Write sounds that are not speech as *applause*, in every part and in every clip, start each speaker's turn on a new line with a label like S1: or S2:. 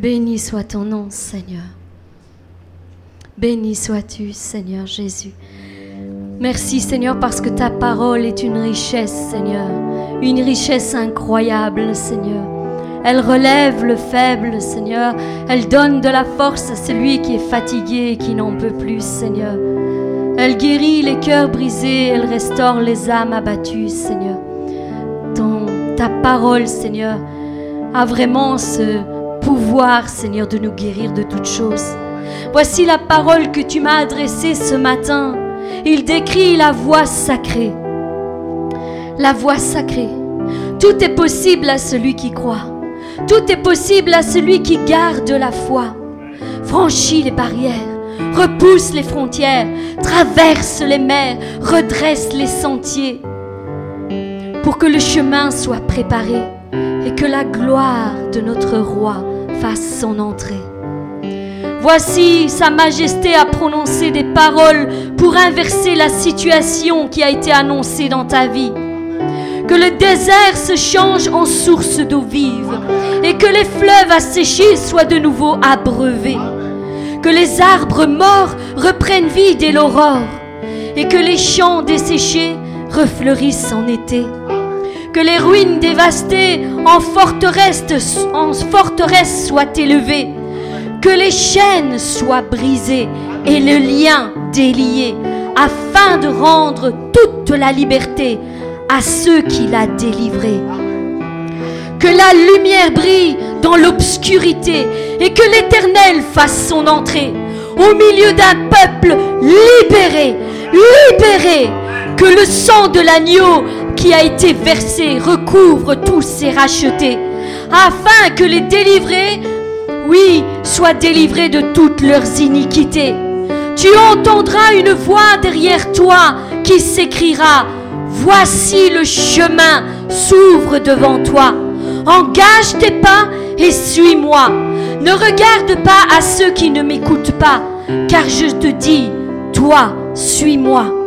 S1: Béni soit ton nom, Seigneur. Béni sois-tu, Seigneur Jésus. Merci, Seigneur, parce que ta parole est une richesse, Seigneur. Une richesse incroyable, Seigneur. Elle relève le faible, Seigneur. Elle donne de la force à celui qui est fatigué et qui n'en peut plus, Seigneur. Elle guérit les cœurs brisés, elle restaure les âmes abattues, Seigneur. Ton, ta parole, Seigneur, a vraiment ce pouvoir, Seigneur, de nous guérir de toutes choses. Voici la parole que tu m'as adressée ce matin. Il décrit la voie sacrée. La voie sacrée. Tout est possible à celui qui croit. Tout est possible à celui qui garde la foi. Franchis les barrières, repousse les frontières, traverse les mers, redresse les sentiers pour que le chemin soit préparé et que la gloire de notre roi fasse son entrée. Voici, Sa Majesté a prononcé des paroles pour inverser la situation qui a été annoncée dans ta vie. Que le désert se change en source d'eau vive et que les fleuves asséchés soient de nouveau abreuvés. Que les arbres morts reprennent vie dès l'aurore et que les champs desséchés refleurissent en été. Que les ruines dévastées en forteresses soient élevées que les chaînes soient brisées et le lien délié, afin de rendre toute la liberté à ceux qui l'a délivré. Que la lumière brille dans l'obscurité et que l'Éternel fasse son entrée au milieu d'un peuple libéré, libéré, que le sang de l'agneau qui a été versé recouvre tous ces rachetés, afin que les délivrés oui, sois délivré de toutes leurs iniquités. Tu entendras une voix derrière toi qui s'écriera, Voici le chemin s'ouvre devant toi. Engage tes pas et suis-moi. Ne regarde pas à ceux qui ne m'écoutent pas, car je te dis, toi, suis-moi.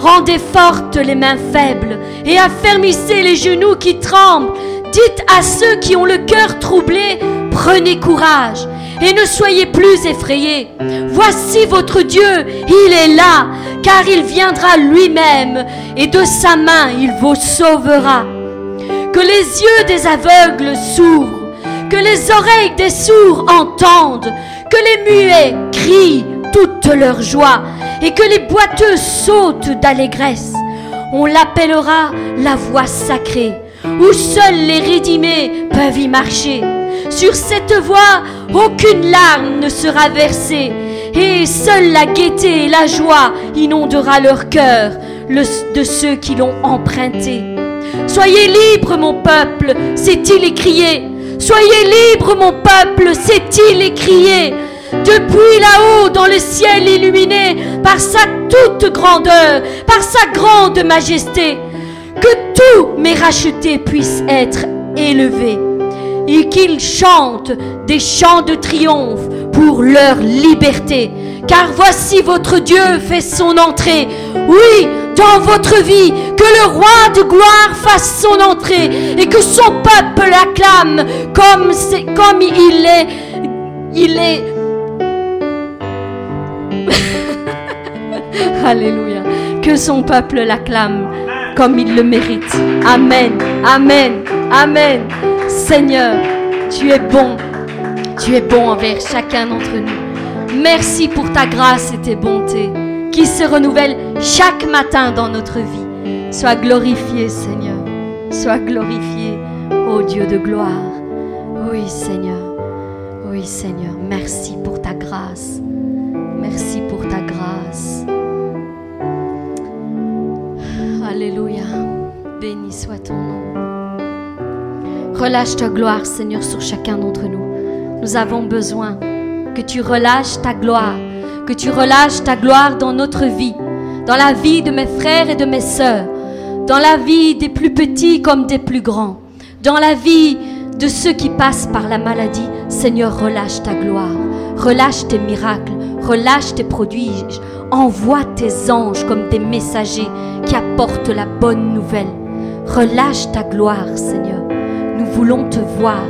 S1: Rendez fortes les mains faibles et affermissez les genoux qui tremblent. Dites à ceux qui ont le cœur troublé, Prenez courage et ne soyez plus effrayés. Voici votre Dieu, il est là, car il viendra lui-même et de sa main il vous sauvera. Que les yeux des aveugles s'ouvrent, que les oreilles des sourds entendent, que les muets crient toute leur joie et que les boiteux sautent d'allégresse. On l'appellera la voie sacrée, où seuls les rédimés peuvent y marcher. Sur cette voie, aucune larme ne sera versée, et seule la gaieté et la joie inondera leur cœur de ceux qui l'ont emprunté. Soyez libres, mon peuple, s'est-il écrié. Soyez libres, mon peuple, s'est-il écrié. Depuis là-haut, dans le ciel illuminé, par sa toute grandeur, par sa grande majesté, que tous mes rachetés puissent être élevés et qu'ils chantent des chants de triomphe pour leur liberté. Car voici votre Dieu fait son entrée. Oui, dans votre vie, que le roi de gloire fasse son entrée et que son peuple l'acclame comme, comme il est. Il est. *laughs* Alléluia. Que son peuple l'acclame comme il le mérite. Amen. Amen. Amen. Seigneur, tu es bon. Tu es bon envers chacun d'entre nous. Merci pour ta grâce et tes bontés qui se renouvellent chaque matin dans notre vie. Sois glorifié, Seigneur. Sois glorifié, ô Dieu de gloire. Oui, Seigneur. Oui, Seigneur. Merci pour ta grâce. Merci pour ta grâce. Alléluia. Béni soit ton nom. Relâche ta gloire, Seigneur, sur chacun d'entre nous. Nous avons besoin que tu relâches ta gloire, que tu relâches ta gloire dans notre vie, dans la vie de mes frères et de mes sœurs, dans la vie des plus petits comme des plus grands, dans la vie de ceux qui passent par la maladie. Seigneur, relâche ta gloire, relâche tes miracles, relâche tes prodiges, envoie tes anges comme des messagers qui apportent la bonne nouvelle. Relâche ta gloire, Seigneur. Nous voulons te voir.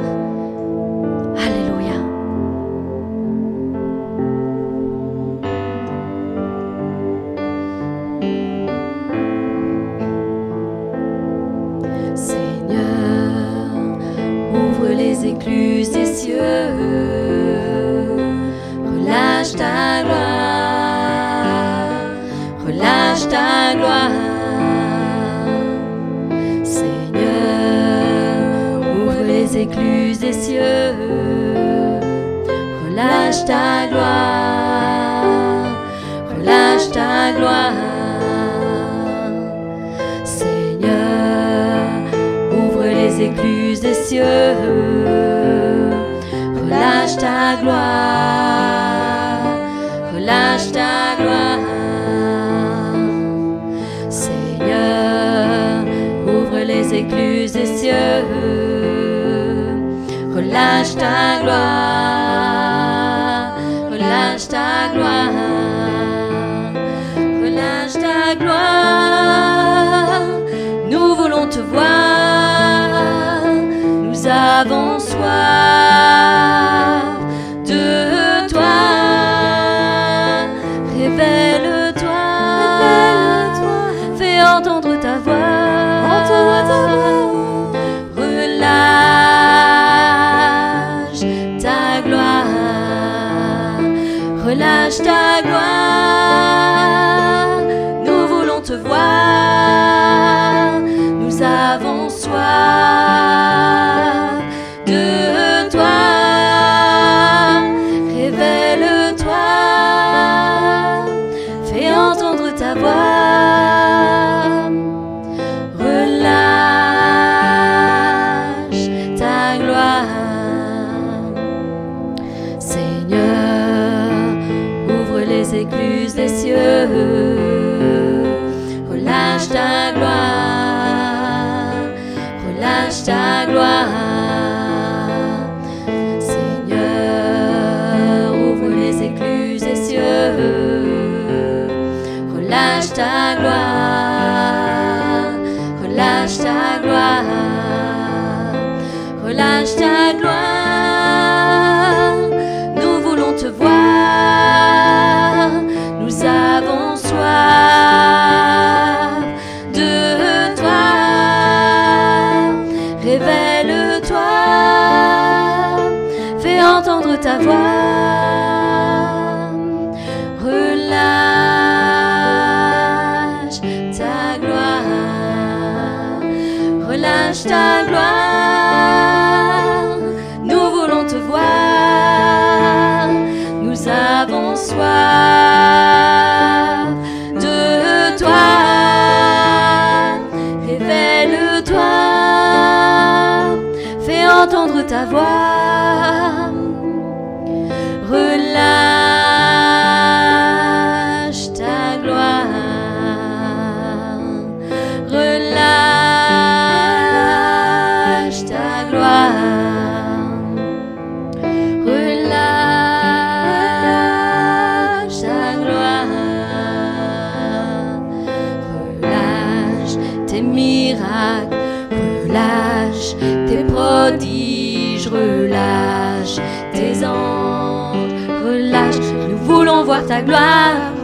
S1: avant soi.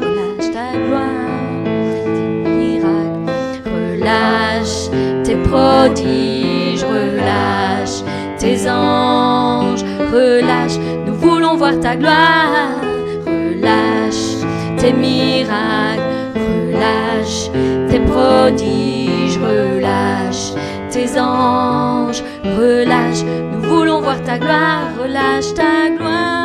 S1: relâche ta gloire, tes miracles, relâche tes prodiges, relâche tes anges, relâche, nous voulons voir ta gloire, relâche tes miracles, relâche tes prodiges, relâche tes anges, relâche, nous voulons voir ta gloire, relâche ta gloire.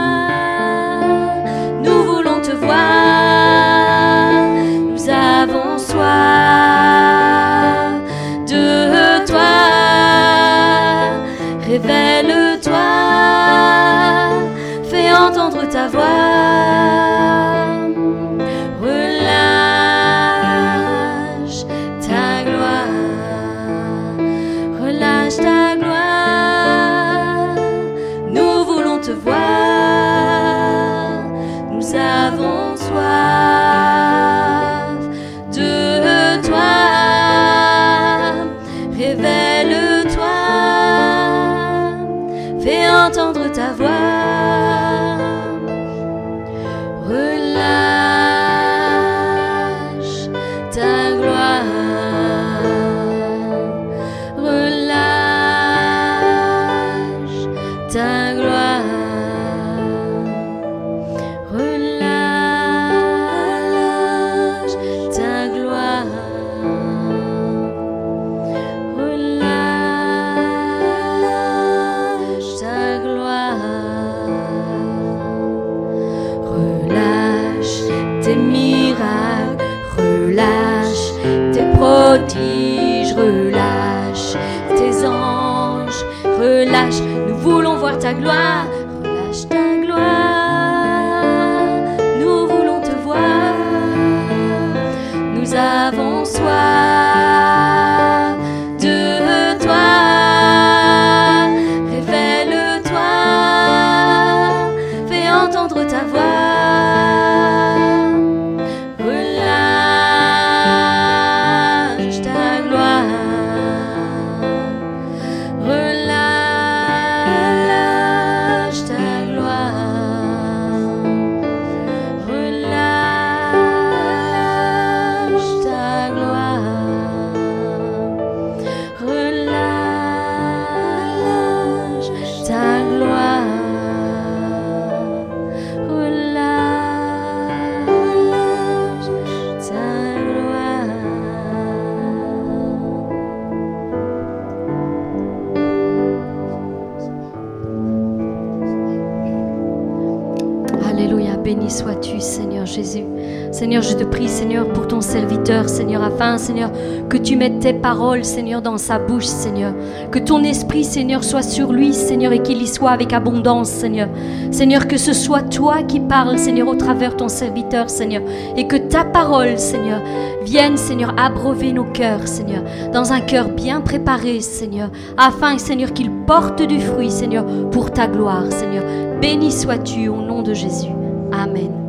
S1: Seigneur, afin, Seigneur, que tu mettes tes paroles, Seigneur, dans sa bouche, Seigneur. Que ton esprit, Seigneur, soit sur lui, Seigneur, et qu'il y soit avec abondance, Seigneur. Seigneur, que ce soit toi qui parles, Seigneur, au travers ton serviteur, Seigneur. Et que ta parole, Seigneur, vienne, Seigneur, abreuver nos cœurs, Seigneur, dans un cœur bien préparé, Seigneur, afin, Seigneur, qu'il porte du fruit, Seigneur, pour ta gloire, Seigneur. Béni sois-tu au nom de Jésus. Amen.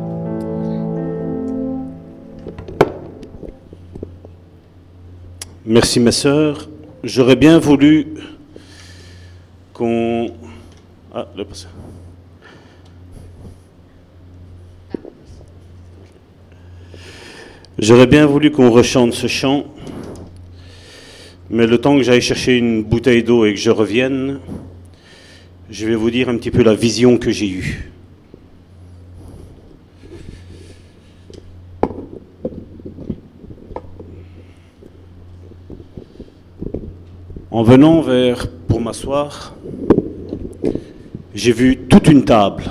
S2: Merci ma sœur. J'aurais bien voulu qu'on... Ah, le. J'aurais bien voulu qu'on rechante ce chant, mais le temps que j'aille chercher une bouteille d'eau et que je revienne, je vais vous dire un petit peu la vision que j'ai eue. En venant vers pour m'asseoir, j'ai vu toute une table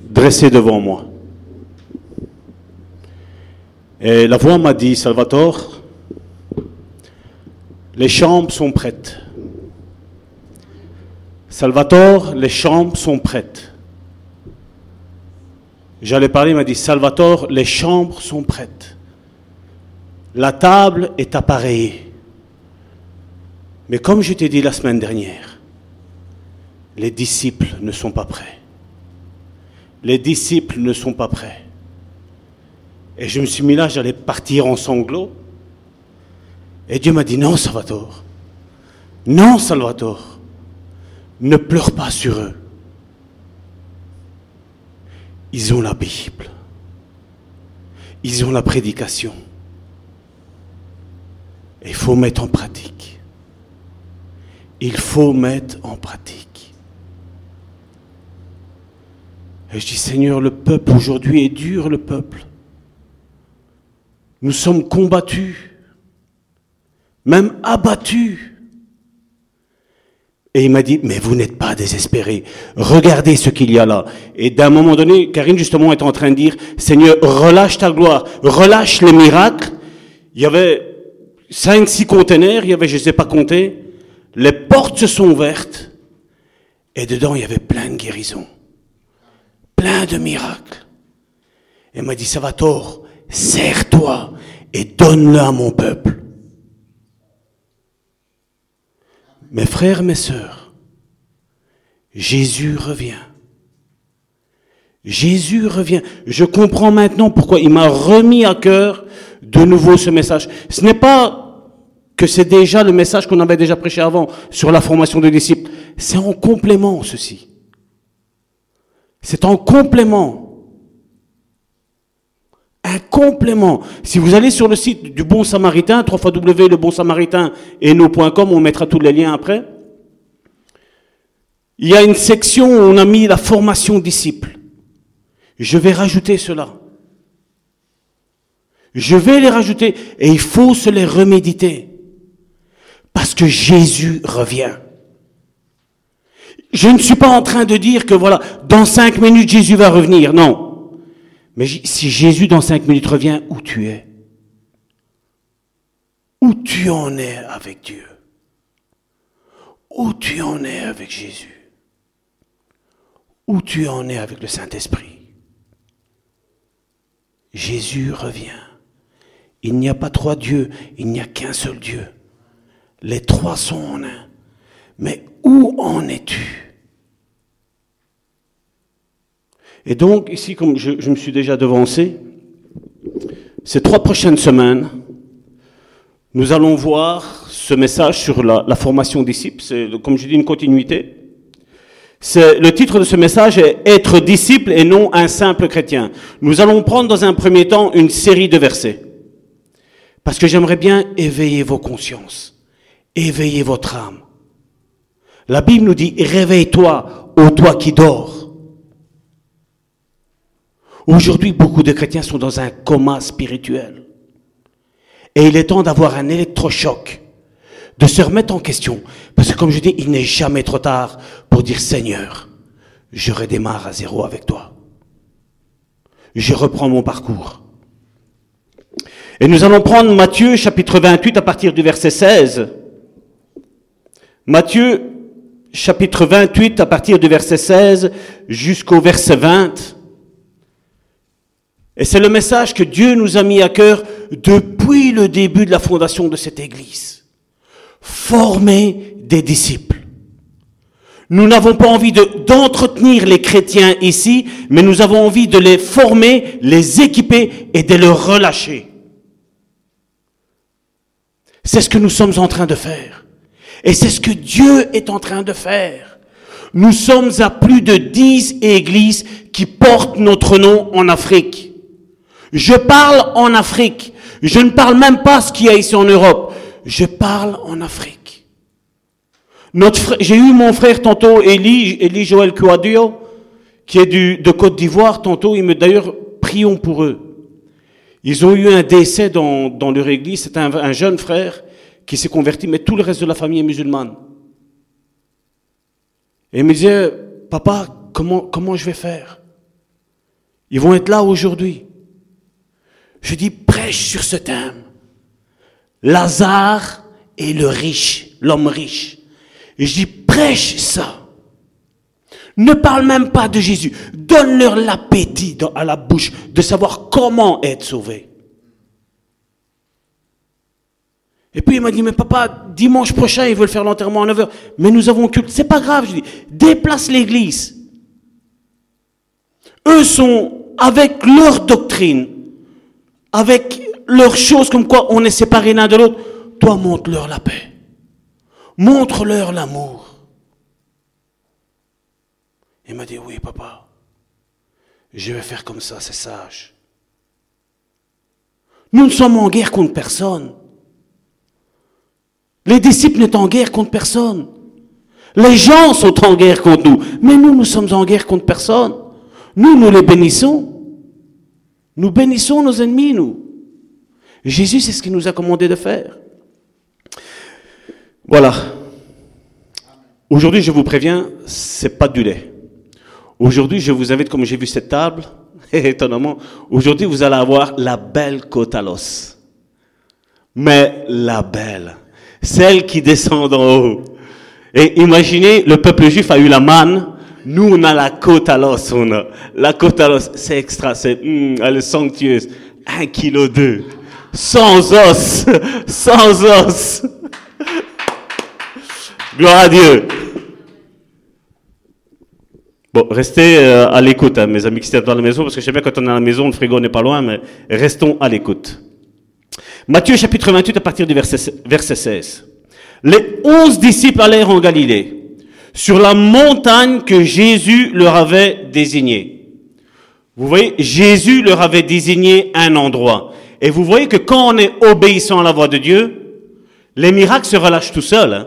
S2: dressée devant moi. Et la voix m'a dit, Salvatore, les chambres sont prêtes. Salvatore, les chambres sont prêtes. J'allais parler, il m'a dit, Salvatore, les chambres sont prêtes. La table est appareillée. Mais comme je t'ai dit la semaine dernière, les disciples ne sont pas prêts. Les disciples ne sont pas prêts. Et je me suis mis là, j'allais partir en sanglots. Et Dieu m'a dit, non, Salvatore. Non, Salvatore. Ne pleure pas sur eux. Ils ont la Bible. Ils ont la prédication. Et il faut mettre en pratique. Il faut mettre en pratique. Et je dis, Seigneur, le peuple aujourd'hui est dur, le peuple. Nous sommes combattus, même abattus. Et il m'a dit, mais vous n'êtes pas désespérés. Regardez ce qu'il y a là. Et d'un moment donné, Karine justement est en train de dire, Seigneur, relâche ta gloire, relâche les miracles. Il y avait cinq, six containers, il y avait, je ne sais pas compter. Les portes se sont ouvertes. Et dedans, il y avait plein de guérisons. Plein de miracles. Et il m'a dit, Salvatore, serre-toi et donne-le à mon peuple. Mes frères, mes sœurs, Jésus revient. Jésus revient. Je comprends maintenant pourquoi il m'a remis à cœur de nouveau ce message. Ce n'est pas que c'est déjà le message qu'on avait déjà prêché avant sur la formation des disciples. C'est en complément ceci. C'est en complément. Un complément. Si vous allez sur le site du Bon Samaritain, www.lebonsamaritain et on mettra tous les liens après. Il y a une section où on a mis la formation disciples. Je vais rajouter cela. Je vais les rajouter et il faut se les reméditer. Parce que Jésus revient. Je ne suis pas en train de dire que voilà, dans cinq minutes Jésus va revenir. Non. Mais si Jésus dans cinq minutes revient, où tu es? Où tu en es avec Dieu? Où tu en es avec Jésus? Où tu en es avec le Saint-Esprit? Jésus revient. Il n'y a pas trois dieux, il n'y a qu'un seul Dieu. Les trois sont en un. Mais où en es-tu? Et donc, ici, comme je, me suis déjà devancé, ces trois prochaines semaines, nous allons voir ce message sur la, la formation disciple. C'est, comme je dis, une continuité. C'est, le titre de ce message est Être disciple et non un simple chrétien. Nous allons prendre dans un premier temps une série de versets. Parce que j'aimerais bien éveiller vos consciences, éveiller votre âme. La Bible nous dit, réveille-toi, ô toi qui dors. Aujourd'hui, beaucoup de chrétiens sont dans un coma spirituel. Et il est temps d'avoir un électrochoc, de se remettre en question. Parce que comme je dis, il n'est jamais trop tard pour dire Seigneur, je redémarre à zéro avec toi. Je reprends mon parcours. Et nous allons prendre Matthieu chapitre 28 à partir du verset 16. Matthieu chapitre 28 à partir du verset 16 jusqu'au verset 20. Et c'est le message que Dieu nous a mis à cœur depuis le début de la fondation de cette Église. Former des disciples. Nous n'avons pas envie d'entretenir les chrétiens ici, mais nous avons envie de les former, les équiper et de les relâcher. C'est ce que nous sommes en train de faire. Et c'est ce que Dieu est en train de faire. Nous sommes à plus de dix églises qui portent notre nom en Afrique. Je parle en Afrique. Je ne parle même pas ce qu'il y a ici en Europe. Je parle en Afrique. J'ai eu mon frère tantôt, Élie, Élie Joël Kouadio, qui est de Côte d'Ivoire. Tantôt, il me, d'ailleurs, prions pour eux. Ils ont eu un décès dans, leur église. C'est un jeune frère qui s'est converti, mais tout le reste de la famille est musulmane. Et il me disait, papa, comment, comment je vais faire? Ils vont être là aujourd'hui. Je dis, prêche sur ce thème. Lazare et le riche, l'homme riche. Et je dis, prêche ça. Ne parle même pas de Jésus. Donne-leur l'appétit à la bouche de savoir comment être sauvé. Et puis il m'a dit, mais papa, dimanche prochain, ils veulent faire l'enterrement à 9h. Mais nous avons culte. C'est pas grave, je dis, déplace l'église. Eux sont avec leur doctrine, avec leurs choses comme quoi on est séparés l'un de l'autre. Toi, montre-leur la paix. Montre-leur l'amour. Il m'a dit, oui, papa, je vais faire comme ça, c'est sage. Nous ne sommes en guerre contre personne. Les disciples n'est en guerre contre personne. Les gens sont en guerre contre nous. Mais nous, nous sommes en guerre contre personne. Nous, nous les bénissons. Nous bénissons nos ennemis, nous. Jésus, c'est ce qu'il nous a commandé de faire. Voilà. Aujourd'hui, je vous préviens, c'est pas du lait. Aujourd'hui, je vous invite, comme j'ai vu cette table, *laughs* étonnamment, aujourd'hui, vous allez avoir la belle côte l'os. Mais la belle celle qui descend d'en haut. Et imaginez, le peuple juif a eu la manne, nous on a la côte à l'os, on a la côte à l'os, c'est extra, c'est, hum, elle est somptueuse, un kilo deux, sans os, *laughs* sans os. Gloire à Dieu. Bon, restez euh, à l'écoute, hein, mes amis qui sont dans la maison, parce que je sais bien quand on est à la maison, le frigo n'est pas loin, mais restons à l'écoute. Matthieu chapitre 28 à partir du verset, verset 16. Les onze disciples allèrent en Galilée, sur la montagne que Jésus leur avait désignée. Vous voyez, Jésus leur avait désigné un endroit. Et vous voyez que quand on est obéissant à la voix de Dieu, les miracles se relâchent tout seuls. Hein.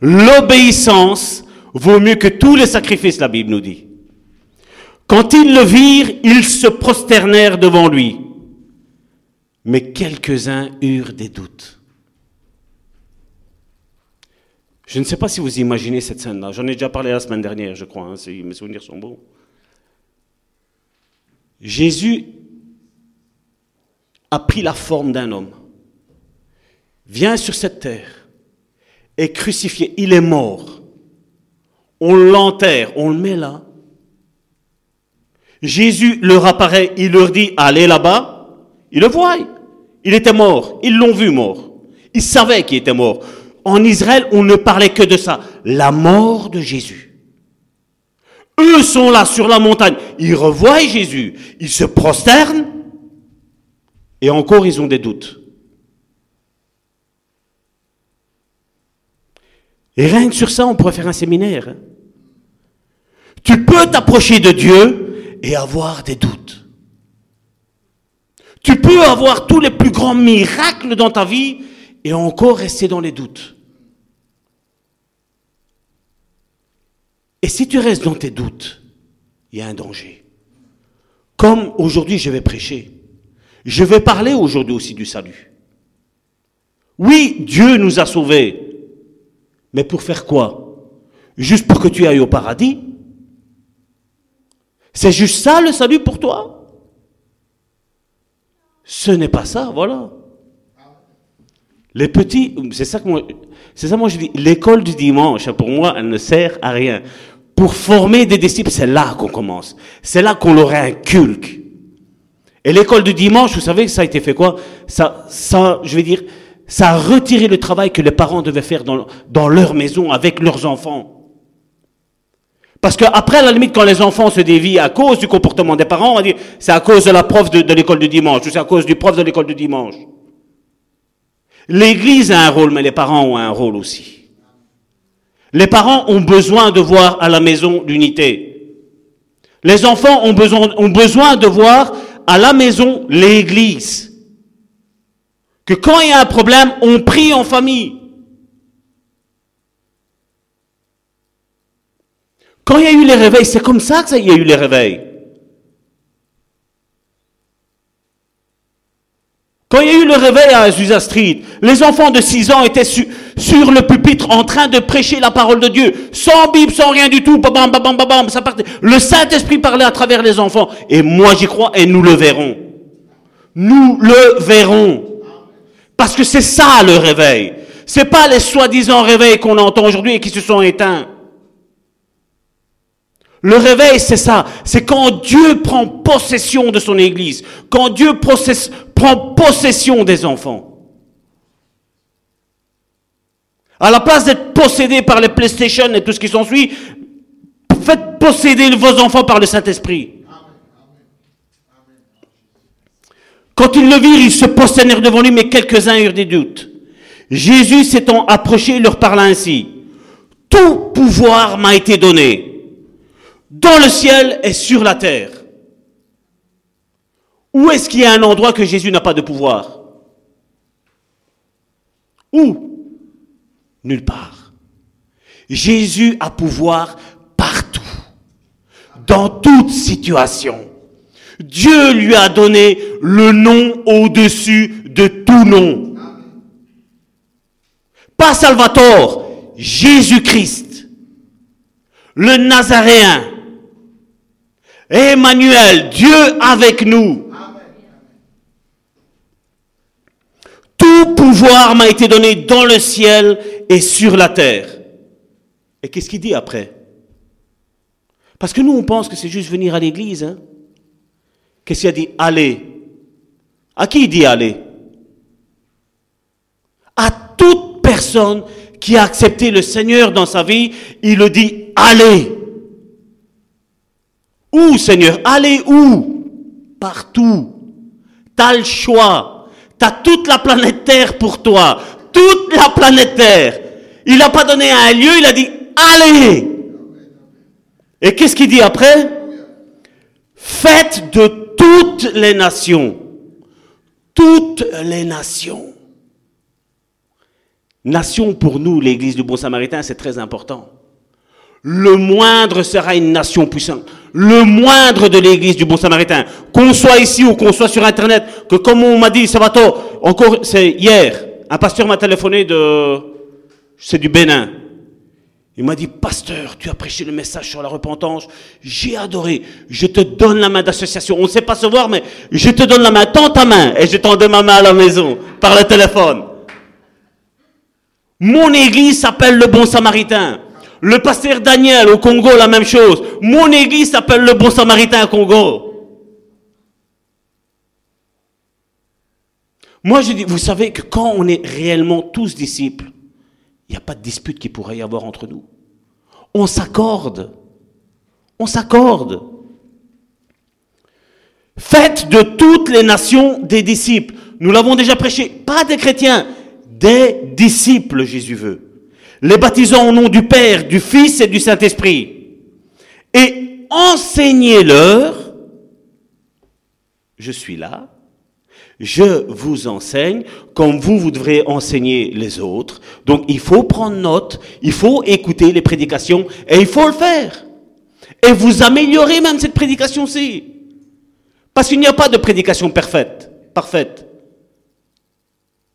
S2: L'obéissance vaut mieux que tous les sacrifices, la Bible nous dit. Quand ils le virent, ils se prosternèrent devant lui mais quelques-uns eurent des doutes. Je ne sais pas si vous imaginez cette scène-là. J'en ai déjà parlé la semaine dernière, je crois, hein, mes souvenirs sont bons. Jésus a pris la forme d'un homme, vient sur cette terre, est crucifié, il est mort. On l'enterre, on le met là. Jésus leur apparaît, il leur dit, allez là-bas. Ils le voient. Il était mort. Ils l'ont vu mort. Ils savaient qu'il était mort. En Israël, on ne parlait que de ça. La mort de Jésus. Eux sont là sur la montagne. Ils revoient Jésus. Ils se prosternent. Et encore, ils ont des doutes. Et rien que sur ça, on pourrait faire un séminaire. Hein. Tu peux t'approcher de Dieu et avoir des doutes. Tu peux avoir tous les plus grands miracles dans ta vie et encore rester dans les doutes. Et si tu restes dans tes doutes, il y a un danger. Comme aujourd'hui je vais prêcher, je vais parler aujourd'hui aussi du salut. Oui, Dieu nous a sauvés, mais pour faire quoi? Juste pour que tu ailles au paradis? C'est juste ça le salut pour toi? Ce n'est pas ça, voilà. Les petits, c'est ça que moi, c'est ça moi je dis, l'école du dimanche, pour moi, elle ne sert à rien. Pour former des disciples, c'est là qu'on commence. C'est là qu'on leur inculque. Et l'école du dimanche, vous savez, ça a été fait quoi? Ça, ça, je vais dire, ça a retiré le travail que les parents devaient faire dans, dans leur maison avec leurs enfants. Parce qu'après, à la limite, quand les enfants se dévient à cause du comportement des parents, on va dire, c'est à cause de la prof de, de l'école du dimanche, ou c'est à cause du prof de l'école du dimanche. L'Église a un rôle, mais les parents ont un rôle aussi. Les parents ont besoin de voir à la maison l'unité. Les enfants ont besoin, ont besoin de voir à la maison l'Église. Que quand il y a un problème, on prie en famille. Quand il y a eu les réveils, c'est comme ça qu'il y a eu les réveils. Quand il y a eu le réveil à Azusa Street, les enfants de 6 ans étaient sur le pupitre en train de prêcher la parole de Dieu, sans Bible, sans rien du tout. Babam, babam, babam, ça partait. Le Saint-Esprit parlait à travers les enfants. Et moi j'y crois et nous le verrons. Nous le verrons. Parce que c'est ça le réveil. C'est pas les soi-disant réveils qu'on entend aujourd'hui et qui se sont éteints. Le réveil, c'est ça. C'est quand Dieu prend possession de son Église. Quand Dieu prend possession des enfants. À la place d'être possédé par les PlayStation et tout ce qui s'ensuit, faites posséder vos enfants par le Saint-Esprit. Quand ils le virent, ils se prosternèrent devant lui, mais quelques-uns eurent des doutes. Jésus s'étant approché, leur parla ainsi. Tout pouvoir m'a été donné dans le ciel et sur la terre. Où est-ce qu'il y a un endroit que Jésus n'a pas de pouvoir? Où? Nulle part. Jésus a pouvoir partout, dans toute situation. Dieu lui a donné le nom au-dessus de tout nom. Pas Salvatore, Jésus-Christ, le Nazaréen, Emmanuel, Dieu avec nous. Tout pouvoir m'a été donné dans le ciel et sur la terre. Et qu'est-ce qu'il dit après? Parce que nous, on pense que c'est juste venir à l'église. Hein? Qu'est-ce qu'il a dit? Allez. À qui il dit aller À toute personne qui a accepté le Seigneur dans sa vie, il le dit Allez. Où, Seigneur? Allez où? Partout. T'as le choix. T'as toute la planète Terre pour toi. Toute la planète Terre. Il n'a pas donné un lieu, il a dit allez. Et qu'est-ce qu'il dit après? Faites de toutes les nations. Toutes les nations. Nation pour nous, l'Église du Bon Samaritain, c'est très important le moindre sera une nation puissante. Le moindre de l'église du bon samaritain. Qu'on soit ici ou qu'on soit sur internet, que comme on m'a dit, Sabato, encore, c'est hier, un pasteur m'a téléphoné de, c'est du Bénin. Il m'a dit, pasteur, tu as prêché le message sur la repentance. J'ai adoré. Je te donne la main d'association. On ne sait pas se voir, mais je te donne la main. Tends ta main. Et je tends ma main à la maison, par le téléphone. Mon église s'appelle le bon samaritain. Le pasteur Daniel au Congo, la même chose. Mon église s'appelle le bon samaritain au Congo. Moi, je dis, vous savez que quand on est réellement tous disciples, il n'y a pas de dispute qui pourrait y avoir entre nous. On s'accorde. On s'accorde. Faites de toutes les nations des disciples. Nous l'avons déjà prêché. Pas des chrétiens, des disciples, Jésus veut. Les baptisant au nom du Père, du Fils et du Saint-Esprit. Et enseignez-leur, je suis là, je vous enseigne comme vous, vous devrez enseigner les autres. Donc il faut prendre note, il faut écouter les prédications et il faut le faire. Et vous améliorez même cette prédication-ci. Parce qu'il n'y a pas de prédication parfaite. parfaite.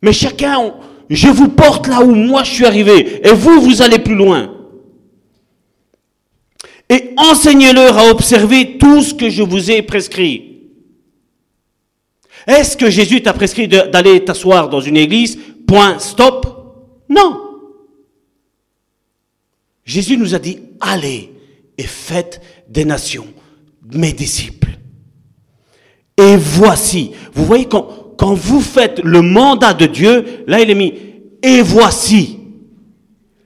S2: Mais chacun, je vous porte là où moi je suis arrivé. Et vous, vous allez plus loin. Et enseignez-leur à observer tout ce que je vous ai prescrit. Est-ce que Jésus t'a prescrit d'aller t'asseoir dans une église? Point, stop Non. Jésus nous a dit, allez et faites des nations, mes disciples. Et voici, vous voyez, quand, quand vous faites le mandat de Dieu, là il est mis, et voici.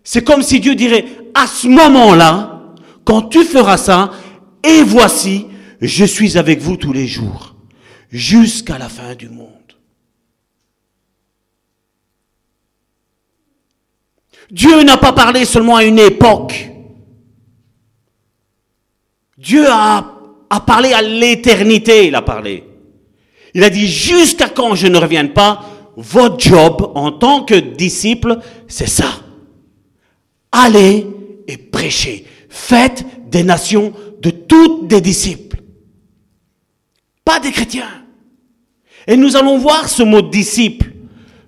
S2: C'est comme si Dieu dirait, à ce moment-là, quand tu feras ça, et voici, je suis avec vous tous les jours jusqu'à la fin du monde. Dieu n'a pas parlé seulement à une époque. Dieu a, a parlé à l'éternité, il a parlé. Il a dit, jusqu'à quand je ne revienne pas, votre job en tant que disciple, c'est ça. Allez et prêchez. Faites des nations de toutes des disciples pas des chrétiens. Et nous allons voir ce mot disciple,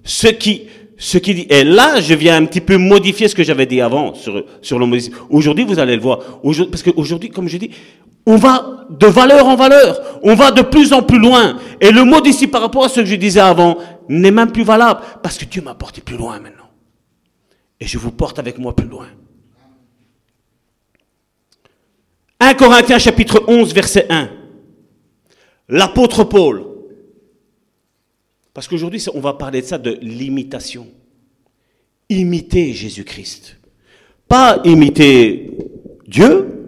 S2: ce qui, ce dit. Et là, je viens un petit peu modifier ce que j'avais dit avant sur, sur le mot disciple. Aujourd'hui, vous allez le voir. Parce qu'aujourd'hui, comme je dis, on va de valeur en valeur. On va de plus en plus loin. Et le mot disciple par rapport à ce que je disais avant n'est même plus valable. Parce que Dieu m'a porté plus loin maintenant. Et je vous porte avec moi plus loin. 1 Corinthiens chapitre 11 verset 1 l'apôtre Paul. Parce qu'aujourd'hui, on va parler de ça, de l'imitation. Imiter Jésus-Christ. Pas imiter Dieu,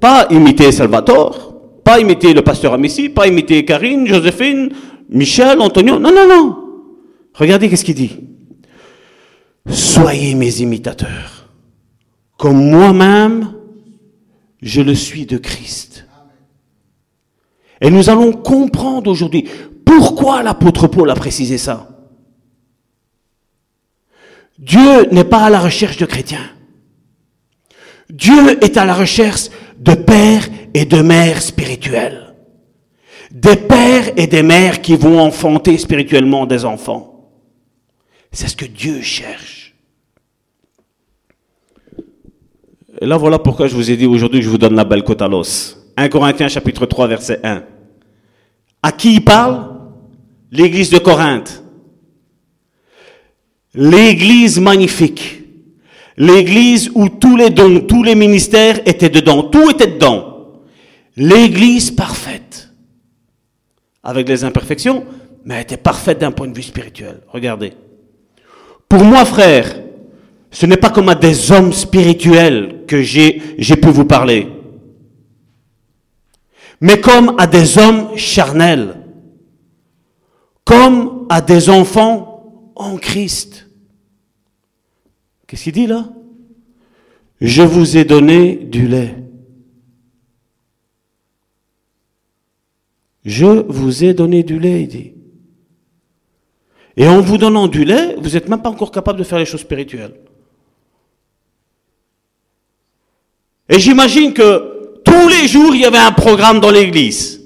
S2: pas imiter Salvatore, pas imiter le pasteur Amici, pas imiter Karine, Joséphine, Michel, Antonio. Non, non, non. Regardez qu'est-ce qu'il dit. Soyez mes imitateurs, comme moi-même, je le suis de Christ. Et nous allons comprendre aujourd'hui pourquoi l'apôtre Paul a précisé ça. Dieu n'est pas à la recherche de chrétiens. Dieu est à la recherche de pères et de mères spirituels. Des pères et des mères qui vont enfanter spirituellement des enfants. C'est ce que Dieu cherche. Et là, voilà pourquoi je vous ai dit aujourd'hui que je vous donne la belle côte à l'os. 1 Corinthiens chapitre 3 verset 1. À qui il parle? L'église de Corinthe. L'église magnifique. L'église où tous les dons, tous les ministères étaient dedans. Tout était dedans. L'église parfaite. Avec les imperfections, mais elle était parfaite d'un point de vue spirituel. Regardez. Pour moi, frère, ce n'est pas comme à des hommes spirituels que j'ai, j'ai pu vous parler mais comme à des hommes charnels, comme à des enfants en Christ. Qu'est-ce qu'il dit là? Je vous ai donné du lait. Je vous ai donné du lait, il dit. Et en vous donnant du lait, vous n'êtes même pas encore capable de faire les choses spirituelles. Et j'imagine que tous les jours, il y avait un programme dans l'église.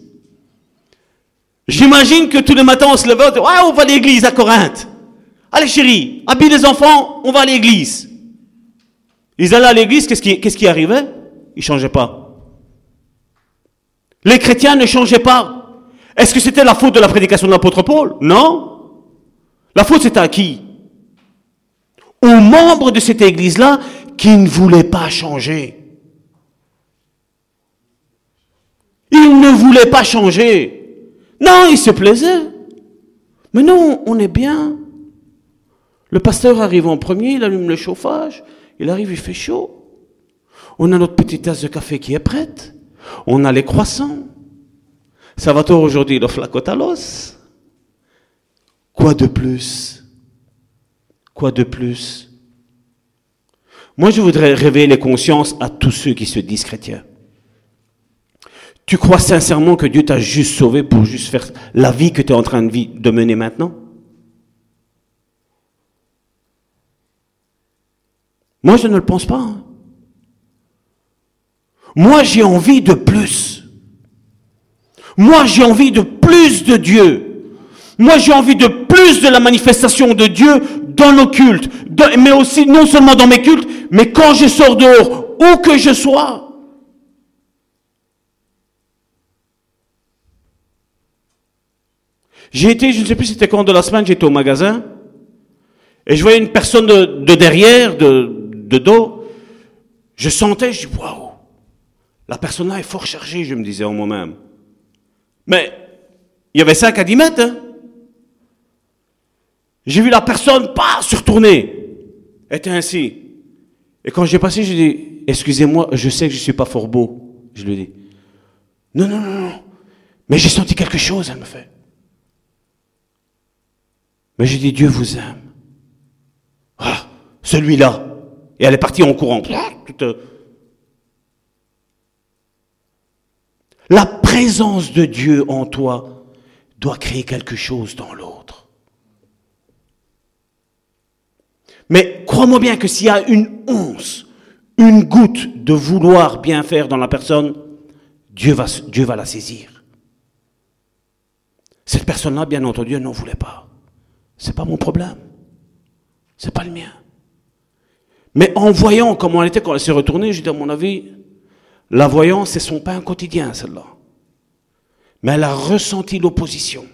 S2: J'imagine que tous les matins, on se levait, on dit, on va à l'église à Corinthe. Allez chérie, habille les enfants, on va à l'église. Ils allaient à l'église, qu'est-ce qui, qu'est-ce qui arrivait? Ils ne changeaient pas. Les chrétiens ne changeaient pas. Est-ce que c'était la faute de la prédication de l'apôtre Paul? Non. La faute c'était à qui? Aux membres de cette église-là qui ne voulaient pas changer. Ils ne voulaient pas changer. Non, ils se plaisaient. Mais non, on est bien. Le pasteur arrive en premier, il allume le chauffage, il arrive, il fait chaud. On a notre petite tasse de café qui est prête. On a les croissants. Ça va tôt aujourd'hui, le flacotalos? Quoi de plus? Quoi de plus? Moi, je voudrais révéler les consciences à tous ceux qui se disent chrétiens. Tu crois sincèrement que Dieu t'a juste sauvé pour juste faire la vie que tu es en train de mener maintenant? Moi, je ne le pense pas. Hein. Moi, j'ai envie de plus. Moi, j'ai envie de plus de Dieu. Moi, j'ai envie de plus de la manifestation de Dieu dans nos cultes, mais aussi non seulement dans mes cultes, mais quand je sors dehors, où que je sois. J'ai été, je ne sais plus c'était quand de la semaine, j'étais au magasin, et je voyais une personne de, derrière, de, de, dos, je sentais, je dis, waouh, la personne là est fort chargée, je me disais en moi-même. Mais il y avait 5 à 10 mètres. J'ai vu la personne pas se retourner. était ainsi. Et quand j'ai passé, j'ai dit, excusez-moi, je sais que je ne suis pas fort beau. Je lui ai dit, non, non, non, non. Mais j'ai senti quelque chose, elle me fait. Mais j'ai dit, Dieu vous aime. Ah, celui-là. Et elle est partie en courant. Euh, La présence de Dieu en toi doit créer quelque chose dans l'autre. Mais crois-moi bien que s'il y a une once, une goutte de vouloir bien faire dans la personne, Dieu va, la saisir. Cette personne-là, bien entendu, elle n'en voulait pas. C'est pas mon problème. C'est pas le mien. Mais en voyant comment elle était quand elle s'est retournée, j'ai dit à mon avis, la voyance, c'est son pain quotidien, celle-là. Mais elle a ressenti l'opposition.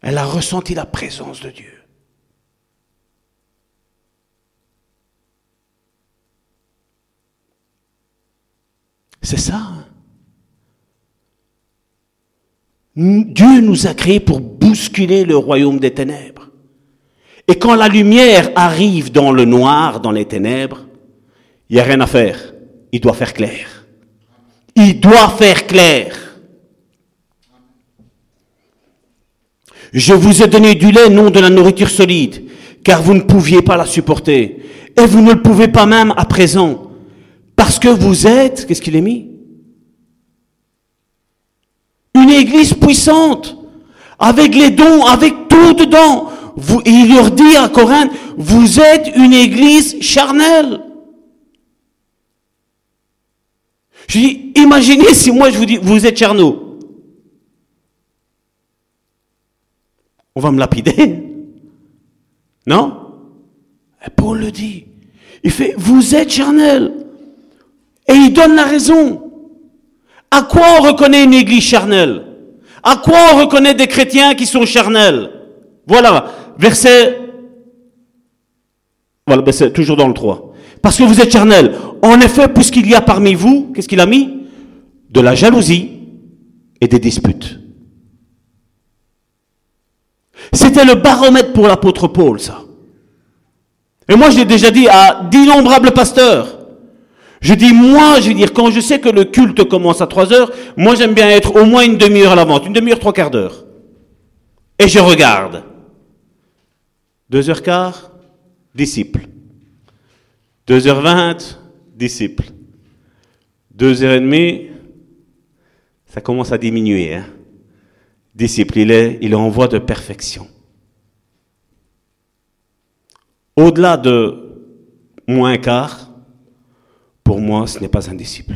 S2: Elle a ressenti la présence de Dieu. C'est ça. Hein. Dieu nous a créés pour bousculer le royaume des ténèbres. Et quand la lumière arrive dans le noir, dans les ténèbres, il n'y a rien à faire il doit faire clair. Il doit faire clair. Je vous ai donné du lait, non de la nourriture solide, car vous ne pouviez pas la supporter. Et vous ne le pouvez pas même à présent, parce que vous êtes, qu'est-ce qu'il est mis? Une église puissante, avec les dons, avec tout dedans. Vous, il leur dit à Corinthe, vous êtes une église charnelle. Je dis, imaginez si moi je vous dis, vous êtes Tcherno. On va me lapider. Non? Et Paul le dit. Il fait, vous êtes charnel. Et il donne la raison. À quoi on reconnaît une église charnelle? À quoi on reconnaît des chrétiens qui sont charnels? Voilà, verset... Voilà, ben toujours dans le 3. Parce que vous êtes charnel. En effet, puisqu'il y a parmi vous, qu'est-ce qu'il a mis? De la jalousie et des disputes. C'était le baromètre pour l'apôtre Paul, ça. Et moi, je l'ai déjà dit à d'innombrables pasteurs. Je dis, moi, je veux dire, quand je sais que le culte commence à 3 heures, moi, j'aime bien être au moins une demi-heure à l'avance, une demi-heure, trois quarts d'heure. Et je regarde. Deux heures quart, disciple. 2h20, disciple. 2h30, ça commence à diminuer. Hein. Disciple, il est, il est en voie de perfection. Au-delà de moins quart, pour moi, ce n'est pas un disciple.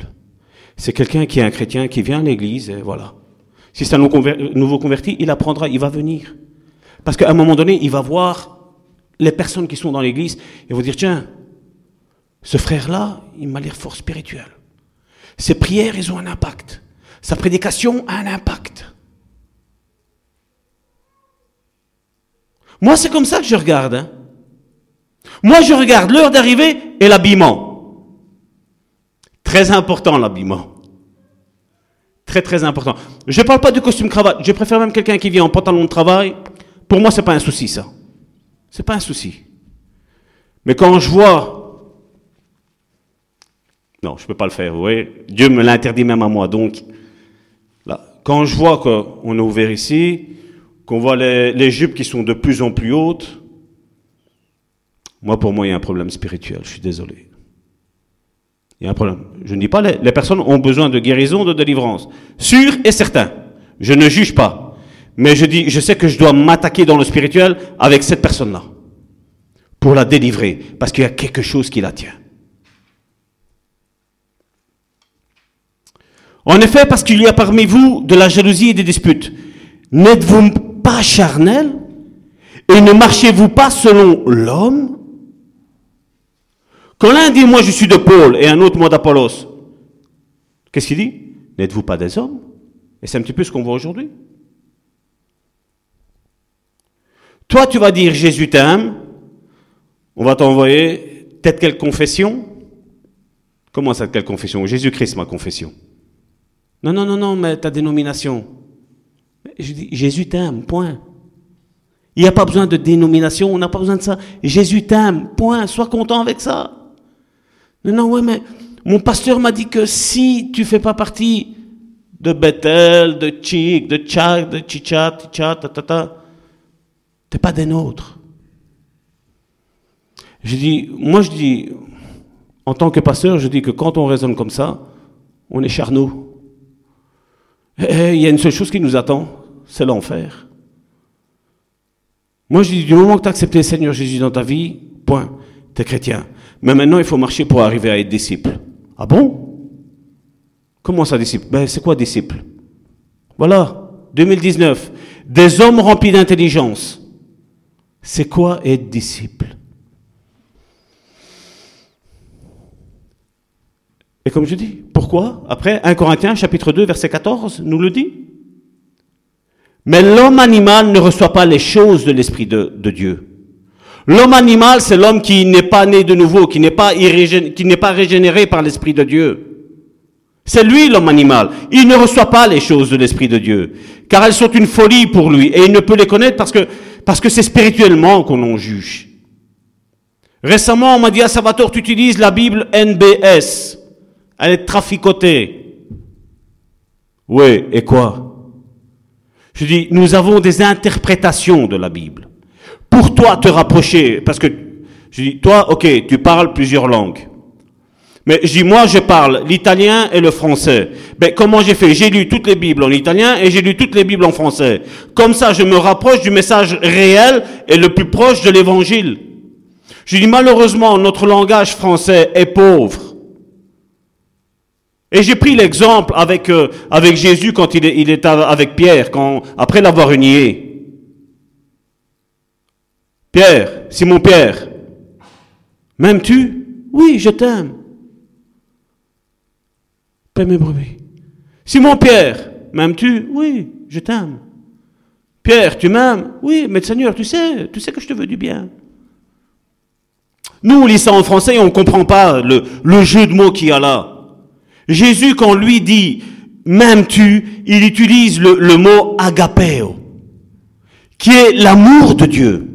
S2: C'est quelqu'un qui est un chrétien, qui vient à l'église, et voilà. Si c'est un nouveau converti, il apprendra, il va venir. Parce qu'à un moment donné, il va voir les personnes qui sont dans l'église et va dire, tiens, ce frère-là, il m'a l'air fort spirituel. Ses prières, ils ont un impact. Sa prédication a un impact. Moi, c'est comme ça que je regarde. Hein. Moi, je regarde l'heure d'arrivée et l'habillement. Très important, l'habillement. Très, très important. Je ne parle pas du costume cravate. Je préfère même quelqu'un qui vient en pantalon de travail. Pour moi, c'est pas un souci, ça. C'est pas un souci. Mais quand je vois, non, je peux pas le faire. Vous voyez, Dieu me l'interdit même à moi. Donc, là, quand je vois qu'on est ouvert ici, qu'on voit les, jupes qui sont de plus en plus hautes, moi, pour moi, il y a un problème spirituel. Je suis désolé. Il y a un problème. Je ne dis pas les personnes ont besoin de guérison, de délivrance. Sûr et certain. Je ne juge pas. Mais je dis, je sais que je dois m'attaquer dans le spirituel avec cette personne-là. Pour la délivrer. Parce qu'il y a quelque chose qui la tient. En effet, parce qu'il y a parmi vous de la jalousie et des disputes. N'êtes-vous pas charnel et ne marchez-vous pas selon l'homme? Quand l'un dit moi je suis de Paul et un autre moi d'Apollos, qu'est-ce qu'il dit? N'êtes-vous pas des hommes? Et c'est un petit peu ce qu'on voit aujourd'hui. Toi tu vas dire Jésus t'aime, on va t'envoyer telle quelle confession? Comment ça, quelle confession? Jésus-Christ, ma confession. Non, non, non, non, mais ta dénomination. Je dis, Jésus t'aime, point. Il n'y a pas besoin de dénomination, on n'a pas besoin de ça. Jésus t'aime, point. Sois content avec ça. Non, non, ouais, mais mon pasteur m'a dit que si tu fais pas partie de Bethel, de Chic, de Tchak, de Chichat, Tichat, ta, ta, ta, t'es pas des nôtres. Je dis, moi je dis, en tant que pasteur, je dis que quand on raisonne comme ça, on est charnaux. Et il y a une seule chose qui nous attend, c'est l'enfer. Moi, je dis, du moment que tu as accepté le Seigneur Jésus dans ta vie, point, tu es chrétien. Mais maintenant, il faut marcher pour arriver à être disciple. Ah bon? Comment ça, disciple? Ben, C'est quoi disciple? Voilà, 2019. Des hommes remplis d'intelligence. C'est quoi être disciple? Et comme je dis, pourquoi? Après, 1 Corinthiens chapitre 2 verset 14 nous le dit. Mais l'homme animal ne reçoit pas les choses de l'Esprit de, Dieu. L'homme animal, c'est l'homme qui n'est pas né de nouveau, qui n'est pas, qui n'est pas régénéré par l'Esprit de Dieu. C'est lui l'homme animal. Il ne reçoit pas les choses de l'Esprit de Dieu, car elles sont une folie pour lui, et il ne peut les connaître parce que parce que c'est spirituellement qu'on en juge. Récemment, on m'a dit à Salvatore, tu utilises la Bible NBS. Elle est traficotée. Oui, et quoi? Je dis, nous avons des interprétations de la Bible. Pour toi te rapprocher, parce que je dis, toi, ok, tu parles plusieurs langues. Mais je dis, moi, je parle l'italien et le français. Ben, comment j'ai fait? J'ai lu toutes les Bibles en italien et j'ai lu toutes les Bibles en français. Comme ça, je me rapproche du message réel et le plus proche de l'évangile. Je dis, malheureusement, notre langage français est pauvre. Et j'ai pris l'exemple avec, euh, avec Jésus quand il, est- il était avec Pierre, quand, après l'avoir nié. Pierre, Simon Pierre, m'aimes-tu? Oui, je t'aime. Mes. Simon Pierre, m'aimes-tu? Oui, je t'aime. Pierre, tu m'aimes? Oui, mais Seigneur, tu sais, tu sais que je te veux du bien. Nous, on lit ça en français et on ne comprend pas le, jeu de mots qu'il y a là. Jésus, quand lui dit m'aimes-tu, il utilise le, le mot agapeo, qui est l'amour de Dieu.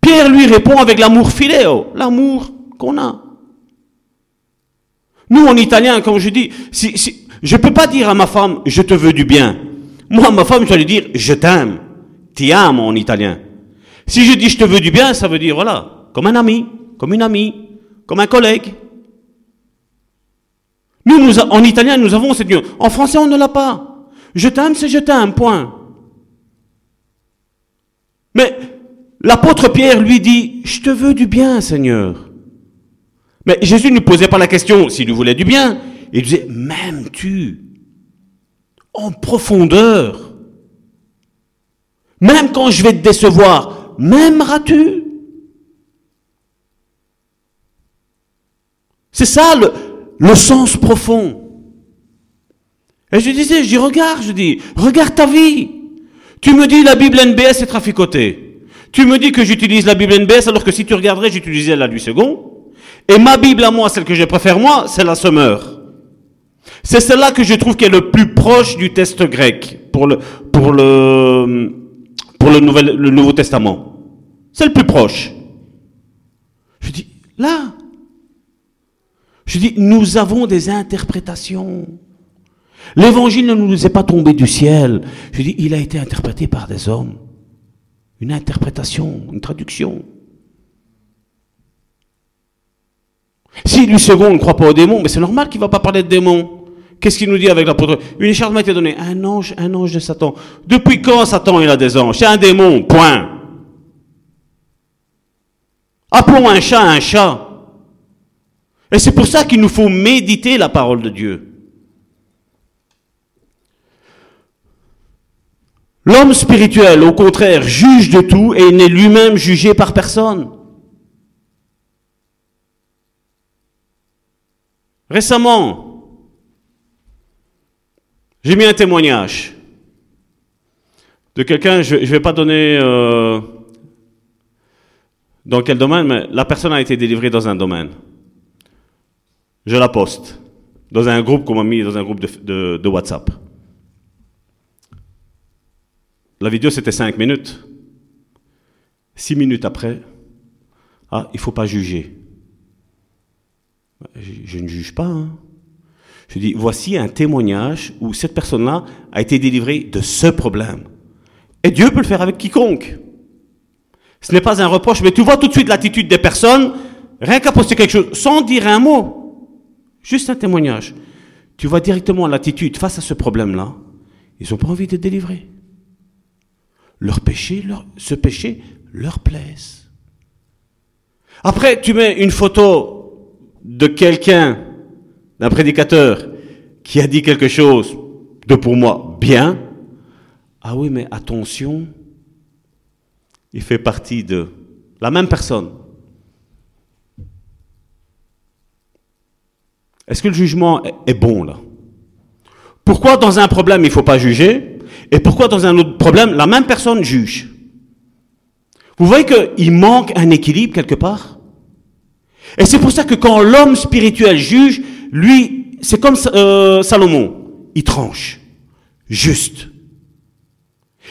S2: Pierre lui répond avec l'amour philéo, l'amour qu'on a. Nous, en italien, comme je dis, si, si, je peux pas dire à ma femme, je te veux du bien. Moi, ma femme, je dois lui dire, je t'aime. Ti amo en italien. Si je dis je te veux du bien, ça veut dire, voilà, comme un ami, comme une amie, comme un collègue. Nous, nous en italien, nous avons cette nuance. En français, on ne l'a pas. Je t'aime, c'est je t'aime, point. Mais l'apôtre Pierre lui dit, je te veux du bien, Seigneur. Mais Jésus ne posait pas la question s'il lui voulait du bien. Il disait, m'aimes-tu En profondeur. Même quand je vais te décevoir, m'aimeras-tu? C'est ça le, le sens profond. Et je disais, je dis, regarde, je dis, regarde ta vie. Tu me dis la Bible NBS est traficotée. Tu me dis que j'utilise la Bible NBS alors que si tu regarderais, j'utilisais la du second. Et ma Bible à moi, celle que je préfère moi, c'est la Sommeur. C'est celle-là que je trouve qui est le plus proche du test grec pour le, pour le, pour le, nouvel, le Nouveau Testament. C'est le plus proche. Je dis, là. Je dis, nous avons des interprétations. L'évangile ne nous est pas tombé du ciel. Je dis, il a été interprété par des hommes. Une interprétation, une traduction. Si lui second ne croit pas aux démons, mais c'est normal qu'il ne va pas parler de démons. Qu'est-ce qu'il nous dit avec l'apôtre? Une écharpe m'a été donnée. Un ange, un ange de Satan. Depuis quand Satan il a des anges? C'est un démon, point. Appelons un chat un chat. Et c'est pour ça qu'il nous faut méditer la parole de Dieu. L'homme spirituel, au contraire, juge de tout et n'est lui-même jugé par personne. Récemment, j'ai mis un témoignage de quelqu'un, je ne vais pas donner euh, dans quel domaine, mais la personne a été délivrée dans un domaine. Je la poste dans un groupe qu'on m'a mis dans un groupe de, de WhatsApp. La vidéo, c'était cinq minutes. Six minutes après, ah, il ne faut pas juger. Je, ne juge pas. Hein. Je dis, voici un témoignage où cette personne-là a été délivrée de ce problème. Et Dieu peut le faire avec quiconque. Ce n'est pas un reproche, mais tu vois tout de suite l'attitude des personnes, rien qu'à poster quelque chose, sans dire un mot. Juste un témoignage. Tu vois directement l'attitude face à ce problème-là. Ils n'ont pas envie de délivrer leur péché, leur, ce péché leur plaise. Après, tu mets une photo de quelqu'un, d'un prédicateur, qui a dit quelque chose de pour moi bien. Ah oui, mais attention, il fait partie de la même personne. Est-ce que le jugement est bon là? Pourquoi dans un problème il ne faut pas juger? Et pourquoi dans un autre problème, la même personne juge? Vous voyez qu'il manque un équilibre quelque part? Et c'est pour ça que quand l'homme spirituel juge, lui, c'est comme euh, Salomon, il tranche, juste.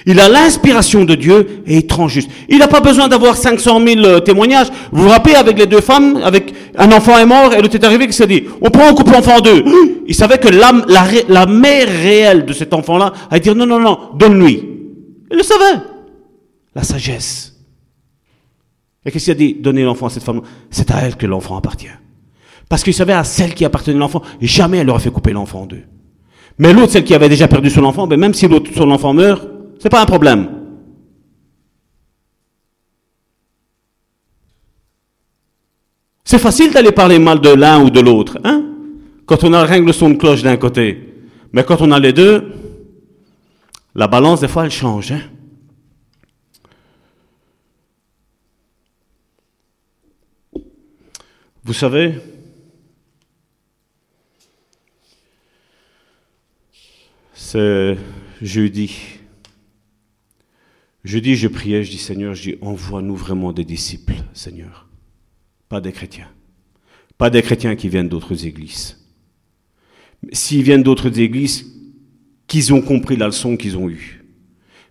S2: Il a l'inspiration de Dieu et il tranche juste. Il n'a pas besoin d'avoir 500 000 euh, témoignages. Vous vous rappelez avec les deux femmes, avec un enfant est mort et l'autre est arrivé qui s'est dit, on prend, un couple l'enfant en deux. Il savait que la, la, mère réelle de cet enfant-là a dit, non, non, non, donne-lui. Il le savait. La sagesse. Et qu'est-ce qu'il a dit Donner l'enfant à cette femme. C'est à elle que l'enfant appartient. Parce qu'il savait à celle qui appartenait l'enfant, jamais elle aurait fait couper l'enfant en deux. Mais l'autre, celle qui avait déjà perdu son enfant, ben même si l'autre, son enfant meurt, c'est pas un problème. C'est facile d'aller parler mal de l'un ou de l'autre, hein? Quand on a rien que le son de cloche d'un côté. Mais quand on a les deux, la balance, des fois, elle change, hein? Vous savez, c'est jeudi. Je dis, je priais, je dis Seigneur, je dis envoie-nous vraiment des disciples, Seigneur. Pas des chrétiens. Pas des chrétiens qui viennent d'autres églises. S'ils viennent d'autres églises, qu'ils ont compris la leçon qu'ils ont eue.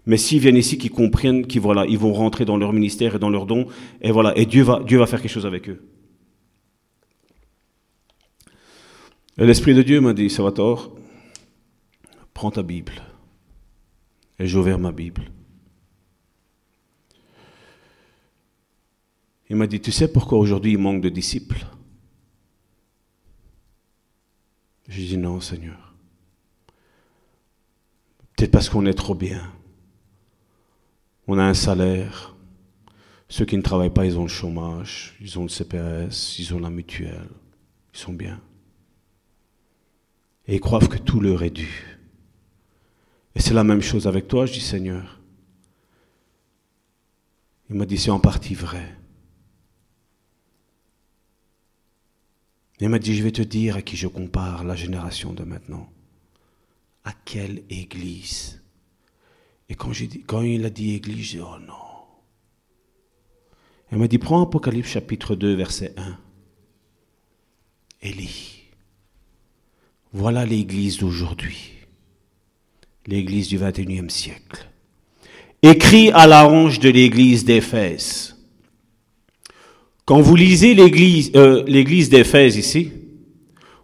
S2: Mais s'ils viennent ici, qu'ils comprennent qu'ils ils vont rentrer dans leur ministère et dans leur don, et voilà, et Dieu va, Dieu va faire quelque chose avec eux. l'Esprit de Dieu m'a dit, Salvatore, prends ta Bible. Et j'ai ouvert ma Bible. Il m'a dit, tu sais pourquoi aujourd'hui il manque de disciples? J'ai dit, non, Seigneur. Peut-être parce qu'on est trop bien. On a un salaire. Ceux qui ne travaillent pas, ils ont le chômage, ils ont le CPS, ils ont la mutuelle. Ils sont bien. Et ils croient que tout leur est dû. Et c'est la même chose avec toi, je dis Seigneur. Il m'a dit, c'est en partie vrai. Il m'a dit, je vais te dire à qui je compare la génération de maintenant. À quelle église? Et quand, il a dit église, j'ai dit, oh non. Elle m'a dit, prends Apocalypse chapitre 2, verset 1. Élie. Voilà l'église d'aujourd'hui. L'église du 21e siècle. Écrit à la hanche de l'église d'Éphèse. Quand vous lisez l'église, euh, d'Éphèse ici,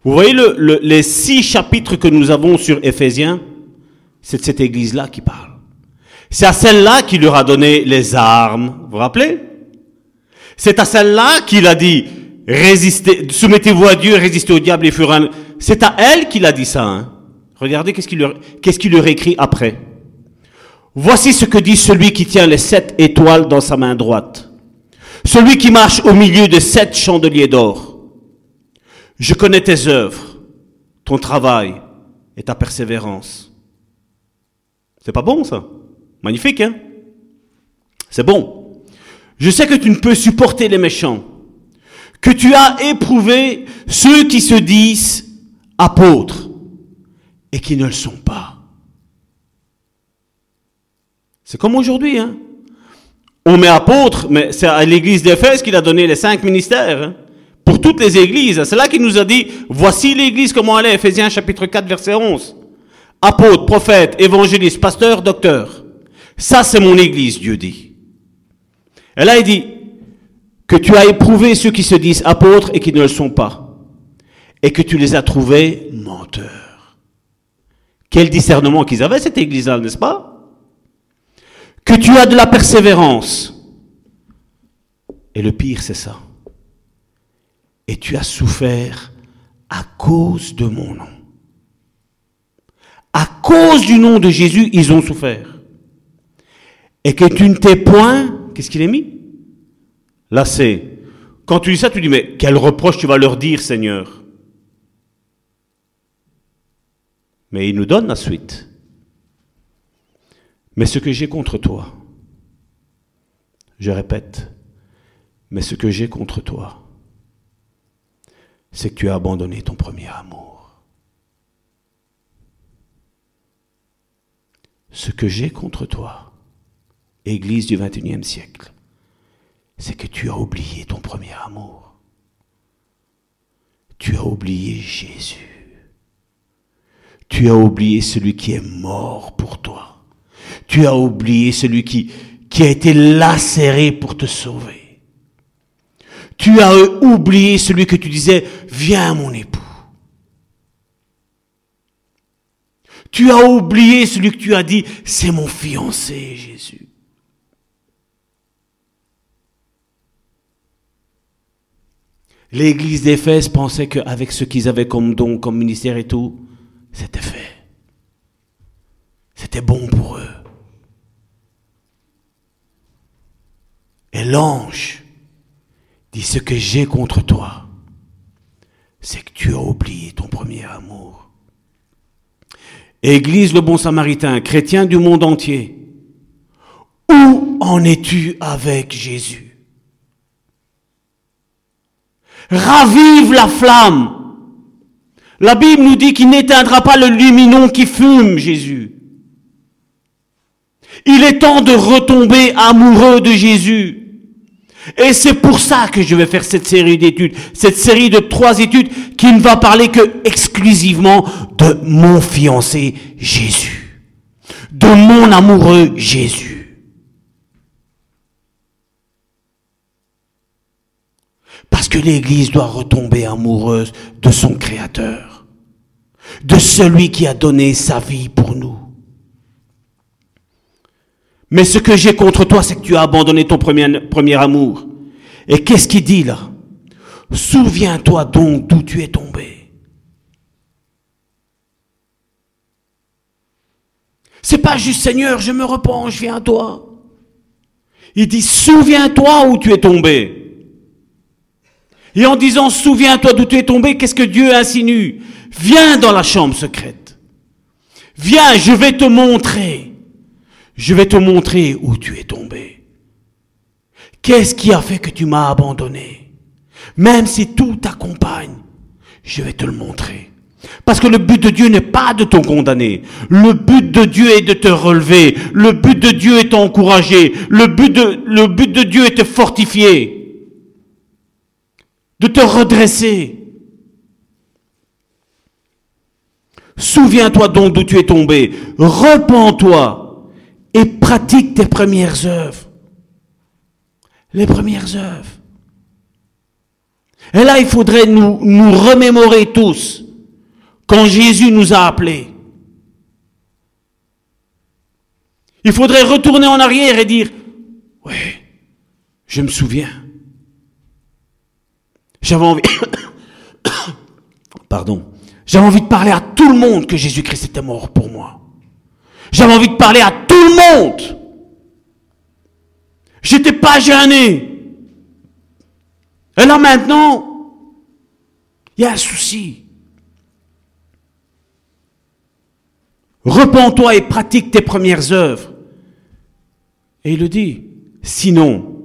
S2: vous voyez le, les six chapitres que nous avons sur Éphésiens, c'est cette église-là qui parle. C'est à celle-là qu'il leur a donné les armes. Vous vous rappelez? C'est à celle-là qu'il a dit, résistez, soumettez-vous à Dieu, résistez au diable et furent C'est à elle qu'il a dit ça. Hein. Regardez qu'est-ce qu'il leur, qu'est-ce qu'il leur écrit après. Voici ce que dit celui qui tient les sept étoiles dans sa main droite. Celui qui marche au milieu de sept chandeliers d'or. Je connais tes œuvres, ton travail et ta persévérance. C'est pas bon ça Magnifique, hein C'est bon. Je sais que tu ne peux supporter les méchants, que tu as éprouvé ceux qui se disent apôtres et qui ne le sont pas. C'est comme aujourd'hui, hein On met apôtre, mais c'est à l'église d'Éphèse qu'il a donné les cinq ministères. Hein pour toutes les églises. C'est là qu'il nous a dit, voici l'église comment elle est, Ephésiens chapitre 4 verset 11. Apôtre, prophète, évangéliste, pasteur, docteur. Ça, c'est mon église, Dieu dit. Et là, il dit que tu as éprouvé ceux qui se disent apôtres et qui ne le sont pas. Et que tu les as trouvés menteurs. Quel discernement qu'ils avaient, cette église-là, n'est-ce pas? Que tu as de la persévérance. Et le pire, c'est ça et tu as souffert à cause de mon nom. À cause du nom de Jésus, ils ont souffert. Et que tu ne t'es point, qu'est-ce qu'il est mis? Là, c'est, quand tu dis ça, tu dis, mais quel reproche tu vas leur dire, Seigneur? Mais il nous donne la suite. Mais ce que j'ai contre toi, je répète, mais ce que j'ai contre toi, c'est que tu as abandonné ton premier amour. Ce que j'ai contre toi, Église du XXIe siècle, c'est que tu as oublié ton premier amour. Tu as oublié Jésus. Tu as oublié celui qui est mort pour toi. Tu as oublié celui qui, qui a été lacéré pour te sauver. Tu as oublié celui que tu disais, viens mon époux. Tu as oublié celui que tu as dit, c'est mon fiancé, Jésus. L'église d'Éphèse pensait qu'avec ce qu'ils avaient comme don, comme ministère et tout, c'était fait. C'était bon pour eux. Et l'ange Dis ce que j'ai contre toi, c'est que tu as oublié ton premier amour. Église le bon samaritain, chrétien du monde entier, où en es-tu avec Jésus? Ravive la flamme. La Bible nous dit qu'il n'éteindra pas le luminon qui fume, Jésus. Il est temps de retomber amoureux de Jésus. Et c'est pour ça que je vais faire cette série d'études, cette série de trois études qui ne va parler que exclusivement de mon fiancé Jésus, de mon amoureux Jésus. Parce que l'Église doit retomber amoureuse de son Créateur, de celui qui a donné sa vie pour nous. Mais ce que j'ai contre toi, c'est que tu as abandonné ton premier, premier amour. Et qu'est-ce qu'il dit là? Souviens-toi donc d'où tu es tombé. C'est pas juste Seigneur, je me repens, je viens à toi. Il dit souviens-toi où tu es tombé. Et en disant souviens-toi d'où tu es tombé, qu'est-ce que Dieu insinue? Viens dans la chambre secrète. Viens, je vais te montrer je vais te montrer où tu es tombé. Qu'est-ce qui a fait que tu m'as abandonné? Même si tout t'accompagne, je vais te le montrer. Parce que le but de Dieu n'est pas de te condamner. Le but de Dieu est de te relever. Le but de Dieu est d'encourager. Le but de, le but de Dieu est de te fortifier. De te redresser. Souviens-toi donc d'où tu es tombé. Repends-toi et pratique tes premières œuvres. Les premières œuvres. Et là, il faudrait nous, nous remémorer tous quand Jésus nous a appelés. Il faudrait retourner en arrière et dire, oui, je me souviens. J'avais envie, *coughs* pardon, j'avais envie de parler à tout le monde que Jésus-Christ était mort pour moi. J'avais envie de parler à tout le monde. J'étais pas gêné. Et là maintenant, il y a un souci. Repends-toi et pratique tes premières œuvres. Et il le dit. Sinon,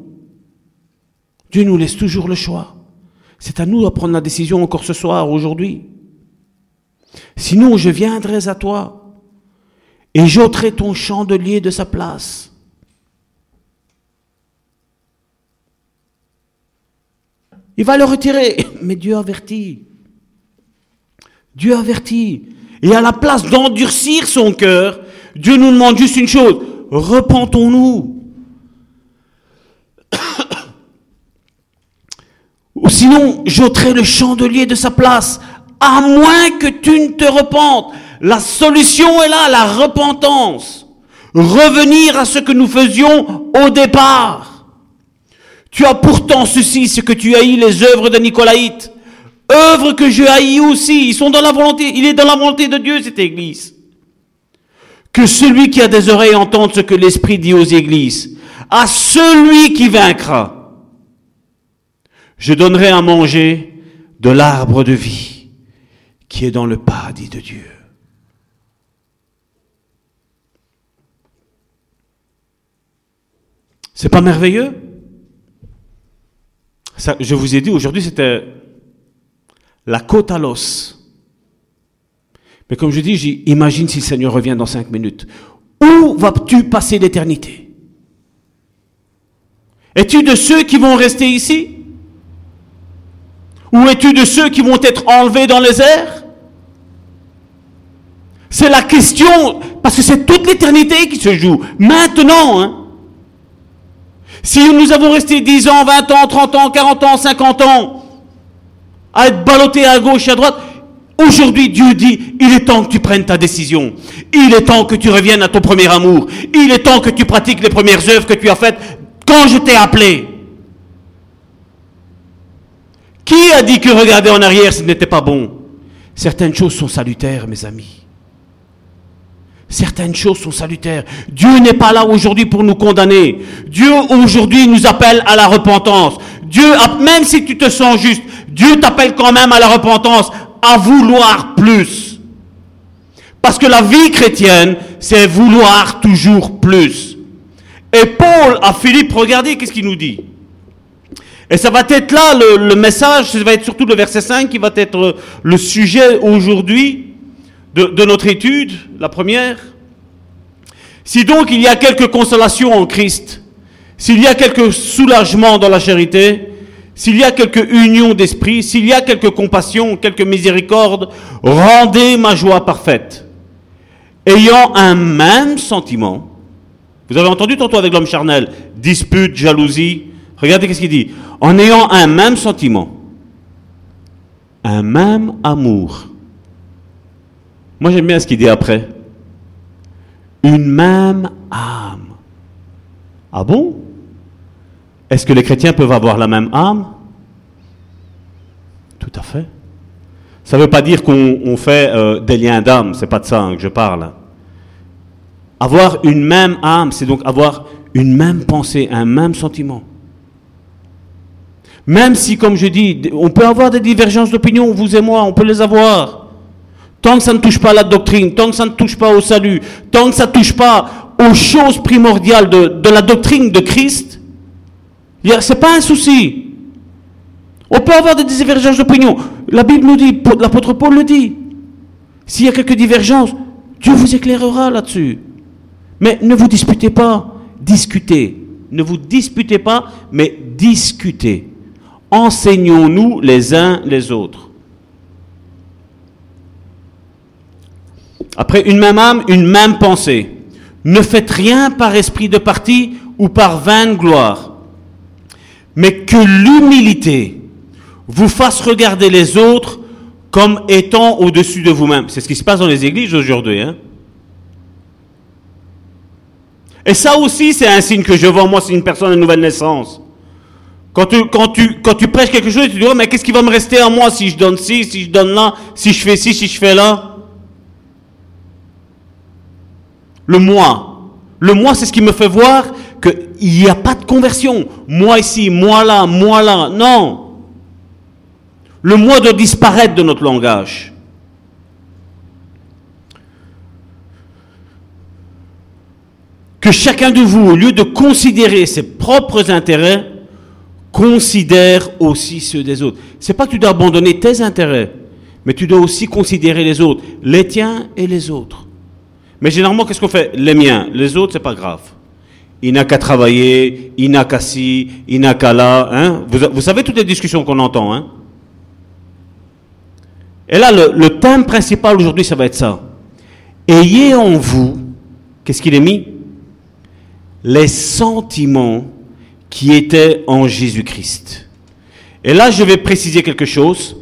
S2: Dieu nous laisse toujours le choix. C'est à nous de prendre la décision encore ce soir, aujourd'hui. Sinon, je viendrai à toi et j'ôterai ton chandelier de sa place. Il va le retirer, *laughs* mais Dieu avertit. Dieu avertit. Et à la place d'endurcir son cœur, Dieu nous demande juste une chose, repentons-nous. Sinon, j'ôterai le chandelier de sa place, à moins que tu ne te repentes. La solution est là, la repentance. Revenir à ce que nous faisions au départ. Tu as pourtant ceci, ce que tu eu les œuvres de Nicolaïte. Œuvre que je haïs aussi. Ils sont dans la volonté. Il est dans la volonté de Dieu, cette église. Que celui qui a des oreilles entende ce que l'Esprit dit aux églises. À celui qui vaincra, je donnerai à manger de l'arbre de vie qui est dans le paradis de Dieu. C'est pas merveilleux? Je vous ai dit aujourd'hui, c'était la côte à l'os. Mais comme je dis, imagine si le Seigneur revient dans cinq minutes. Où vas-tu passer l'éternité? Es-tu de ceux qui vont rester ici? Ou es-tu de ceux qui vont être enlevés dans les airs? C'est la question, parce que c'est toute l'éternité qui se joue. Maintenant, hein. si nous avons resté 10 ans, 20 ans, 30 ans, 40 ans, 50 ans, à être ballotté à gauche et à droite. Aujourd'hui, Dieu dit, il est temps que tu prennes ta décision. Il est temps que tu reviennes à ton premier amour. Il est temps que tu pratiques les premières œuvres que tu as faites quand je t'ai appelé. Qui a dit que regarder en arrière, ce n'était pas bon? Certaines choses sont salutaires, mes amis. Certaines choses sont salutaires. Dieu n'est pas là aujourd'hui pour nous condamner. Dieu aujourd'hui nous appelle à la repentance. Dieu, même si tu te sens juste, Dieu t'appelle quand même à la repentance, à vouloir plus. Parce que la vie chrétienne, c'est vouloir toujours plus. Et Paul à Philippe, regardez qu'est-ce qu'il nous dit. Et ça va être là le, message, ça va être surtout le verset 5 qui va être le sujet aujourd'hui de, de notre étude, la première. Si donc il y a quelque consolation en Christ, s'il y a quelque soulagement dans la charité, s'il y a quelque union d'esprit, s'il y a quelque compassion, quelque miséricorde, rendez ma joie parfaite. Ayant un même sentiment, vous avez entendu tantôt avec l'homme charnel, dispute, jalousie, regardez qu'est-ce qu'il dit, en ayant un même sentiment, un même amour. Moi j'aime bien ce qu'il dit après. Une même âme. Ah bon? Est-ce que les chrétiens peuvent avoir la même âme? Tout à fait. Ça ne veut pas dire qu'on fait euh, des liens d'âme, c'est pas de ça que je parle. Avoir une même âme, c'est donc avoir une même pensée, un même sentiment. Même si, comme je dis, on peut avoir des divergences d'opinion, vous et moi, on peut les avoir. Tant que ça ne touche pas à la doctrine, tant que ça ne touche pas au salut, tant que ça ne touche pas aux choses primordiales de la doctrine de Christ, ce n'est pas un souci. On peut avoir des divergences d'opinion. La Bible nous dit, l'apôtre Paul le dit. S'il y a quelques divergences, Dieu vous éclairera là-dessus. Mais ne vous disputez pas, discutez. Ne vous disputez pas, mais discutez. Enseignons-nous les uns les autres. Après, une même âme, une même pensée. Ne faites rien par esprit de parti ou par vaine gloire, mais que l'humilité vous fasse regarder les autres comme étant au-dessus de vous-même. C'est ce qui se passe dans les églises aujourd'hui. Hein. Et ça aussi, c'est un signe que je vois, moi, c'est une personne de nouvelle naissance. Quand tu, quand tu, quand tu prêches quelque chose, tu dis, oh, mais qu'est-ce qui va me rester à moi si je donne ci, si je donne là, si je fais ci, si je fais là? Le moi. Le moi, c'est ce qui me fait voir qu'il n'y a pas de conversion. Moi ici, moi là, moi là. Non. Le moi doit disparaître de notre langage. Que chacun de vous, au lieu de considérer ses propres intérêts, considère aussi ceux des autres. C'est pas que tu dois abandonner tes intérêts, mais tu dois aussi considérer les autres, les tiens et les autres. Mais généralement, qu'est-ce qu'on fait? Les miens, les autres, c'est pas grave. Il n'a qu'à travailler, il n'a qu'à ci, il n'a qu'à là. Hein vous, savez toutes les discussions qu'on entend. Hein et là, le, le thème principal aujourd'hui, ça va être ça. Ayez en vous, qu'est-ce qu'il est mis? Les sentiments qui étaient en Jésus-Christ. Et là, je vais préciser quelque chose.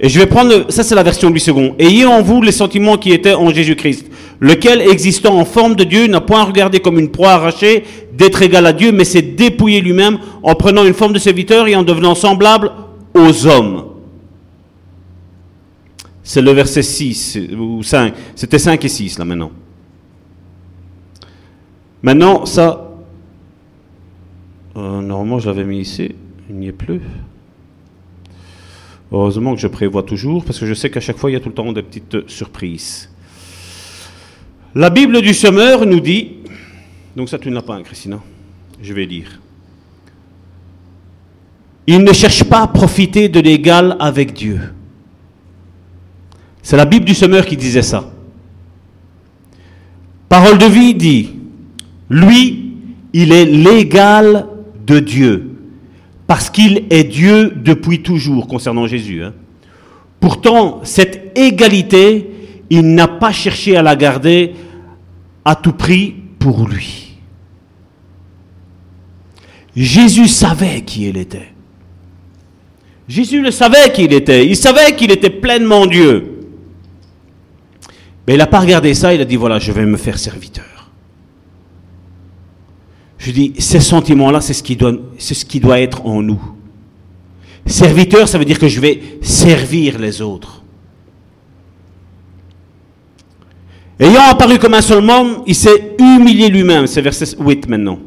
S2: Et je vais prendre, ça c'est la version du second. Ayez en vous les sentiments qui étaient en Jésus-Christ, lequel, existant en forme de Dieu, n'a point regardé comme une proie arrachée d'être égal à Dieu, mais s'est dépouillé lui-même en prenant une forme de serviteur et en devenant semblable aux hommes. C'est le verset 6 ou 5. C'était 5 et 6 là maintenant. Maintenant, ça, euh, normalement je l'avais mis ici, il n'y est plus. Heureusement que je prévois toujours, parce que je sais qu'à chaque fois, il y a tout le temps des petites surprises. La Bible du semeur nous dit, donc ça tu ne l'as pas, hein, Christina, je vais lire. Il ne cherche pas à profiter de l'égal avec Dieu. C'est la Bible du semeur qui disait ça. Parole de vie dit, lui, il est l'égal de Dieu, parce qu'il est Dieu depuis toujours, concernant Jésus. Hein. Pourtant, cette égalité, il n'a pas cherché à la garder à tout prix pour lui. Jésus savait qui il était. Jésus le savait qui il était. Il savait qu'il était pleinement Dieu. Mais il n'a pas regardé ça, il a dit, voilà, je vais me faire serviteur. Je dis, ces sentiments-là, c'est ce, qui doit, c'est ce qui doit être en nous. Serviteur, ça veut dire que je vais servir les autres. Ayant apparu comme un seul homme, il s'est humilié lui-même. C'est verset 8 maintenant.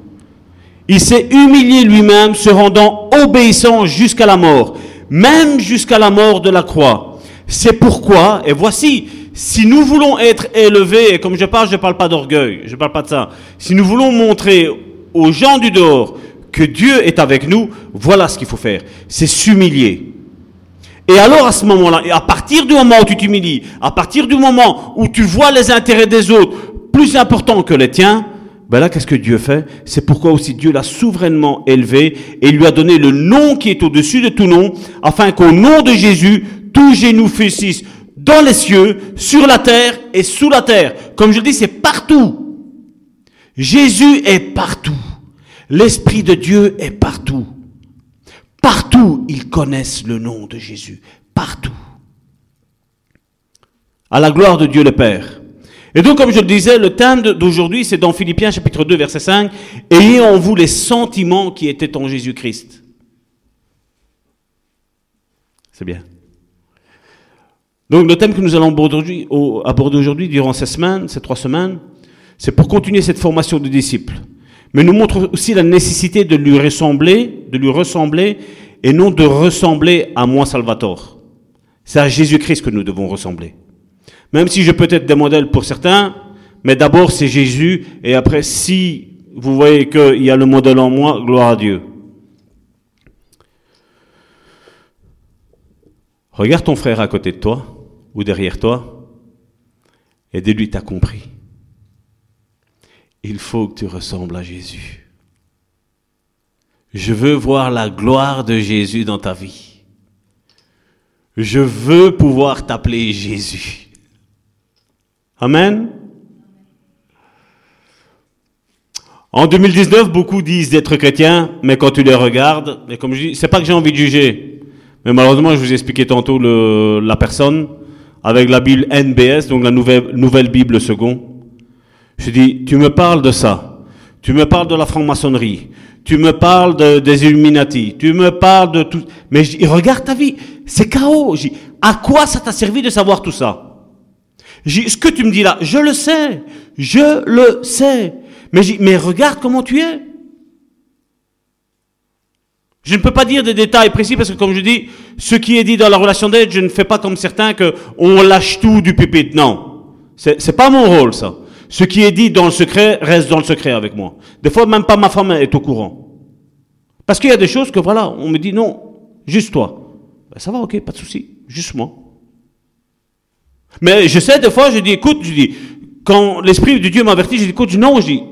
S2: Il s'est humilié lui-même, se rendant obéissant jusqu'à la mort, même jusqu'à la mort de la croix. C'est pourquoi, et voici, si nous voulons être élevés, et comme je parle, je ne parle pas d'orgueil, je ne parle pas de ça. Si nous voulons montrer aux gens du dehors que Dieu est avec nous, voilà ce qu'il faut faire. C'est s'humilier. Et alors à ce moment-là, à partir du moment où tu t'humilies, à partir du moment où tu vois les intérêts des autres plus importants que les tiens, ben là, qu'est-ce que Dieu fait? C'est pourquoi aussi Dieu l'a souverainement élevé et lui a donné le nom qui est au-dessus de tout nom, afin qu'au nom de Jésus, tout genou fléchisse dans les cieux, sur la terre et sous la terre. Comme je le dis, c'est partout. Jésus est partout. L'Esprit de Dieu est partout. Partout, ils connaissent le nom de Jésus. Partout. À la gloire de Dieu le Père. Et donc, comme je le disais, le thème d'aujourd'hui, c'est dans Philippiens chapitre 2, verset 5. Ayez en vous les sentiments qui étaient en Jésus-Christ. C'est bien. Donc le thème que nous allons aborder aujourd'hui, durant ces semaines, ces trois semaines, c'est pour continuer cette formation de disciples. Mais nous montre aussi la nécessité de lui ressembler, de lui ressembler, et non de ressembler à moi Salvatore. C'est à Jésus-Christ que nous devons ressembler. Même si je peux être des modèles pour certains, mais d'abord c'est Jésus, et après si vous voyez qu'il y a le modèle en moi, gloire à Dieu. Regarde ton frère à côté de toi ou derrière toi Et de lui, t'as compris. Il faut que tu ressembles à Jésus. Je veux voir la gloire de Jésus dans ta vie. Je veux pouvoir t'appeler Jésus. Amen. En 2019, beaucoup disent d'être chrétiens, mais quand tu les regardes, et comme je dis, c'est pas que j'ai envie de juger, mais malheureusement, je vous ai expliqué tantôt la personne avec la Bible NBS, donc la nouvelle, nouvelle Bible second. Je dis, tu me parles de ça, tu me parles de la franc-maçonnerie, tu me parles de, des Illuminati, tu me parles de tout, mais je regarde ta vie, c'est chaos. À quoi ça t'a servi de savoir tout ça? Je Ce que tu me dis là, je le sais, je le sais. Mais, mais regarde comment tu es. Je ne peux pas dire des détails précis parce que, comme je dis, ce qui est dit dans la relation d'aide, je ne fais pas comme certains que on lâche tout du pupitre. Non, c'est pas mon rôle ça. Ce qui est dit dans le secret reste dans le secret avec moi. Des fois, même pas ma femme est au courant. Parce qu'il y a des choses que voilà, on me dit non, juste toi. Ben, ça va, ok, pas de souci, juste moi. Mais je sais des fois, je dis écoute, je dis quand l'esprit de Dieu m'avertit, je dis écoute, non, je dis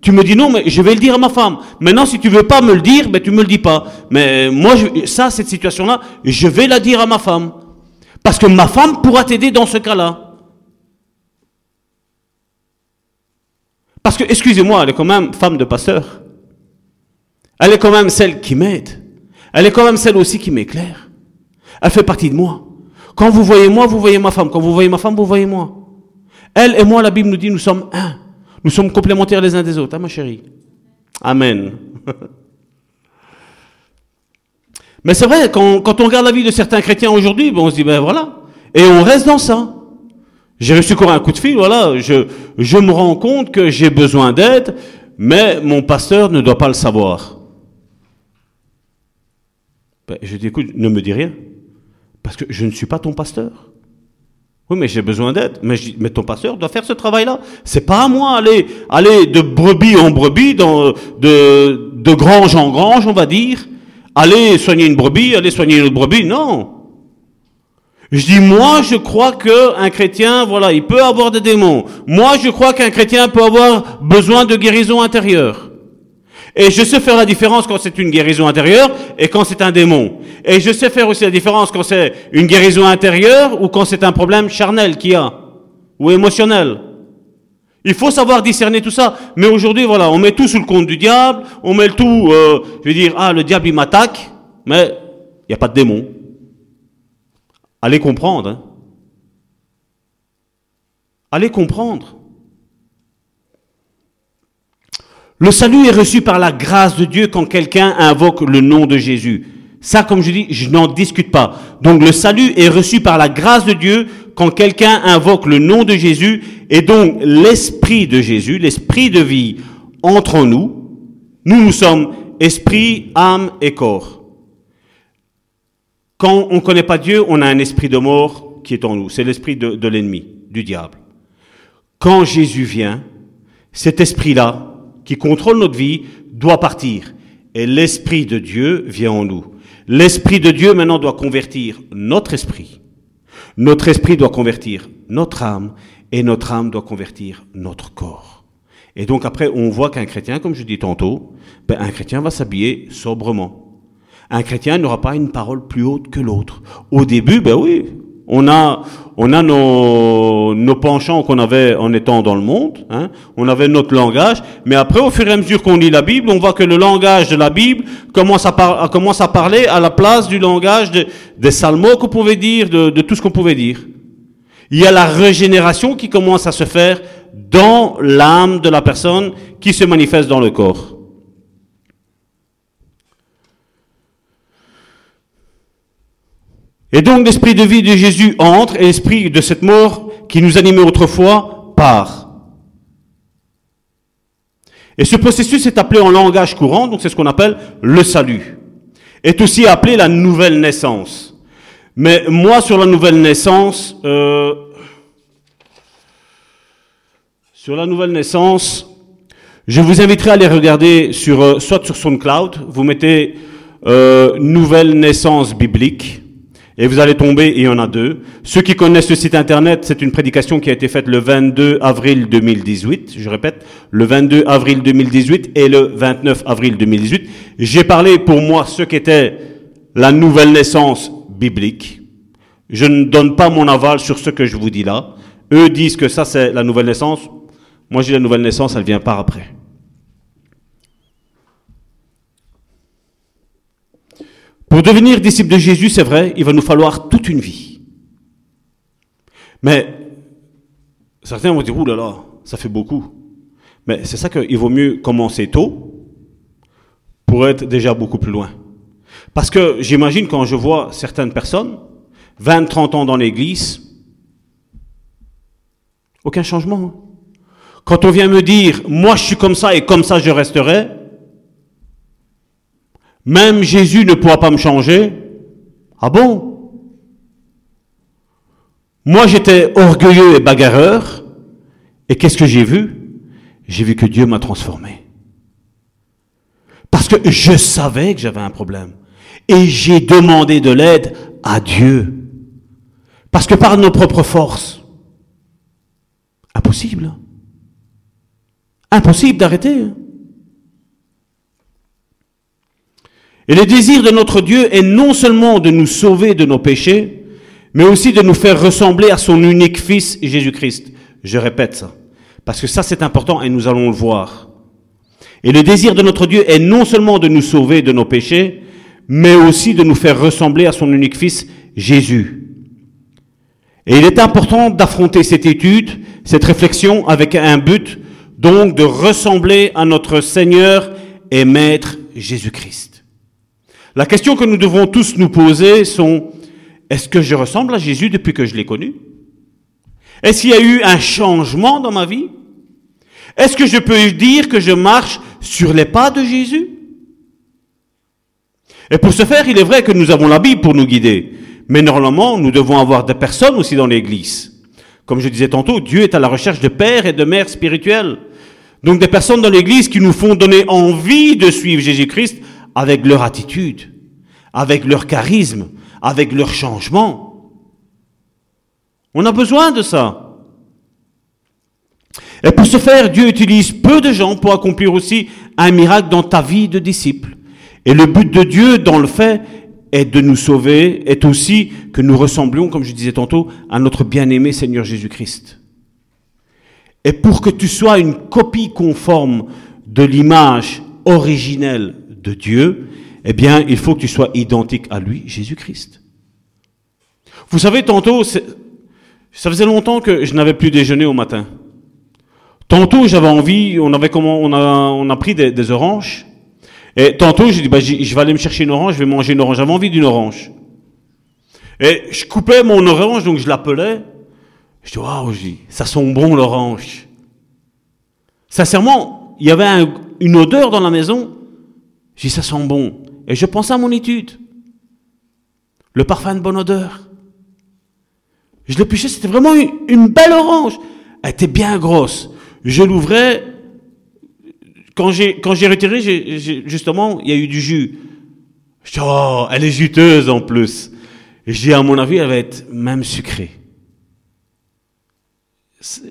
S2: tu me dis non, mais je vais le dire à ma femme. Maintenant, si tu veux pas me le dire, ben tu me le dis pas. Mais moi, je, ça, cette situation-là, je vais la dire à ma femme. Parce que ma femme pourra t'aider dans ce cas-là. Parce que, excusez-moi, elle est quand même femme de pasteur. Elle est quand même celle qui m'aide. Elle est quand même celle aussi qui m'éclaire. Elle fait partie de moi. Quand vous voyez moi, vous voyez ma femme. Quand vous voyez ma femme, vous voyez moi. Elle et moi, la Bible nous dit, nous sommes un. Nous sommes complémentaires les uns des autres, hein, ma chérie Amen. *laughs* Mais c'est vrai, quand, quand, on regarde la vie de certains chrétiens aujourd'hui, bon, on se dit, ben voilà. Et on reste dans ça. J'ai reçu encore un coup de fil, voilà. Je, je me rends compte que j'ai besoin d'aide, mais mon pasteur ne doit pas le savoir. Ben, je dis, écoute, ne me dis rien. Parce que je ne suis pas ton pasteur. Oui, mais j'ai besoin d'aide. Mais, ton pasteur doit faire ce travail-là. C'est pas à moi aller, aller de brebis en brebis, de, de grange en grange, on va dire. Aller soigner une brebis, aller soigner une autre brebis. Non. Je dis, moi, je crois que un chrétien, voilà, il peut avoir des démons. Moi, je crois qu'un chrétien peut avoir besoin de guérison intérieure. Et je sais faire la différence quand c'est une guérison intérieure et quand c'est un démon. Et je sais faire aussi la différence quand c'est une guérison intérieure ou quand c'est un problème charnel qu'il y a, ou émotionnel. Il faut savoir discerner tout ça. Mais aujourd'hui, voilà, on met tout sous le compte du diable, on met tout, euh, je veux dire, ah, le diable, il m'attaque, mais il n'y a pas de démon. Allez comprendre. Hein. Allez comprendre. Le salut est reçu par la grâce de Dieu quand quelqu'un invoque le nom de Jésus. Ça, comme je dis, je n'en discute pas. Donc le salut est reçu par la grâce de Dieu quand quelqu'un invoque le nom de Jésus et donc l'esprit de Jésus, l'esprit de vie entre en nous. Nous, nous sommes esprit, âme et corps. Quand on ne connaît pas Dieu, on a un esprit de mort qui est en nous. C'est l'esprit de, l'ennemi, du diable. Quand Jésus vient, cet esprit-là, qui contrôle notre vie doit partir. Et l'Esprit de Dieu vient en nous. L'Esprit de Dieu maintenant doit convertir notre esprit. Notre esprit doit convertir notre âme et notre âme doit convertir notre corps. Et donc après, on voit qu'un chrétien, comme je dis tantôt, ben, un chrétien va s'habiller sobrement. Un chrétien n'aura pas une parole plus haute que l'autre. Au début, ben oui, on a, on a nos, nos penchants qu'on avait en étant dans le monde, hein. on avait notre langage, mais après, au fur et à mesure qu'on lit la Bible, on voit que le langage de la Bible commence à, parler à la place du langage des salmos qu'on pouvait dire, de tout ce qu'on pouvait dire. Il y a la régénération qui commence à se faire dans l'âme de la personne qui se manifeste dans le corps. Et donc l'esprit de vie de Jésus entre et l'esprit de cette mort qui nous animait autrefois part. Et ce processus est appelé en langage courant, donc c'est ce qu'on appelle le salut. Est aussi appelé la nouvelle naissance. Mais moi, sur la nouvelle naissance, euh, sur la nouvelle naissance, je vous inviterai à aller regarder sur, euh, soit sur SoundCloud, vous mettez euh, nouvelle naissance biblique, Et vous allez tomber, il y en a deux. Ceux qui connaissent ce site internet, c'est une prédication qui a été faite le 22 avril 2018. Je répète, le 22 avril 2018 et le 29 avril 2018. J'ai parlé pour moi ce qu'était la nouvelle naissance biblique. Je ne donne pas mon aval sur ce que je vous dis là. Eux disent que ça c'est la nouvelle naissance. Moi j'ai la nouvelle naissance, elle vient par après. Pour devenir disciple de Jésus, c'est vrai, il va nous falloir toute une vie. Mais certains vont dire, ouh là là, ça fait beaucoup. Mais c'est ça qu'il vaut mieux commencer tôt pour être déjà beaucoup plus loin. Parce que j'imagine quand je vois certaines personnes, 20, 30 ans dans l'église, aucun changement. Hein. Quand on vient me dire, moi je suis comme ça et comme ça je resterai, même Jésus ne pourra pas me changer. Ah bon? Moi j'étais orgueilleux et bagarreur. Et qu'est-ce que j'ai vu? J'ai vu que Dieu m'a transformé. Parce que je savais que j'avais un problème. Et j'ai demandé de l'aide à Dieu. Parce que par nos propres forces, impossible. Impossible d'arrêter. Hein. Et le désir de notre Dieu est non seulement de nous sauver de nos péchés, mais aussi de nous faire ressembler à son unique Fils, Jésus-Christ. Je répète ça, parce que ça c'est important et nous allons le voir. Et le désir de notre Dieu est non seulement de nous sauver de nos péchés, mais aussi de nous faire ressembler à son unique Fils, Jésus. Et il est important d'affronter cette étude, cette réflexion avec un but, donc de ressembler à notre Seigneur et Maître Jésus-Christ. La question que nous devons tous nous poser sont, est-ce que je ressemble à Jésus depuis que je l'ai connu? Est-ce qu'il y a eu un changement dans ma vie? Est-ce que je peux dire que je marche sur les pas de Jésus? Et pour ce faire, il est vrai que nous avons la Bible pour nous guider. Mais normalement, nous devons avoir des personnes aussi dans l'Église. Comme je disais tantôt, Dieu est à la recherche de pères et de mères spirituels. Donc des personnes dans l'Église qui nous font donner envie de suivre Jésus-Christ avec leur attitude, avec leur charisme, avec leur changement. On a besoin de ça. Et pour ce faire, Dieu utilise peu de gens pour accomplir aussi un miracle dans ta vie de disciple. Et le but de Dieu dans le fait est de nous sauver, est aussi que nous ressemblions, comme je disais tantôt, à notre bien-aimé Seigneur Jésus-Christ. Et pour que tu sois une copie conforme de l'image originelle de Dieu, eh bien, il faut que tu sois identique à lui, Jésus-Christ. Vous savez, tantôt, ça faisait longtemps que je n'avais plus déjeuné au matin. Tantôt, j'avais envie, on avait comment, on a, on a pris des, oranges. Et tantôt, j'ai dit, bah, je vais aller me chercher une orange, je vais manger une orange. J'avais envie d'une orange. Et je coupais mon orange, donc je l'appelais. Je dis, waouh, ça sent bon l'orange. Sincèrement, il y avait une odeur dans la maison. J'ai ça sent bon. Et je pensais à mon étude. Le parfum de bonne odeur. Je l'épluchais, c'était vraiment une, belle orange. Elle était bien grosse. Je l'ouvrais. Quand j'ai, quand j'ai retiré, justement, il y a eu du jus. Je dis, oh, elle est juteuse en plus. J'ai à mon avis, elle va être même sucrée.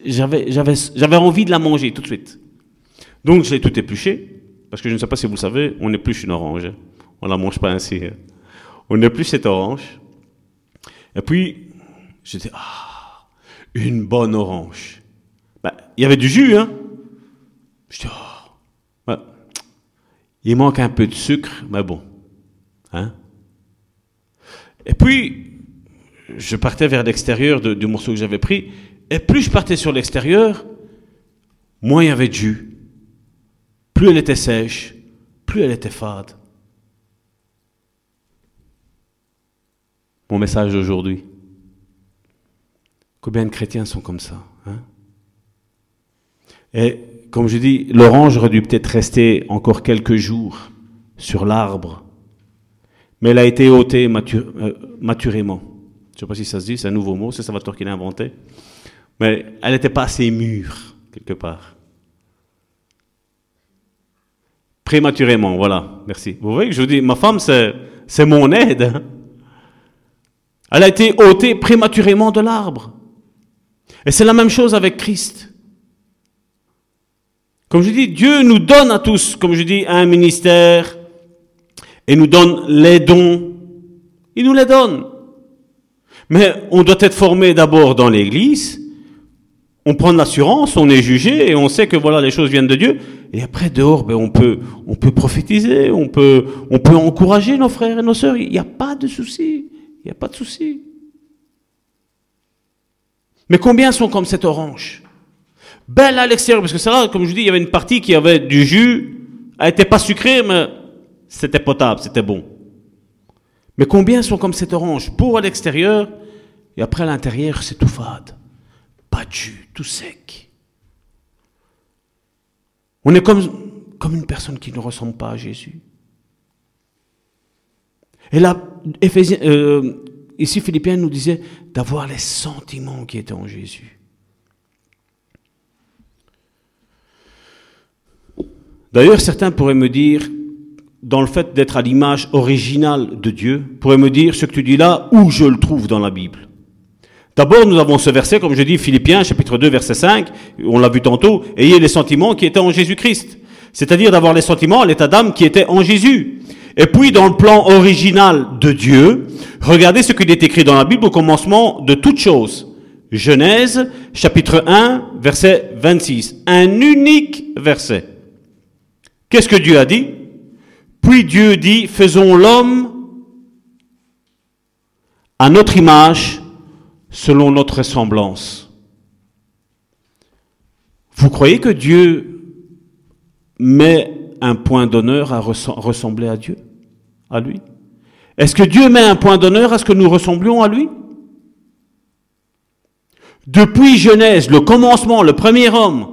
S2: J'avais, j'avais, j'avais envie de la manger tout de suite. Donc, je l'ai tout épluché. Parce que je ne sais pas si vous le savez, on épluche une orange. On ne la mange pas ainsi. On épluche cette orange. Et puis, je dis, ah, une bonne orange. Ben, il y avait du jus, hein. Je dis, oh, il manque un peu de sucre, mais bon. Hein. Et puis, je partais vers l'extérieur du morceau que j'avais pris. Et plus je partais sur l'extérieur, moins il y avait de jus. Plus elle était sèche, plus elle était fade. Mon message d'aujourd'hui. Combien de chrétiens sont comme ça hein? Et comme je dis, l'orange aurait dû peut-être rester encore quelques jours sur l'arbre, mais elle a été ôtée euh, maturément. Je ne sais pas si ça se dit, c'est un nouveau mot, c'est Salvatore qui l'a inventé. Mais elle n'était pas assez mûre, quelque part. Prématurément, voilà, merci. Vous voyez je vous dis, ma femme, c'est mon aide. Elle a été ôtée prématurément de l'arbre. Et c'est la même chose avec Christ. Comme je dis, Dieu nous donne à tous, comme je dis, un ministère et nous donne les dons. Il nous les donne. Mais on doit être formé d'abord dans l'Église. On prend l'assurance, on est jugé et on sait que voilà les choses viennent de Dieu. Et après dehors, ben, on peut on peut prophétiser, on peut on peut encourager nos frères et nos sœurs. Il n'y a pas de souci. Il n'y a pas de souci. Mais combien sont comme cette orange? Belle à l'extérieur, parce que c'est là, comme je dis, il y avait une partie qui avait du jus, elle n'était pas sucrée, mais c'était potable, c'était bon. Mais combien sont comme cette orange, pour à l'extérieur, et après à l'intérieur, c'est tout fade, jus, tout sec. On est comme, comme une personne qui ne ressemble pas à Jésus. Et là, euh, ici Philippiens nous disait d'avoir les sentiments qui étaient en Jésus. D'ailleurs, certains pourraient me dire, dans le fait d'être à l'image originale de Dieu, pourraient me dire ce que tu dis là, où je le trouve dans la Bible? D'abord, nous avons ce verset, comme je dis, Philippiens, chapitre 2, verset 5, on l'a vu tantôt, ayez les sentiments qui étaient en Jésus-Christ. C'est-à-dire d'avoir les sentiments, l'état d'âme qui était en Jésus. Et puis, dans le plan original de Dieu, regardez ce qu'il est écrit dans la Bible au commencement de toutes choses. Genèse, chapitre 1, verset 26. Un unique verset. Qu'est-ce que Dieu a dit? Puis Dieu dit, faisons l'homme à notre image, selon notre ressemblance. Vous croyez que Dieu met un point d'honneur à ressembler à Dieu, à lui? Est-ce que Dieu met un point d'honneur à ce que nous ressemblions à lui? Depuis Genèse, le commencement, le premier homme,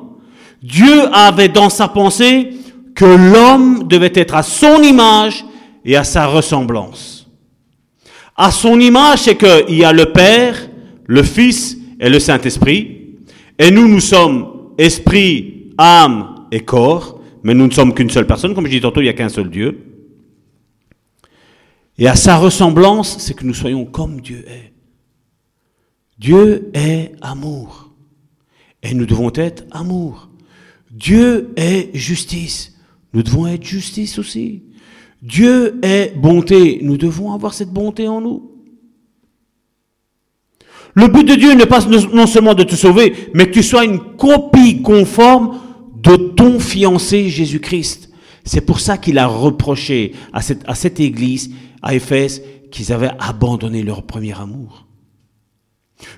S2: Dieu avait dans sa pensée que l'homme devait être à son image et à sa ressemblance. À son image, c'est qu'il y a le Père, le Fils et le Saint-Esprit. Et nous, nous sommes esprit, âme et corps, mais nous ne sommes qu'une seule personne. Comme je dis tantôt, il n'y a qu'un seul Dieu. Et à sa ressemblance, c'est que nous soyons comme Dieu est. Dieu est amour. Et nous devons être amour. Dieu est justice. Nous devons être justice aussi. Dieu est bonté. Nous devons avoir cette bonté en nous. Le but de Dieu n'est pas non seulement de te sauver, mais que tu sois une copie conforme de ton fiancé Jésus-Christ. C'est pour ça qu'il a reproché à cette, à cette église, à Éphèse, qu'ils avaient abandonné leur premier amour.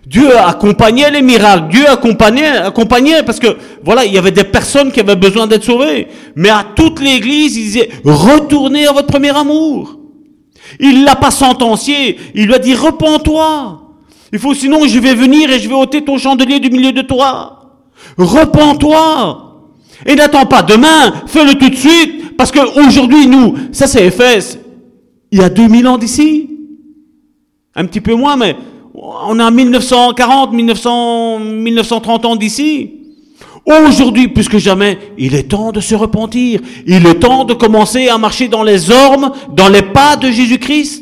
S2: Dieu accompagnait les miracles, Dieu accompagnait, accompagnait, parce que voilà, il y avait des personnes qui avaient besoin d'être sauvées. Mais à toute l'église, il disait, retournez à votre premier amour. Il l'a pas sentencié, il lui a dit, repens-toi. Il faut sinon je vais venir et je vais ôter ton chandelier du milieu de toi. Repens-toi. Et n'attends pas demain, fais-le tout de suite, parce qu'aujourd'hui, nous, ça c'est Éphèse, il y a 2000 ans d'ici. Un petit peu moins, mais on a 1940, 1900, 1930 ans d'ici. Aujourd'hui, plus que jamais, il est temps de se repentir. Il est temps de commencer à marcher dans les ormes, dans les pas de Jésus-Christ.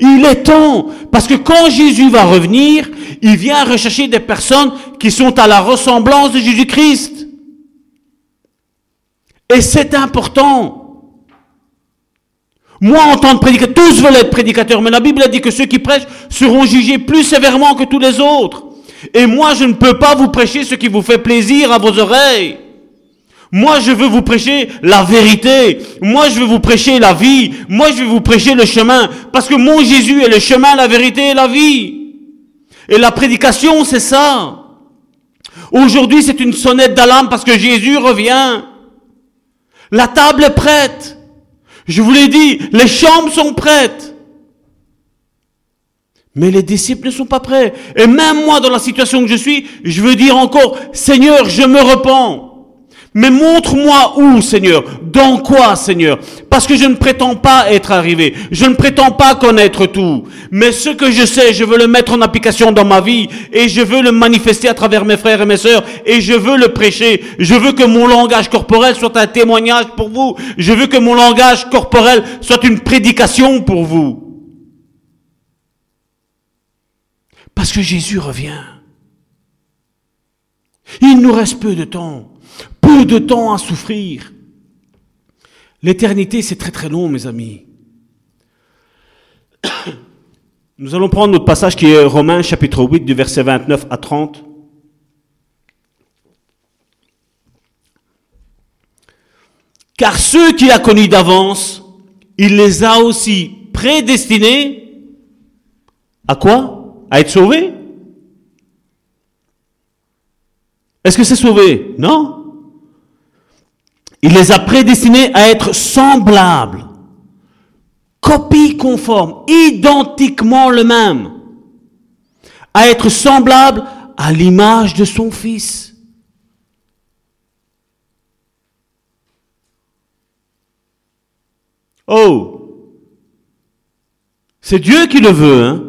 S2: Il est temps, parce que quand Jésus va revenir, il vient rechercher des personnes qui sont à la ressemblance de Jésus-Christ. Et c'est important. Moi, en tant que prédicateur, tous veulent être prédicateurs, mais la Bible a dit que ceux qui prêchent seront jugés plus sévèrement que tous les autres. Et moi, je ne peux pas vous prêcher ce qui vous fait plaisir à vos oreilles. Moi, je veux vous prêcher la vérité. Moi, je veux vous prêcher la vie. Moi, je veux vous prêcher le chemin. Parce que mon Jésus est le chemin, la vérité et la vie. Et la prédication, c'est ça. Aujourd'hui, c'est une sonnette d'alarme parce que Jésus revient. La table est prête. Je vous l'ai dit, les chambres sont prêtes. Mais les disciples ne sont pas prêts. Et même moi, dans la situation que je suis, je veux dire encore, Seigneur, je me repens. Mais montre-moi où, Seigneur Dans quoi, Seigneur? Parce que je ne prétends pas être arrivé. Je ne prétends pas connaître tout. Mais ce que je sais, je veux le mettre en application dans ma vie. Et je veux le manifester à travers mes frères et mes sœurs. Et je veux le prêcher. Je veux que mon langage corporel soit un témoignage pour vous. Je veux que mon langage corporel soit une prédication pour vous. Parce que Jésus revient. Il nous reste peu de temps de temps à souffrir. L'éternité, c'est très très long, mes amis. *coughs* Nous allons prendre notre passage qui est Romains chapitre 8 du verset 29 à 30. Car ceux qu'il a connus d'avance, il les a aussi prédestinés à quoi? À être sauvés? Est-ce que c'est sauvé? Non. Il les a prédestinés à être semblables, copie conforme, identiquement le même, à être semblables à l'image de son Fils. Oh C'est Dieu qui le veut, hein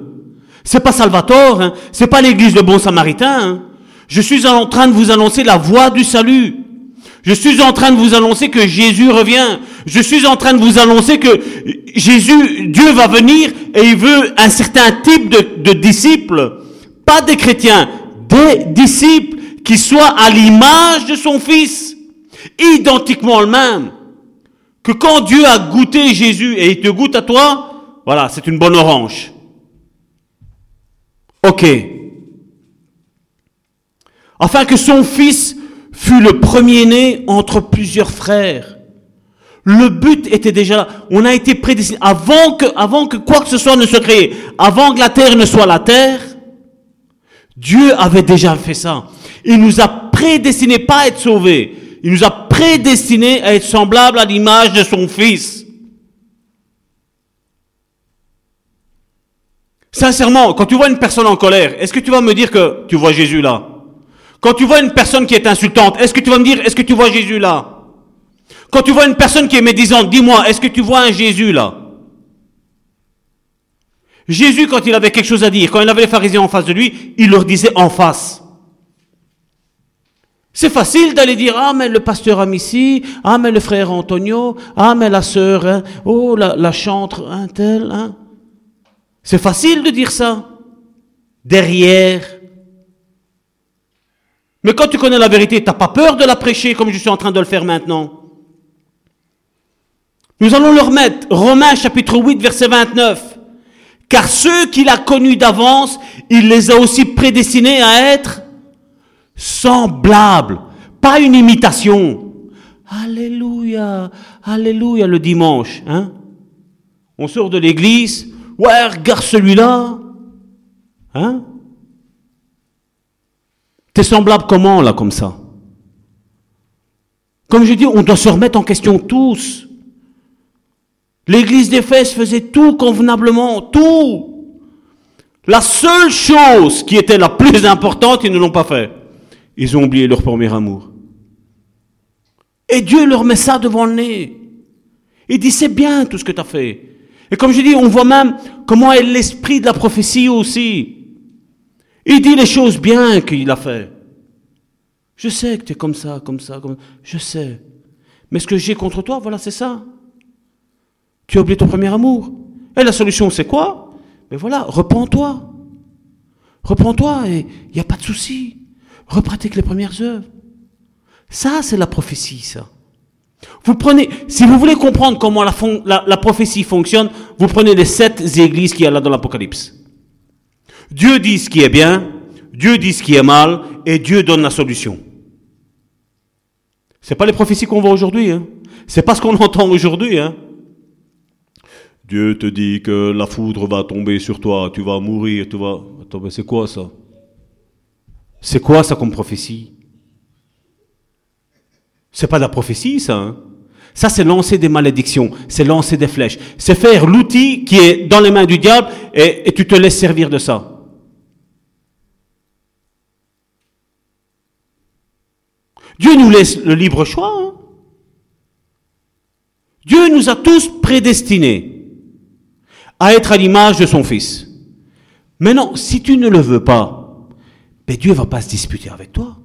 S2: C'est pas Salvatore, hein C'est pas l'église de Bon Samaritain, hein Je suis en train de vous annoncer la voie du salut. Je suis en train de vous annoncer que Jésus revient. Je suis en train de vous annoncer que Jésus, Dieu va venir et il veut un certain type de, de disciples. Pas des chrétiens, des disciples qui soient à l'image de son Fils. Identiquement le même que quand Dieu a goûté Jésus et il te goûte à toi, voilà, c'est une bonne orange. Ok. Afin que son fils fût le premier-né entre plusieurs frères. Le but était déjà là. On a été prédestiné. Avant que, avant que quoi que ce soit ne se crée, avant que la terre ne soit la terre, Dieu avait déjà fait ça. Il nous a prédestinés pas à être sauvés. Il nous a prédestinés à être semblables à l'image de son Fils. Sincèrement, quand tu vois une personne en colère, est-ce que tu vas me dire que tu vois Jésus là? Quand tu vois une personne qui est insultante, est-ce que tu vas me dire, est-ce que tu vois Jésus là? Quand tu vois une personne qui est médisante, dis-moi, est-ce que tu vois un Jésus là? Jésus, quand il avait quelque chose à dire, quand il avait les pharisiens en face de lui, il leur disait en face. C'est facile d'aller dire, ah, mais le pasteur Amici, ah, mais le frère Antonio, ah, mais la sœur, hein, oh, la, chantre, un tel, hein. C'est facile de dire ça. Derrière. Mais quand tu connais la vérité, t'as pas peur de la prêcher comme je suis en train de le faire maintenant? Nous allons le remettre. Romains chapitre 8, verset 29. Car ceux qu'il a connus d'avance, il les a aussi prédestinés à être semblable, pas une imitation. Alléluia, alléluia le dimanche. Hein? On sort de l'église, ouais, regarde celui-là. Hein? T'es semblable comment là comme ça? Comme je dis, on doit se remettre en question tous. L'église d'Éphèse faisait tout convenablement, tout. La seule chose qui était la plus importante, ils ne l'ont pas fait. Ils ont oublié leur premier amour. Et Dieu leur met ça devant le nez. Il dit, c'est bien tout ce que tu as fait. Et comme je dis, on voit même comment est l'esprit de la prophétie aussi. Il dit les choses bien qu'il a fait. Je sais que tu es comme ça, comme ça, comme Je sais. Mais ce que j'ai contre toi, voilà, c'est ça. Tu as oublié ton premier amour. Et la solution, c'est quoi? Mais voilà, reprends-toi. Reprends-toi et il n'y a pas de souci repratique les premières œuvres. Ça, c'est la prophétie, ça. Vous prenez, si vous voulez comprendre comment la, la, prophétie fonctionne, vous prenez les sept églises qu'il y a là dans l'Apocalypse. Dieu dit ce qui est bien, Dieu dit ce qui est mal, et Dieu donne la solution. C'est pas les prophéties qu'on voit aujourd'hui, hein. C'est pas ce qu'on *laughs* entend aujourd'hui, hein. Dieu te dit que la foudre va tomber sur toi, tu vas mourir, tu vas. Attends, mais c'est quoi ça? C'est quoi ça comme prophétie? C'est pas de la prophétie, ça. Hein ça, c'est lancer des malédictions, c'est lancer des flèches. C'est faire l'outil qui est dans les mains du diable et tu te laisses servir de ça. Dieu nous laisse le libre choix. Hein Dieu nous a tous prédestinés à être à l'image de son Fils. Maintenant, si tu ne le veux pas, mais Dieu va pas se disputer avec toi.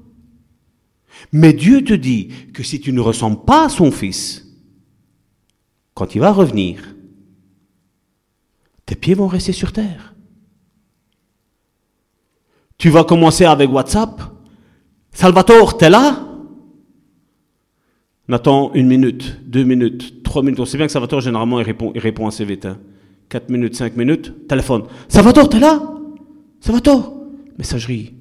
S2: Mais Dieu te dit que si tu ne ressembles pas à son Fils, quand il va revenir, tes pieds vont rester sur terre. tu vas commencer avec WhatsApp. Salvatore, t'es là? On attend une minute, deux minutes, trois minutes. On sait bien que Salvatore, généralement, il répond, il répond assez vite. Hein. Quatre minutes, cinq minutes, téléphone. Salvatore, t'es là? Salvatore? Messagerie.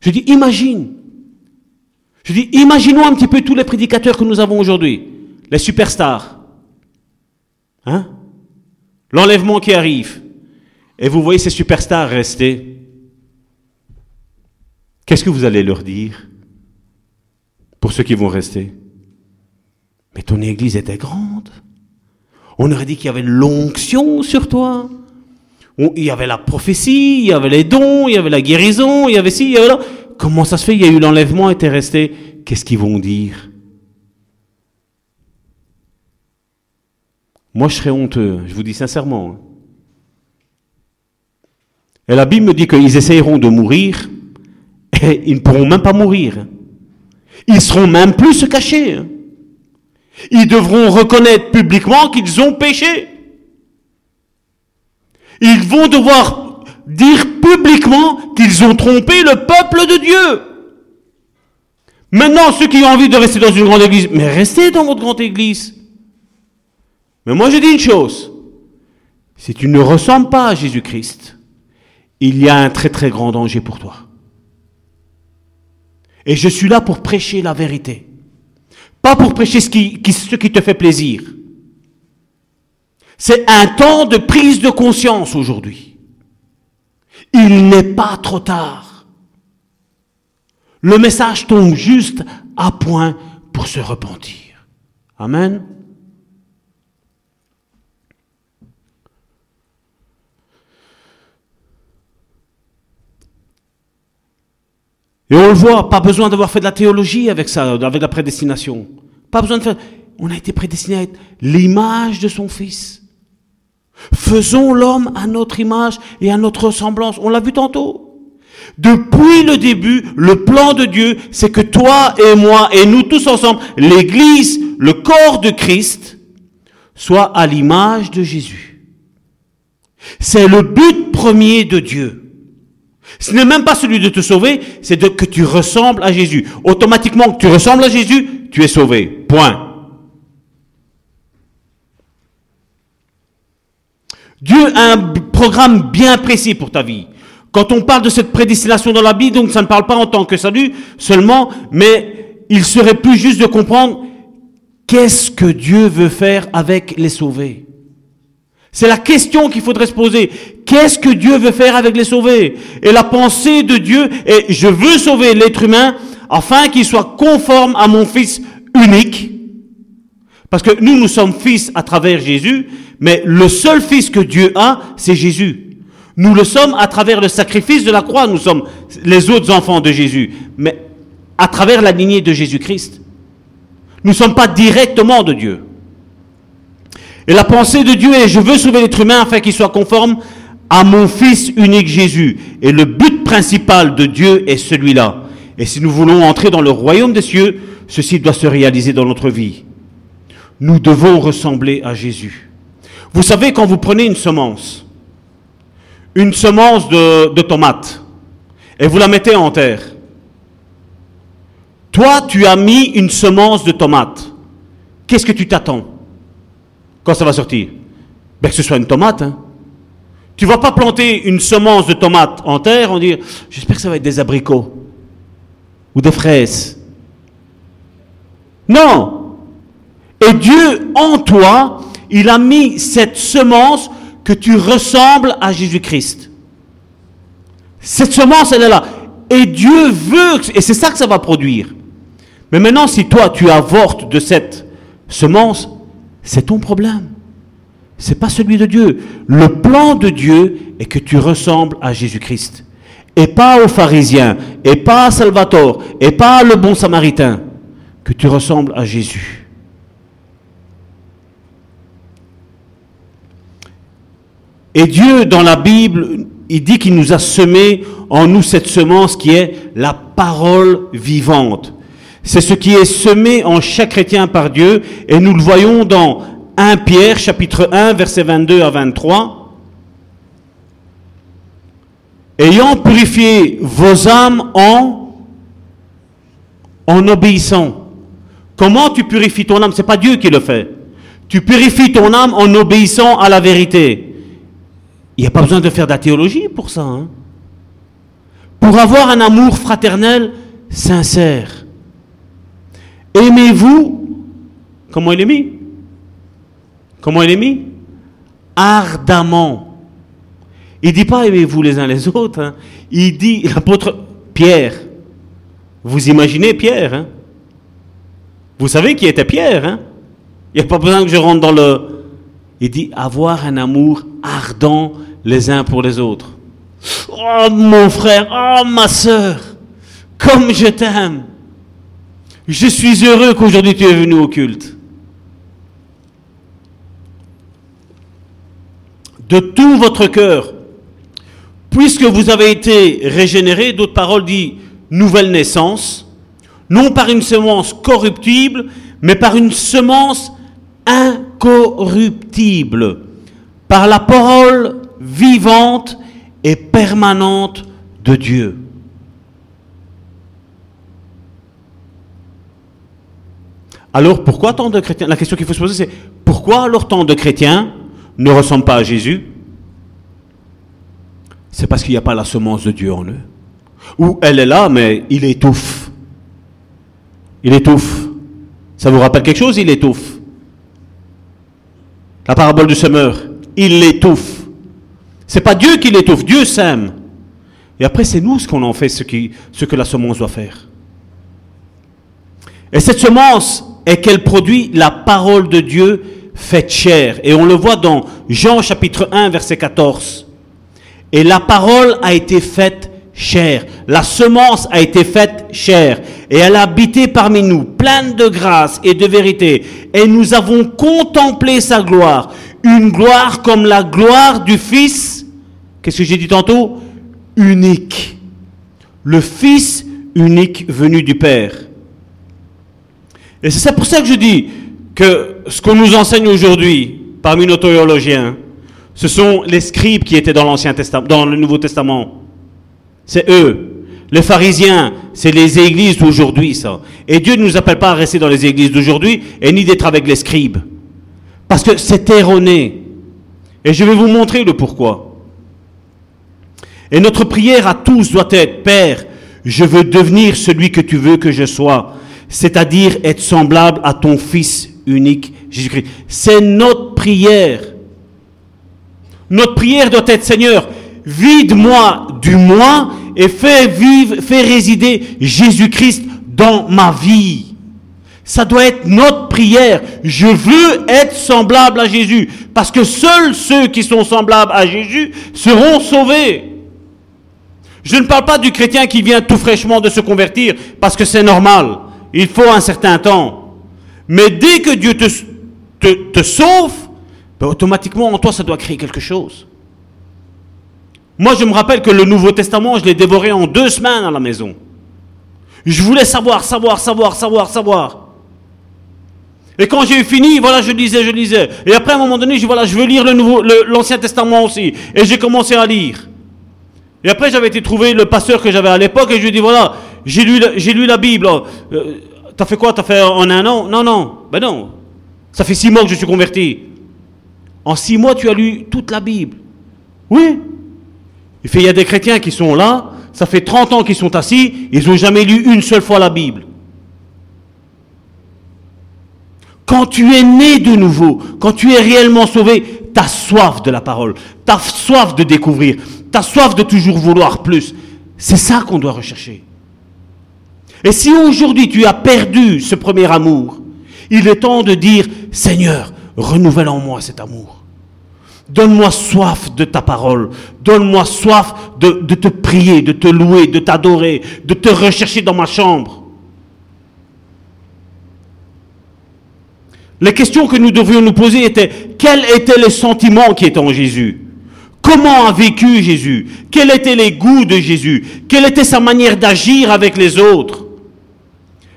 S2: Je dis, imagine. Je dis, imaginons un petit peu tous les prédicateurs que nous avons aujourd'hui, les superstars. Hein? L'enlèvement qui arrive. Et vous voyez ces superstars rester. Qu'est-ce que vous allez leur dire pour ceux qui vont rester? Mais ton église était grande. On aurait dit qu'il y avait l'onction sur toi. Il y avait la prophétie, il y avait les dons, il y avait la guérison, il y avait ci, il y avait là. Comment ça se fait? Il y a eu l'enlèvement et t'es resté. Qu'est-ce qu'ils vont dire? Moi, je serais honteux, je vous dis sincèrement. Hein. Et la Bible me dit qu'ils essayeront de mourir ils ne pourront même pas mourir. Ils seront même plus se cacher. Ils devront reconnaître publiquement qu'ils ont péché. Ils vont devoir dire publiquement qu'ils ont trompé le peuple de Dieu. Maintenant, ceux qui ont envie de rester dans une grande église, mais restez dans votre grande église. Mais moi je dis une chose, si tu ne ressembles pas à Jésus-Christ, il y a un très très grand danger pour toi. Et je suis là pour prêcher la vérité, pas pour prêcher ce qui, ce qui te fait plaisir. C'est un temps de prise de conscience aujourd'hui. Il n'est pas trop tard. Le message tombe juste à point pour se repentir. Amen. Et on le voit, pas besoin d'avoir fait de la théologie avec ça, avec la prédestination. Pas besoin de faire. On a été prédestiné à être l'image de son Fils. Faisons l'homme à notre image et à notre ressemblance. On l'a vu tantôt. Depuis le début, le plan de Dieu, c'est que toi et moi et nous tous ensemble, l'Église, le corps de Christ, soit à l'image de Jésus. C'est le but premier de Dieu. Ce n'est même pas celui de te sauver, c'est de que tu ressembles à Jésus. Automatiquement que tu ressembles à Jésus, tu es sauvé. Point. Dieu a un programme bien précis pour ta vie. Quand on parle de cette prédestination dans la Bible, donc ça ne parle pas en tant que salut seulement, mais il serait plus juste de comprendre qu'est-ce que Dieu veut faire avec les sauvés. C'est la question qu'il faudrait se poser. Qu'est-ce que Dieu veut faire avec les sauvés? Et la pensée de Dieu est, je veux sauver l'être humain afin qu'il soit conforme à mon Fils unique. Parce que nous, nous sommes fils à travers Jésus, mais le seul Fils que Dieu a, c'est Jésus. Nous le sommes à travers le sacrifice de la croix, nous sommes les autres enfants de Jésus, mais à travers la lignée de Jésus-Christ. Nous ne sommes pas directement de Dieu. Et la pensée de Dieu est, je veux sauver l'être humain afin qu'il soit conforme à mon Fils unique Jésus. Et le but principal de Dieu est celui-là. Et si nous voulons entrer dans le royaume des cieux, ceci doit se réaliser dans notre vie. Nous devons ressembler à Jésus. Vous savez, quand vous prenez une semence, une semence de, tomate, et vous la mettez en terre, toi, tu as mis une semence de tomate. Qu'est-ce que tu t'attends? Quand ça va sortir? Ben, Que ce soit une tomate. Hein. Tu vas pas planter une semence de tomate en terre en dire j'espère que ça va être des abricots ou des fraises. Non. Et Dieu en toi, il a mis cette semence que tu ressembles à Jésus-Christ. Cette semence, elle est là. Et Dieu veut, et c'est ça que ça va produire. Mais maintenant, si toi, tu avortes de cette semence, c'est ton problème. C'est pas celui de Dieu. Le plan de Dieu est que tu ressembles à Jésus-Christ. Et pas aux pharisiens, et pas à Salvatore, et pas le bon samaritain. Que tu ressembles à Jésus. Et Dieu, dans la Bible, il dit qu'il nous a semé en nous cette semence qui est la parole vivante. C'est ce qui est semé en chaque chrétien par Dieu et nous le voyons dans 1 Pierre chapitre 1 versets 22 à 23. Ayant purifié vos âmes en, en obéissant. Comment tu purifies ton âme? C'est pas Dieu qui le fait. Tu purifies ton âme en obéissant à la vérité. Il n'y a pas besoin de faire de la théologie pour ça. Hein. Pour avoir un amour fraternel sincère. Aimez-vous, comment il est mis? Comment il est mis Ardemment. Il dit pas aimez-vous les uns les autres. Hein. Il dit, l'apôtre Pierre, vous imaginez Pierre hein? Vous savez qui était Pierre hein? Il n'y a pas besoin que je rentre dans le... Il dit avoir un amour ardent les uns pour les autres. Oh mon frère, oh ma soeur, comme je t'aime. Je suis heureux qu'aujourd'hui tu es venu au culte. De tout votre cœur, puisque vous avez été régénéré, d'autres paroles dit nouvelle naissance, non par une semence corruptible, mais par une semence incorruptible, par la parole vivante et permanente de Dieu. Alors pourquoi tant de chrétiens? La question qu'il faut se poser, c'est pourquoi alors tant de chrétiens? Ne ressemblent pas à Jésus C'est parce qu'il n'y a pas la semence de Dieu en eux. Ou elle est là, mais il étouffe. Il étouffe. Ça vous rappelle quelque chose Il étouffe? La parabole du semeur. Il l'étouffe. C'est pas Dieu qui l'étouffe, Dieu sème. Et après, c'est nous ce qu'on en fait, ce, que la semence doit faire. Et cette semence est qu'elle produit la parole de Dieu faite chair. Et on le voit dans Jean chapitre 1, verset 14. Et la parole a été faite chair. La semence a été faite chair. Et elle a habité parmi nous, pleine de grâce et de vérité. Et nous avons contemplé sa gloire une gloire comme la gloire du Fils, qu'est-ce que j'ai dit tantôt? Unique. Le Fils unique venu du Père. Et c'est pour ça que je dis que ce qu'on nous enseigne aujourd'hui parmi nos théologiens, ce sont les scribes qui étaient dans l'Ancien Testament, dans le Nouveau Testament. C'est eux. Les pharisiens, c'est les églises d'aujourd'hui, ça. Et Dieu ne nous appelle pas à rester dans les églises d'aujourd'hui et ni d'être avec les scribes. Parce que c'est erroné. Et je vais vous montrer le pourquoi. Et notre prière à tous doit être, Père, je veux devenir celui que tu veux que je sois, c'est-à-dire être semblable à ton Fils unique, Jésus-Christ. C'est notre prière. Notre prière doit être, Seigneur, vide-moi du moi et fais vivre, fais résider Jésus-Christ dans ma vie. Ça doit être notre prière. Je veux être semblable à Jésus. Parce que seuls ceux qui sont semblables à Jésus seront sauvés. Je ne parle pas du chrétien qui vient tout fraîchement de se convertir, parce que c'est normal. Il faut un certain temps. Mais dès que Dieu te, te, sauve, ben, automatiquement en toi, ça doit créer quelque chose. Moi, je me rappelle que le Nouveau Testament, je l'ai dévoré en deux semaines à la maison. Je voulais savoir, savoir, savoir, savoir, savoir. Et quand j'ai fini, voilà, je lisais, je lisais. Et après, à un moment donné, je voilà, je veux lire le nouveau, l'Ancien Testament aussi. Et j'ai commencé à lire. Et après, j'avais été trouver le pasteur que j'avais à l'époque et je lui ai dit, voilà, j'ai lu, j'ai lu la Bible. Euh, t'as fait quoi? T'as fait en un an? Non, non. Ben non. Ça fait six mois que je suis converti. En six mois, tu as lu toute la Bible. Oui. Il fait, il y a des chrétiens qui sont là, ça fait 30 ans qu'ils sont assis, ils n'ont jamais lu une seule fois la Bible. Quand tu es né de nouveau, quand tu es réellement sauvé, tu as soif de la parole, tu as soif de découvrir, tu as soif de toujours vouloir plus. C'est ça qu'on doit rechercher. Et si aujourd'hui tu as perdu ce premier amour, il est temps de dire, Seigneur, renouvelle en moi cet amour. Donne-moi soif de ta parole. Donne-moi soif de, te prier, de te louer, de t'adorer, de te rechercher dans ma chambre. Les questions que nous devions nous poser étaient, quels étaient les sentiments qui étaient en Jésus? Comment a vécu Jésus? Quels étaient les goûts de Jésus? Quelle était sa manière d'agir avec les autres?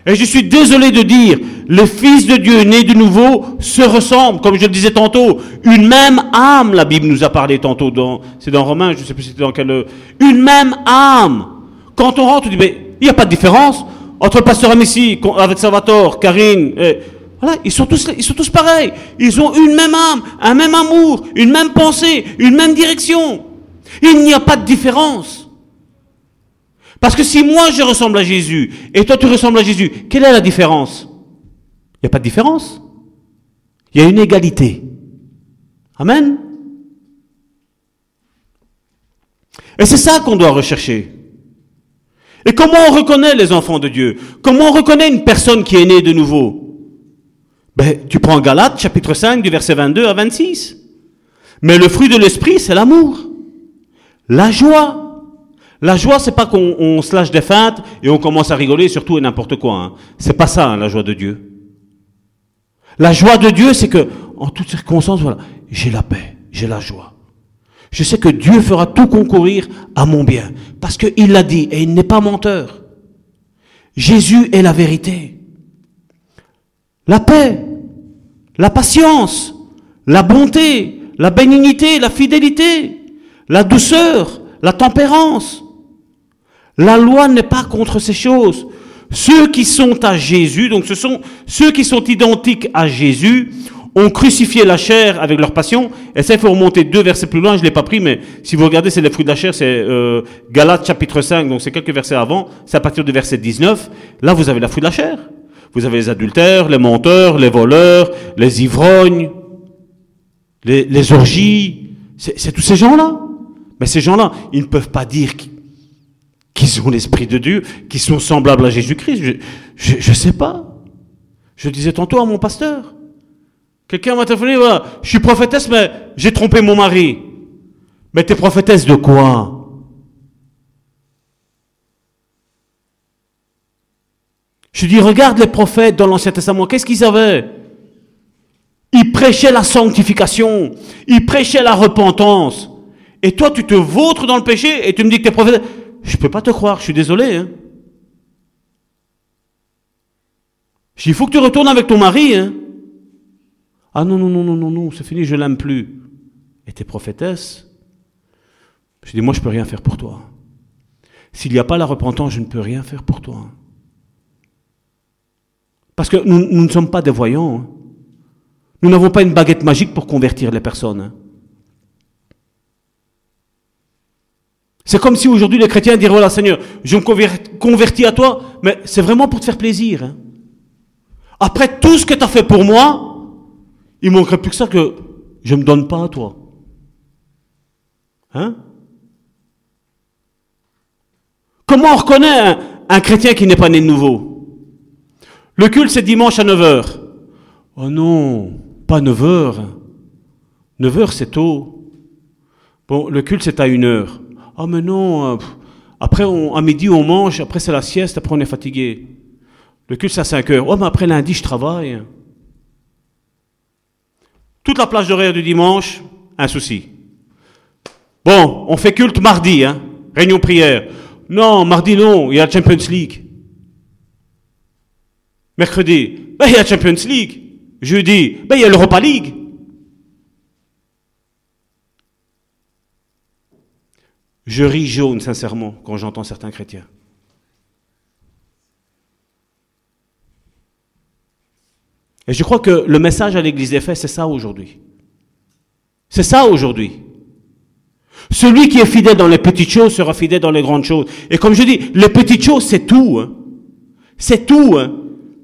S2: Et je suis désolé de dire, les fils de Dieu nés de nouveau se ressemblent, comme je le disais tantôt, une même âme, la Bible nous a parlé tantôt, dans, c'est dans Romains, je ne sais plus c'était dans quel... Une même âme. Quand on rentre, on dit, mais il n'y a pas de différence entre le pasteur Amissi, avec Salvatore, Karine, voilà, ils sont, tous, ils sont tous pareils. Ils ont une même âme, un même amour, une même pensée, une même direction. Il n'y a pas de différence. Parce que si moi je ressemble à Jésus et toi tu ressembles à Jésus, quelle est la différence? Il n'y a pas de différence. Il y a une égalité. Amen. Et c'est ça qu'on doit rechercher. Et comment on reconnaît les enfants de Dieu? Comment on reconnaît une personne qui est née de nouveau? Ben, tu prends Galates chapitre 5 du verset 22 à 26. Mais le fruit de l'esprit, c'est l'amour. La joie. La joie, c'est pas qu'on se lâche des feintes et on commence à rigoler surtout et n'importe quoi. Hein. C'est pas ça, hein, la joie de Dieu. La joie de Dieu, c'est que, en toutes circonstances, voilà, j'ai la paix, j'ai la joie. Je sais que Dieu fera tout concourir à mon bien. Parce qu'il l'a dit et il n'est pas menteur. Jésus est la vérité. La paix, la patience, la bonté, la bénignité, la fidélité, la douceur, la tempérance. La loi n'est pas contre ces choses. Ceux qui sont à Jésus, donc ce sont ceux qui sont identiques à Jésus, ont crucifié la chair avec leur passion. Et ça, il faut remonter deux versets plus loin, je ne l'ai pas pris, mais si vous regardez, c'est les fruits de la chair, c'est euh, Galates chapitre 5, donc c'est quelques versets avant, c'est à partir du verset 19. Là, vous avez la fruit de la chair. Vous avez les adultères, les menteurs, les voleurs, les ivrognes, les, orgies. C'est tous ces gens-là. Mais ces gens-là, ils ne peuvent pas dire qu'ils ont l'Esprit de Dieu, qu'ils sont semblables à Jésus-Christ. Je ne sais pas. Je disais tantôt à mon pasteur. Quelqu'un m'a téléphoné, voilà, je suis prophétesse, mais j'ai trompé mon mari. Mais t'es prophétesse de quoi? Je dis, regarde les prophètes dans l'Ancien Testament, qu'est-ce qu'ils avaient? Ils prêchaient la sanctification, ils prêchaient la repentance. Et toi, tu te vautres dans le péché et tu me dis que tu es prophète. Je peux pas te croire, je suis désolé. Hein. Il faut que tu retournes avec ton mari. Hein. Ah non, non, non, non, non, non, c'est fini, je l'aime plus. Et t'es prophétesse Je dis, moi, je peux rien faire pour toi. S'il n'y a pas la repentance, je ne peux rien faire pour toi. Parce que nous, ne sommes pas des voyants. Hein. Nous n'avons pas une baguette magique pour convertir les personnes. C'est comme si aujourd'hui les chrétiens diraient, voilà Seigneur, je me convertis à toi, mais c'est vraiment pour te faire plaisir. Hein. Après tout ce que tu as fait pour moi, il manquerait plus que ça que je ne me donne pas à toi. Hein? Comment on reconnaît un chrétien qui n'est pas né de nouveau? Le culte, c'est dimanche à 9h. Oh non, pas 9h. 9h, c'est tôt. Bon, le culte, c'est à 1h. Ah, mais non, euh, après, à midi, on mange, après, c'est la sieste, après, on est fatigué. Le culte, c'est à 5h. Oh, mais après, lundi, je travaille. Toute la plage d'horaire du dimanche, un souci. Bon, on fait culte mardi, hein, réunion prière. Non, mardi, non, il y a la Champions League. Mercredi, ben, il y a la Champions League. Jeudi, ben, il y a l'Europa League. Je ris jaune, sincèrement, quand j'entends certains chrétiens. Et je crois que le message à l'Église des faits, c'est ça aujourd'hui. C'est ça aujourd'hui. Celui qui est fidèle dans les petites choses sera fidèle dans les grandes choses. Et comme je dis, les petites choses, c'est tout. Hein. C'est tout. Hein.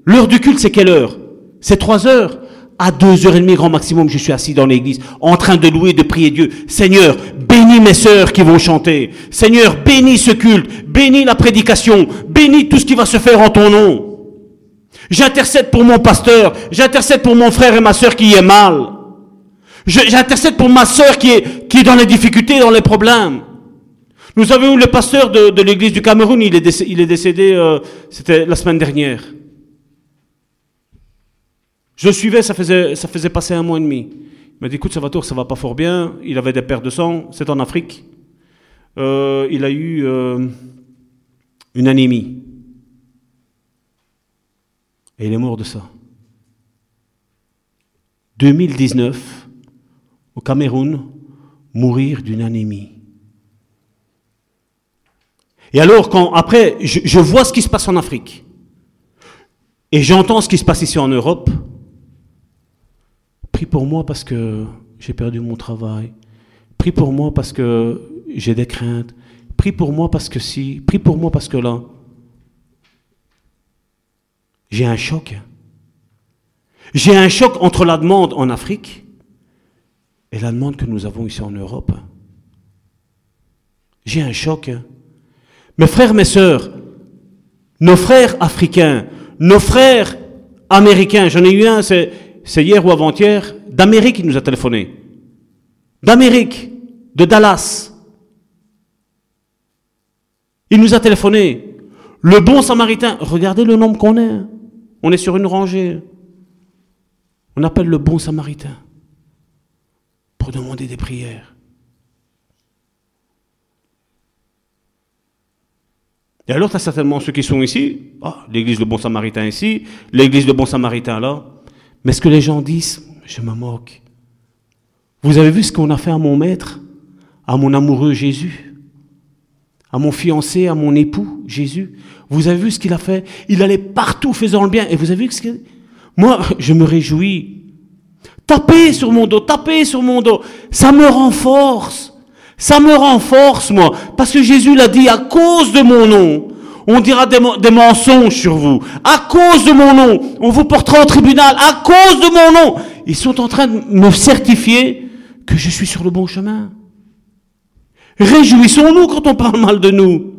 S2: L'heure du culte, c'est quelle heure? C'est trois heures. À deux heures et demie, grand maximum, je suis assis dans l'église, en train de louer, de prier Dieu. Seigneur, bénis mes sœurs qui vont chanter. Seigneur, bénis ce culte, bénis la prédication, bénis tout ce qui va se faire en ton nom. J'intercède pour mon pasteur, j'intercède pour mon frère et ma sœur qui est mal. J'intercède pour ma sœur qui est, qui est dans les difficultés, dans les problèmes. Nous avons eu le pasteur de, l'église du Cameroun, il est décédé, il est décédé euh, c'était la semaine dernière. Je suivais, ça faisait, passer un mois et demi. Il m'a dit, écoute, Salvatore, ça va pas fort bien. Il avait des pertes de sang, c'est en Afrique. Euh, il a eu euh, une anémie. Et il est mort de ça. 2019, au Cameroun, mourir d'une anémie. Et alors, quand après, je, vois ce qui se passe en Afrique, et j'entends ce qui se passe ici en Europe, prie pour moi parce que j'ai perdu mon travail, prie pour moi parce que j'ai des craintes, prie pour moi parce que si, prie pour moi parce que là, j'ai un choc. J'ai un choc entre la demande en Afrique et la demande que nous avons ici en Europe. J'ai un choc. Mes frères, mes sœurs, nos frères africains, nos frères américains, j'en ai eu un, c'est, hier ou avant-hier, d'Amérique qui nous a téléphoné. D'Amérique, de Dallas. Il nous a téléphoné. Le bon samaritain, regardez le nombre qu'on est. On est sur une rangée. On appelle le bon samaritain pour demander des prières. Et alors, tu as certainement ceux qui sont ici, ah, l'église de Bon Samaritain ici, l'église de Bon Samaritain là. Mais ce que les gens disent, je me moque. Vous avez vu ce qu'on a fait à mon maître, à mon amoureux Jésus, à mon fiancé, à mon époux Jésus? Vous avez vu ce qu'il a fait? Il allait partout faisant le bien. Et vous avez vu ce qu'il Moi, je me réjouis. Tapez sur mon dos, tapez sur mon dos. Ça me renforce. Ça me renforce, moi, parce que Jésus l'a dit, à cause de mon nom, on dira des, mensonges sur vous. À cause de mon nom, on vous portera au tribunal. À cause de mon nom, ils sont en train de me certifier que je suis sur le bon chemin. Réjouissons-nous quand on parle mal de nous.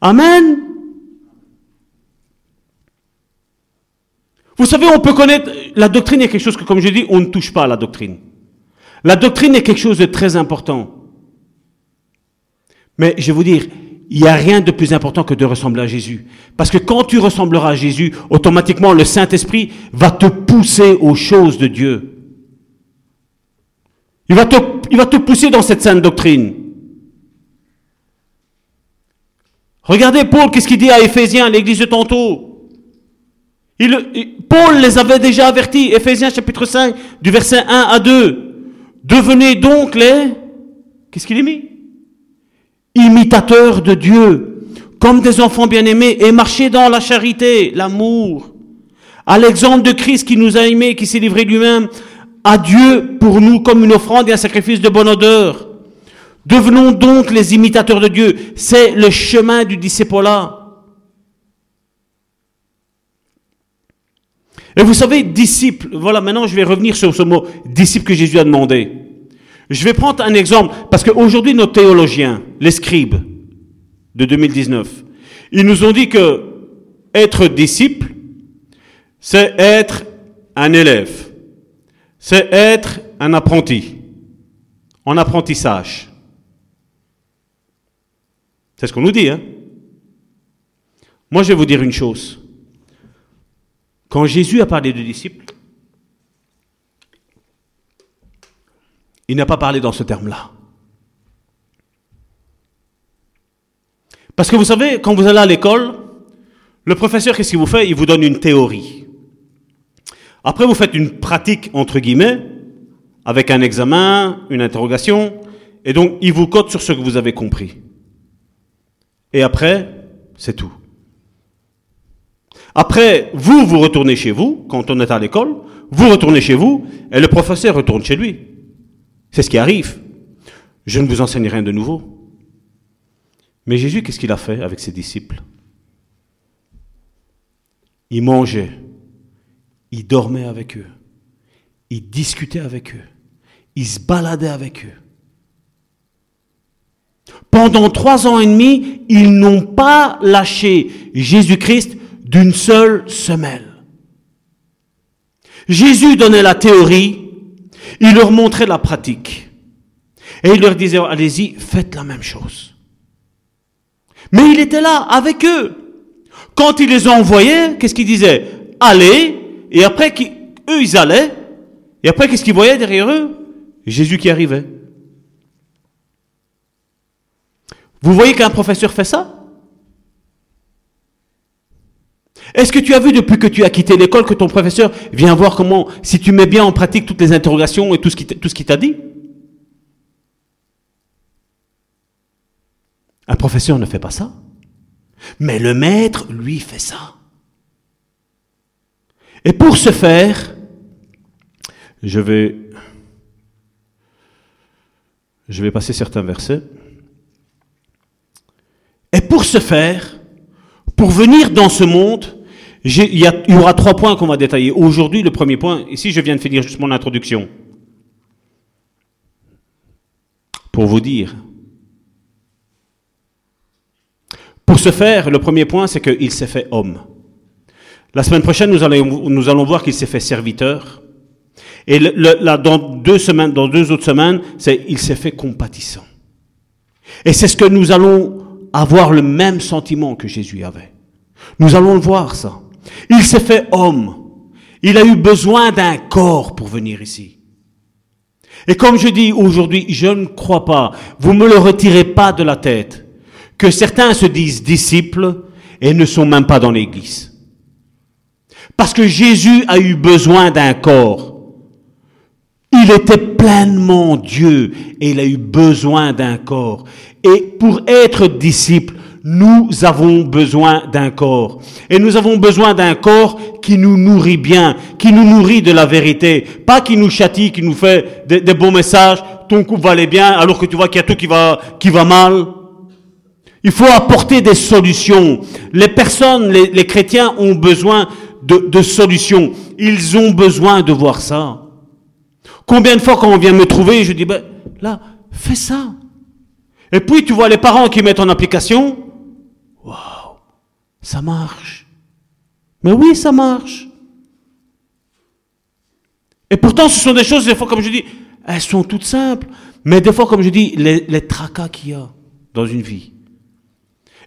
S2: Amen. Vous savez, on peut connaître, la doctrine est quelque chose que, comme je dis, on ne touche pas à la doctrine. La doctrine est quelque chose de très important. Mais je vais vous dire, il n'y a rien de plus important que de ressembler à Jésus. Parce que quand tu ressembleras à Jésus, automatiquement le Saint-Esprit va te pousser aux choses de Dieu. Il va te, il va te pousser dans cette sainte doctrine. Regardez Paul, qu'est-ce qu'il dit à Éphésiens, l'église de tantôt? Il, Paul les avait déjà avertis, Éphésiens chapitre 5, du verset 1 à 2. Devenez donc les... Qu'est-ce qu'il est mis? Imitateurs de Dieu, comme des enfants bien-aimés, et marchez dans la charité, l'amour, à l'exemple de Christ qui nous a aimés, qui s'est livré lui-même à Dieu pour nous comme une offrande et un sacrifice de bonne odeur. Devenons donc les imitateurs de Dieu. C'est le chemin du disciple-là. Et vous savez, disciple, voilà, maintenant je vais revenir sur ce mot, disciple que Jésus a demandé. Je vais prendre un exemple, parce qu'aujourd'hui, nos théologiens, les scribes de 2019, ils nous ont dit que être disciple, c'est être un élève, c'est être un apprenti, en apprentissage. C'est ce qu'on nous dit, hein Moi, je vais vous dire une chose. Quand Jésus a parlé de disciples, Il n'a pas parlé dans ce terme-là. Parce que vous savez, quand vous allez à l'école, le professeur, qu'est-ce qu'il vous fait? Il vous donne une théorie. Après, vous faites une pratique, entre guillemets, avec un examen, une interrogation, et donc il vous cote sur ce que vous avez compris. Et après, c'est tout. Après, vous, vous retournez chez vous, quand on est à l'école, vous retournez chez vous, et le professeur retourne chez lui. C'est ce qui arrive. Je ne vous enseigne rien de nouveau. Mais Jésus, qu'est-ce qu'il a fait avec ses disciples? Il mangeait, il dormait avec eux, il discutait avec eux, il se baladait avec eux. Pendant trois ans et demi, ils n'ont pas lâché Jésus-Christ d'une seule semelle. Jésus donnait la théorie, il leur montrait la pratique. Et il leur disait, allez-y, faites la même chose. Mais il était là avec eux. Quand il les envoyait, qu'est-ce qu'il disait? Allez, et après, eux, ils allaient, et après, qu'est-ce qu'ils voyaient derrière eux? Jésus qui arrivait. Vous voyez qu'un professeur fait ça? Est-ce que tu as vu depuis que tu as quitté l'école que ton professeur vient voir comment, si tu mets bien en pratique toutes les interrogations et tout ce qu'il t'a dit? Un professeur ne fait pas ça. Mais le maître, lui, fait ça. Et pour ce faire, je vais, je vais passer certains versets. Et pour ce faire, pour venir dans ce monde, il y, aura trois points qu'on va détailler. Aujourd'hui, le premier point, ici je viens de finir juste mon introduction. Pour vous dire. Pour ce faire, le premier point, c'est qu'il s'est fait homme. La semaine prochaine, nous allons, nous allons voir qu'il s'est fait serviteur. Et là, dans deux semaines, dans deux autres semaines, c'est il s'est fait compatissant. Et c'est ce que nous allons avoir le même sentiment que Jésus avait. Nous allons le voir ça. Il s'est fait homme. Il a eu besoin d'un corps pour venir ici. Et comme je dis aujourd'hui, je ne crois pas, vous me le retirez pas de la tête, que certains se disent disciples et ne sont même pas dans l'église. Parce que Jésus a eu besoin d'un corps. Il était pleinement Dieu et il a eu besoin d'un corps. Et pour être disciple, nous avons besoin d'un corps. Et nous avons besoin d'un corps qui nous nourrit bien, qui nous nourrit de la vérité. Pas qui nous châtie, qui nous fait des, bons messages. Ton couple va aller bien alors que tu vois qu'il y a tout qui va, qui va mal. Il faut apporter des solutions. Les personnes, les, les chrétiens ont besoin de, de solutions. Ils ont besoin de voir ça. Combien de fois quand on vient me trouver, je dis, ben, là, fais ça. Et puis tu vois les parents qui mettent en application, waouh, ça marche. Mais oui, ça marche. Et pourtant, ce sont des choses, des fois, comme je dis, elles sont toutes simples. Mais des fois, comme je dis, les, les tracas qu'il y a dans une vie.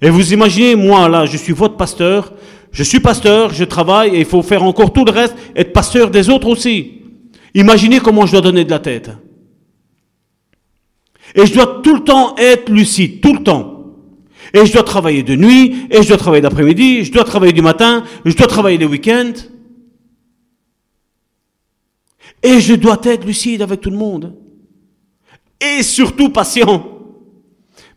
S2: Et vous imaginez, moi, là, je suis votre pasteur, je suis pasteur, je travaille, et il faut faire encore tout le reste, être pasteur des autres aussi. Imaginez comment je dois donner de la tête. Et je dois tout le temps être lucide, tout le temps. Et je dois travailler de nuit, et je dois travailler d'après-midi, je dois travailler du matin, je dois travailler les week-ends. Et je dois être lucide avec tout le monde. Et surtout patient.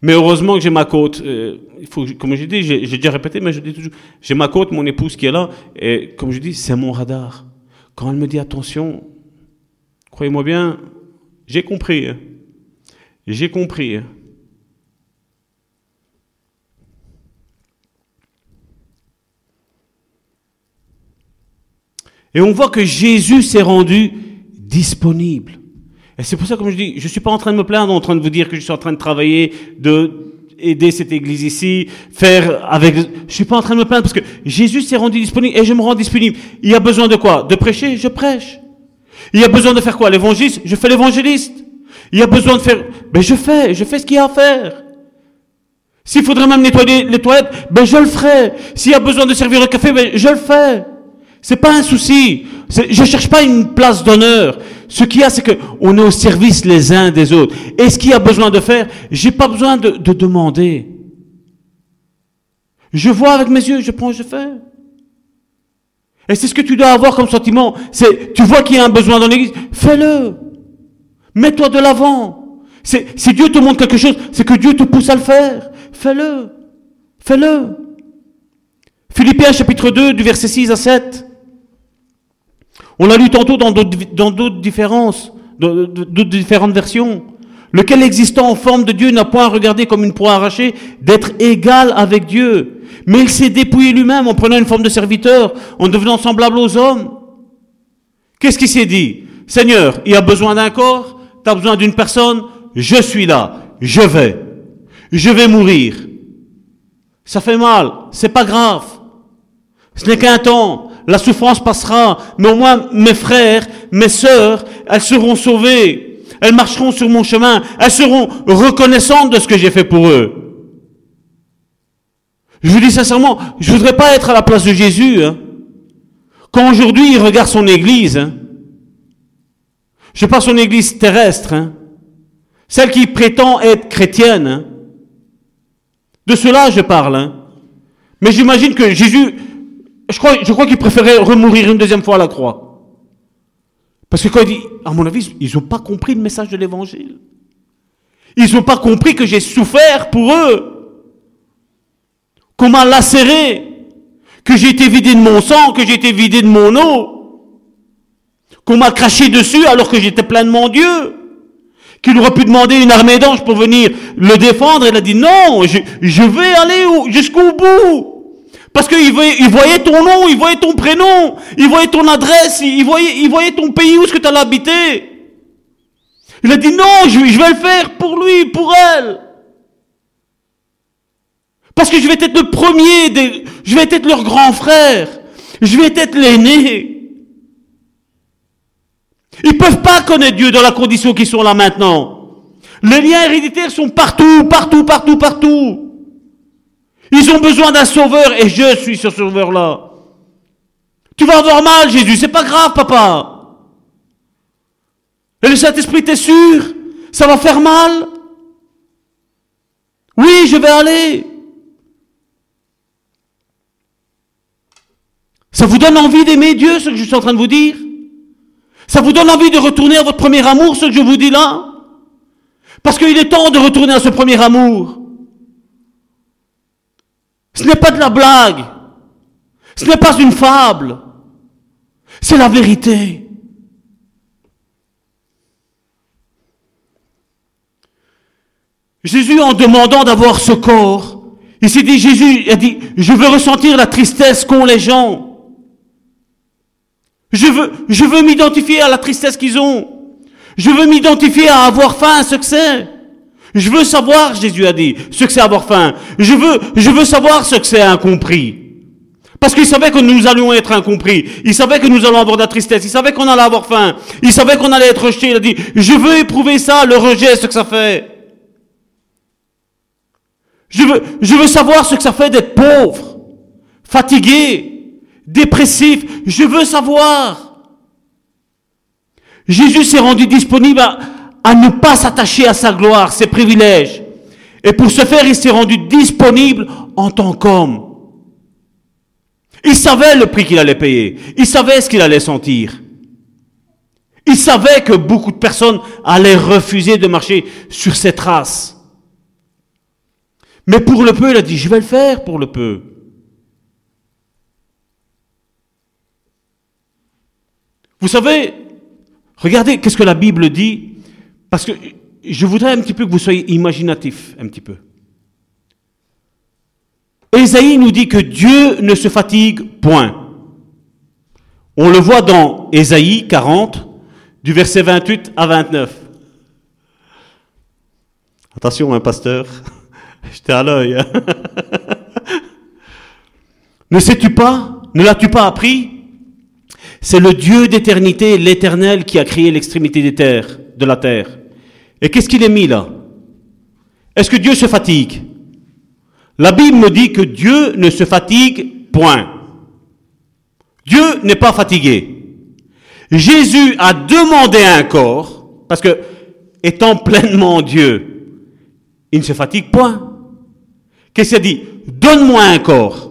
S2: Mais heureusement que j'ai ma côte. Euh, faut, comme je dis, j'ai déjà répété, mais je dis toujours, j'ai ma côte, mon épouse qui est là, et comme je dis, c'est mon radar. Quand elle me dit attention, croyez-moi bien, j'ai compris. Hein. J'ai compris. Et on voit que Jésus s'est rendu disponible. Et c'est pour ça, comme je dis, je suis pas en train de me plaindre, en train de vous dire que je suis en train de travailler, de aider cette église ici, faire avec, je suis pas en train de me plaindre parce que Jésus s'est rendu disponible et je me rends disponible. Il y a besoin de quoi? De prêcher? Je prêche. Il y a besoin de faire quoi? L'évangéliste? Je fais l'évangéliste. Il y a besoin de faire, ben je fais, je fais ce qu'il y a à faire. S'il faudrait même nettoyer les toilettes, ben je le ferai. S'il y a besoin de servir le café, ben je le fais. C'est pas un souci. Je cherche pas une place d'honneur. Ce qu'il y a, c'est que on est au service les uns des autres. Et ce qu'il y a besoin de faire, j'ai pas besoin de, de, demander. Je vois avec mes yeux, je prends, je fais. Et c'est ce que tu dois avoir comme sentiment. C'est, tu vois qu'il y a un besoin dans l'église, fais-le. Mets-toi de l'avant. C'est, si Dieu te montre quelque chose, c'est que Dieu te pousse à le faire. Fais-le. Fais-le. Philippiens chapitre 2 du verset 6 à 7. On l'a lu tantôt dans d'autres différences, d'autres différentes versions. Lequel existant en forme de Dieu n'a point regardé comme une proie arrachée d'être égal avec Dieu. Mais il s'est dépouillé lui-même en prenant une forme de serviteur, en devenant semblable aux hommes. Qu'est-ce qu'il s'est dit? Seigneur, il y a besoin d'un corps, tu as besoin d'une personne, je suis là, je vais. Je vais mourir. Ça fait mal, c'est pas grave. Ce n'est qu'un temps la souffrance passera, mais au moins mes frères, mes sœurs, elles seront sauvées. Elles marcheront sur mon chemin. Elles seront reconnaissantes de ce que j'ai fait pour eux. Je vous dis sincèrement, je voudrais pas être à la place de Jésus. Hein. Quand aujourd'hui il regarde son église, hein, je pas son église terrestre, hein, celle qui prétend être chrétienne. De cela je parle. Mais j'imagine que Jésus je crois, je crois qu'il préférait remourir une deuxième fois à la croix. Parce que quand il dit, à mon avis, ils n'ont pas compris le message de l'évangile. Ils n'ont pas compris que j'ai souffert pour eux. Qu'on m'a lacéré. Que j'ai été vidé de mon sang, que j'ai été vidé de mon eau. Qu'on m'a craché dessus alors que j'étais pleinement Dieu. Qu'il aurait pu demander une armée d'anges pour venir le défendre. Il a dit non, je vais aller jusqu'au bout. Parce qu'il voyait, voyait ton nom, il voyait ton prénom, il voyait ton adresse, il voyait, ton pays où est-ce que tu allais habiter. Il a dit non, je, je, vais le faire pour lui, pour elle. Parce que je vais être le premier, des, je vais être leur grand frère, je vais être l'aîné. Ils peuvent pas connaître Dieu dans la condition qu'ils sont là maintenant. Les liens héréditaires sont partout, partout, partout, partout. Ils ont besoin d'un sauveur et je suis ce sauveur-là. Tu vas avoir mal, Jésus, c'est pas grave, papa. Et le Saint-Esprit, t'es sûr? Ça va faire mal? Oui, je vais aller. Ça vous donne envie d'aimer Dieu, ce que je suis en train de vous dire? Ça vous donne envie de retourner à votre premier amour, ce que je vous dis là? Parce qu'il est temps de retourner à ce premier amour. Ce n'est pas de la blague. Ce n'est pas une fable. C'est la vérité. Jésus, en demandant d'avoir ce corps, il s'est dit, Jésus a dit, je veux ressentir la tristesse qu'ont les gens. Je veux, je veux m'identifier à la tristesse qu'ils ont. Je veux m'identifier à avoir faim à ce que c'est. Je veux savoir, Jésus a dit, ce que c'est avoir faim. Je veux, je veux savoir ce que c'est incompris. Parce qu'il savait que nous allions être incompris. Il savait que nous allons avoir de la tristesse. Il savait qu'on allait avoir faim. Il savait qu'on allait être rejeté. Il a dit, je veux éprouver ça, le rejet, ce que ça fait. Je veux, je veux savoir ce que ça fait d'être pauvre, fatigué, dépressif. Je veux savoir. Jésus s'est rendu disponible à, à ne pas s'attacher à sa gloire, ses privilèges. Et pour ce faire, il s'est rendu disponible en tant qu'homme. Il savait le prix qu'il allait payer. Il savait ce qu'il allait sentir. Il savait que beaucoup de personnes allaient refuser de marcher sur ses traces. Mais pour le peu, il a dit, je vais le faire pour le peu. Vous savez, regardez qu'est-ce que la Bible dit parce que je voudrais un petit peu que vous soyez imaginatif, un petit peu. Ésaïe nous dit que Dieu ne se fatigue, point. On le voit dans Ésaïe 40, du verset 28 à 29. Attention, hein, pasteur, j'étais à l'œil. Ne sais-tu pas, ne l'as-tu pas appris? C'est le Dieu d'éternité, l'éternel, qui a créé l'extrémité des terres, de la terre. Et qu'est-ce qu'il est mis là? Est-ce que Dieu se fatigue? La Bible me dit que Dieu ne se fatigue, point. Dieu n'est pas fatigué. Jésus a demandé un corps, parce que, étant pleinement Dieu, il ne se fatigue point. Qu'est-ce qu'il a dit? Donne-moi un corps.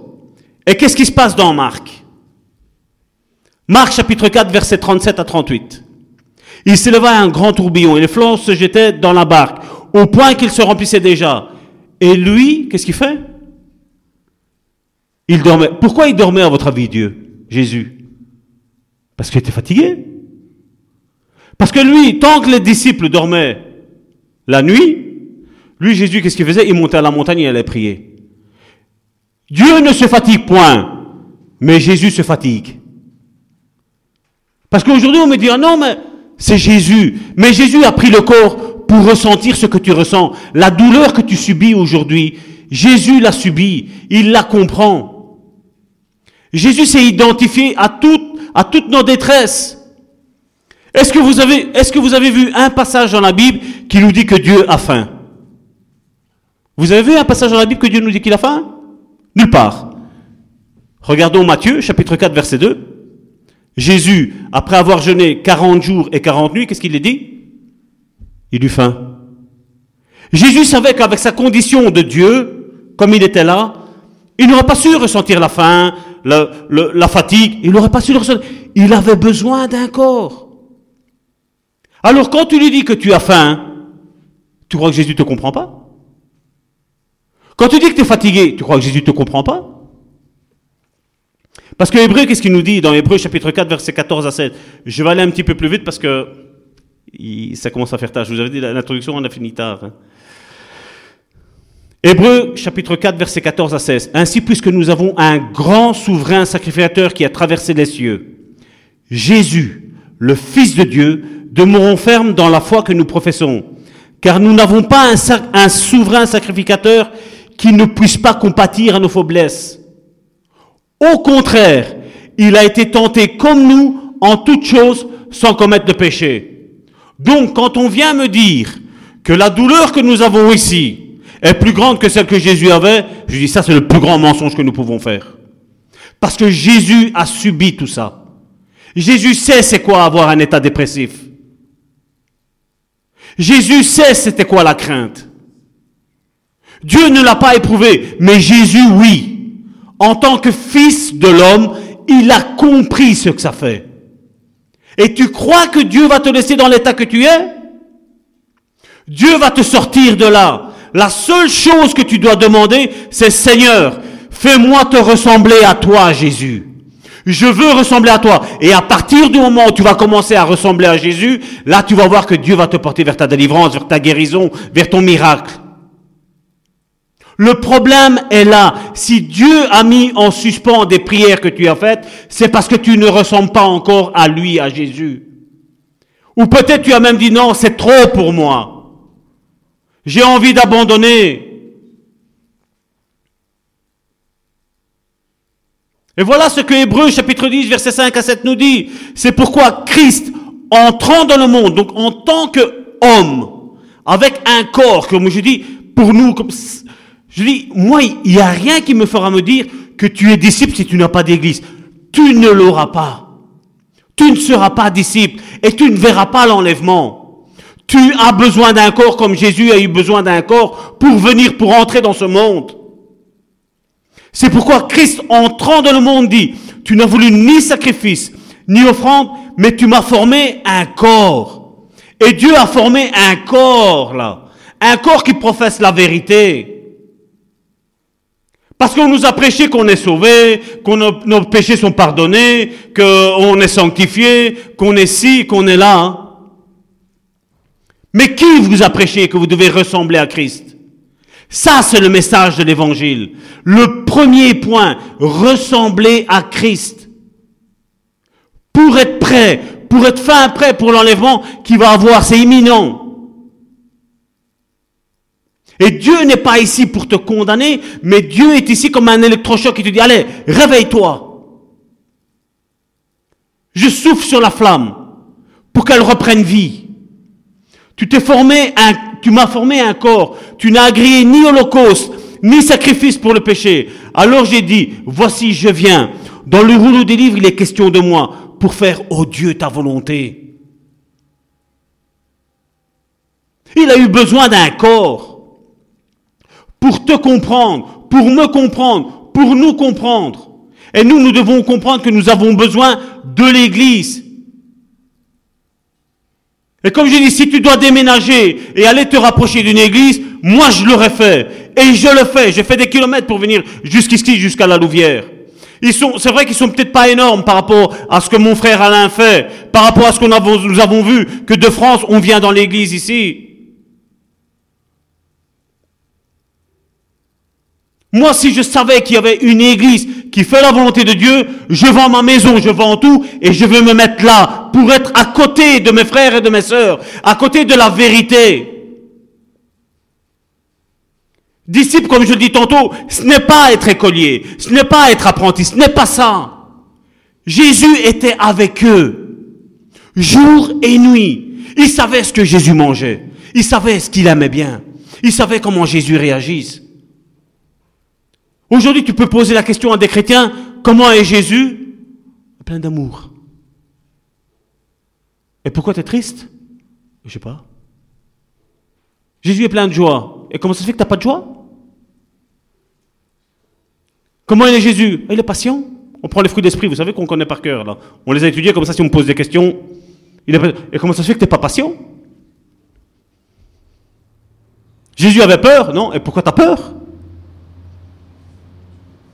S2: Et qu'est-ce qui se passe dans Marc? Marc chapitre 4, verset 37 à 38. Il s'éleva un grand tourbillon et les flots se jetaient dans la barque, au point qu'il se remplissait déjà. Et lui, qu'est-ce qu'il fait? Il dormait. Pourquoi il dormait à votre avis, Dieu, Jésus? Parce qu'il était fatigué. Parce que lui, tant que les disciples dormaient la nuit, lui, Jésus, qu'est-ce qu'il faisait? Il montait à la montagne et allait prier. Dieu ne se fatigue point, mais Jésus se fatigue. Parce qu'aujourd'hui, on me dit, ah non, mais c'est Jésus. Mais Jésus a pris le corps pour ressentir ce que tu ressens. La douleur que tu subis aujourd'hui, Jésus l'a subie. Il la comprend. Jésus s'est identifié à toutes, à nos détresses. Est-ce que vous avez, est-ce que vous avez vu un passage dans la Bible qui nous dit que Dieu a faim? Vous avez vu un passage dans la Bible que Dieu nous dit qu'il a faim? Nulle part. Regardons Matthieu, chapitre 4, verset 2. Jésus, après avoir jeûné 40 jours et 40 nuits, qu'est-ce qu'il a dit? Il eut faim. Jésus savait qu'avec sa condition de Dieu, comme il était là, il n'aurait pas su ressentir la faim, la fatigue, il n'aurait pas su ressentir. Il avait besoin d'un corps. Alors quand tu lui dis que tu as faim, tu crois que Jésus ne te comprend pas? Quand tu dis que tu es fatigué, tu crois que Jésus ne te comprend pas? Parce que Hébreu, qu'est-ce qu'il nous dit dans Hébreu chapitre 4, verset 14 à 16 Je vais aller un petit peu plus vite parce que ça commence à faire tard. Je vous avais dit l'introduction, on a fini tard. Hein. Hébreu chapitre 4 verset 14 à 16. Ainsi puisque nous avons un grand souverain sacrificateur qui a traversé les cieux, Jésus, le Fils de Dieu, demeurons fermes dans la foi que nous professons, car nous n'avons pas un, souverain sacrificateur qui ne puisse pas compatir à nos faiblesses. Au contraire, il a été tenté comme nous en toutes choses sans commettre de péché. Donc quand on vient me dire que la douleur que nous avons ici, est plus grande que celle que Jésus avait, je dis ça c'est le plus grand mensonge que nous pouvons faire. Parce que Jésus a subi tout ça. Jésus sait c'est quoi avoir un état dépressif. Jésus sait c'était quoi la crainte. Dieu ne l'a pas éprouvé, mais Jésus oui. En tant que fils de l'homme, il a compris ce que ça fait. Et tu crois que Dieu va te laisser dans l'état que tu es? Dieu va te sortir de là. La seule chose que tu dois demander, c'est Seigneur, fais-moi te ressembler à toi, Jésus. Je veux ressembler à toi. Et à partir du moment où tu vas commencer à ressembler à Jésus, là tu vas voir que Dieu va te porter vers ta délivrance, vers ta guérison, vers ton miracle. Le problème est là. Si Dieu a mis en suspens des prières que tu as faites, c'est parce que tu ne ressembles pas encore à lui, à Jésus. Ou peut-être tu as même dit non, c'est trop pour moi. J'ai envie d'abandonner. Et voilà ce que Hébreu chapitre 10 verset 5 à 7 nous dit. C'est pourquoi Christ, entrant dans le monde, donc en tant qu'homme, avec un corps, comme je dis, pour nous, je dis, moi, il n'y a rien qui me fera me dire que tu es disciple si tu n'as pas d'église. Tu ne l'auras pas. Tu ne seras pas disciple et tu ne verras pas l'enlèvement. Tu as besoin d'un corps comme Jésus a eu besoin d'un corps pour venir, pour entrer dans ce monde. C'est pourquoi Christ, entrant dans le monde, dit, tu n'as voulu ni sacrifice, ni offrande, mais tu m'as formé un corps. Et Dieu a formé un corps, là. Un corps qui professe la vérité. Parce qu'on nous a prêché qu'on est sauvé, que nos, péchés sont pardonnés, qu'on est sanctifié, qu'on est ci, qu'on est là. Hein. Mais qui vous a prêché que vous devez ressembler à Christ? Ça, c'est le message de l'Évangile. Le premier point, ressembler à Christ. Pour être prêt, pour être fin prêt pour l'enlèvement qui va avoir, c'est imminent. Et Dieu n'est pas ici pour te condamner, mais Dieu est ici comme un électrochoc qui te dit, allez, réveille-toi. Je souffle sur la flamme pour qu'elle reprenne vie. Tu t'es formé un, tu m'as formé un corps. Tu n'as agréé ni holocauste, ni sacrifice pour le péché. Alors j'ai dit, voici je viens. Dans le rouleau des livres, il est question de moi pour faire, oh Dieu, ta volonté. Il a eu besoin d'un corps pour te comprendre, pour me comprendre, pour nous comprendre. Et nous, nous devons comprendre que nous avons besoin de l'Église. Et comme je dis, si tu dois déménager et aller te rapprocher d'une église, moi je l'aurais fait. Et je le fais. J'ai fait des kilomètres pour venir jusqu'ici, jusqu'à la Louvière. Ils sont, c'est vrai qu'ils sont peut-être pas énormes par rapport à ce que mon frère Alain fait, par rapport à ce qu'on nous avons vu, que de France, on vient dans l'église ici. Moi, si je savais qu'il y avait une église qui fait la volonté de Dieu, je vends ma maison, je vends tout, et je veux me mettre là pour être à côté de mes frères et de mes sœurs, à côté de la vérité. Disciple, comme je le dis tantôt, ce n'est pas être écolier, ce n'est pas être apprenti, ce n'est pas ça. Jésus était avec eux, jour et nuit. Il savait ce que Jésus mangeait. Il savait ce qu'il aimait bien. Il savait comment Jésus réagisse. Aujourd'hui, tu peux poser la question à des chrétiens, comment est Jésus? Plein d'amour. Et pourquoi tu es triste? Je sais pas. Jésus est plein de joie. Et comment ça se fait que tu n'as pas de joie? Comment est Jésus? Il est patient. On prend les fruits d'esprit, vous savez qu'on connaît par cœur, là. On les a étudiés comme ça, si on me pose des questions. Et comment ça se fait que tu n'es pas patient? Jésus avait peur Non? Et pourquoi tu as peur?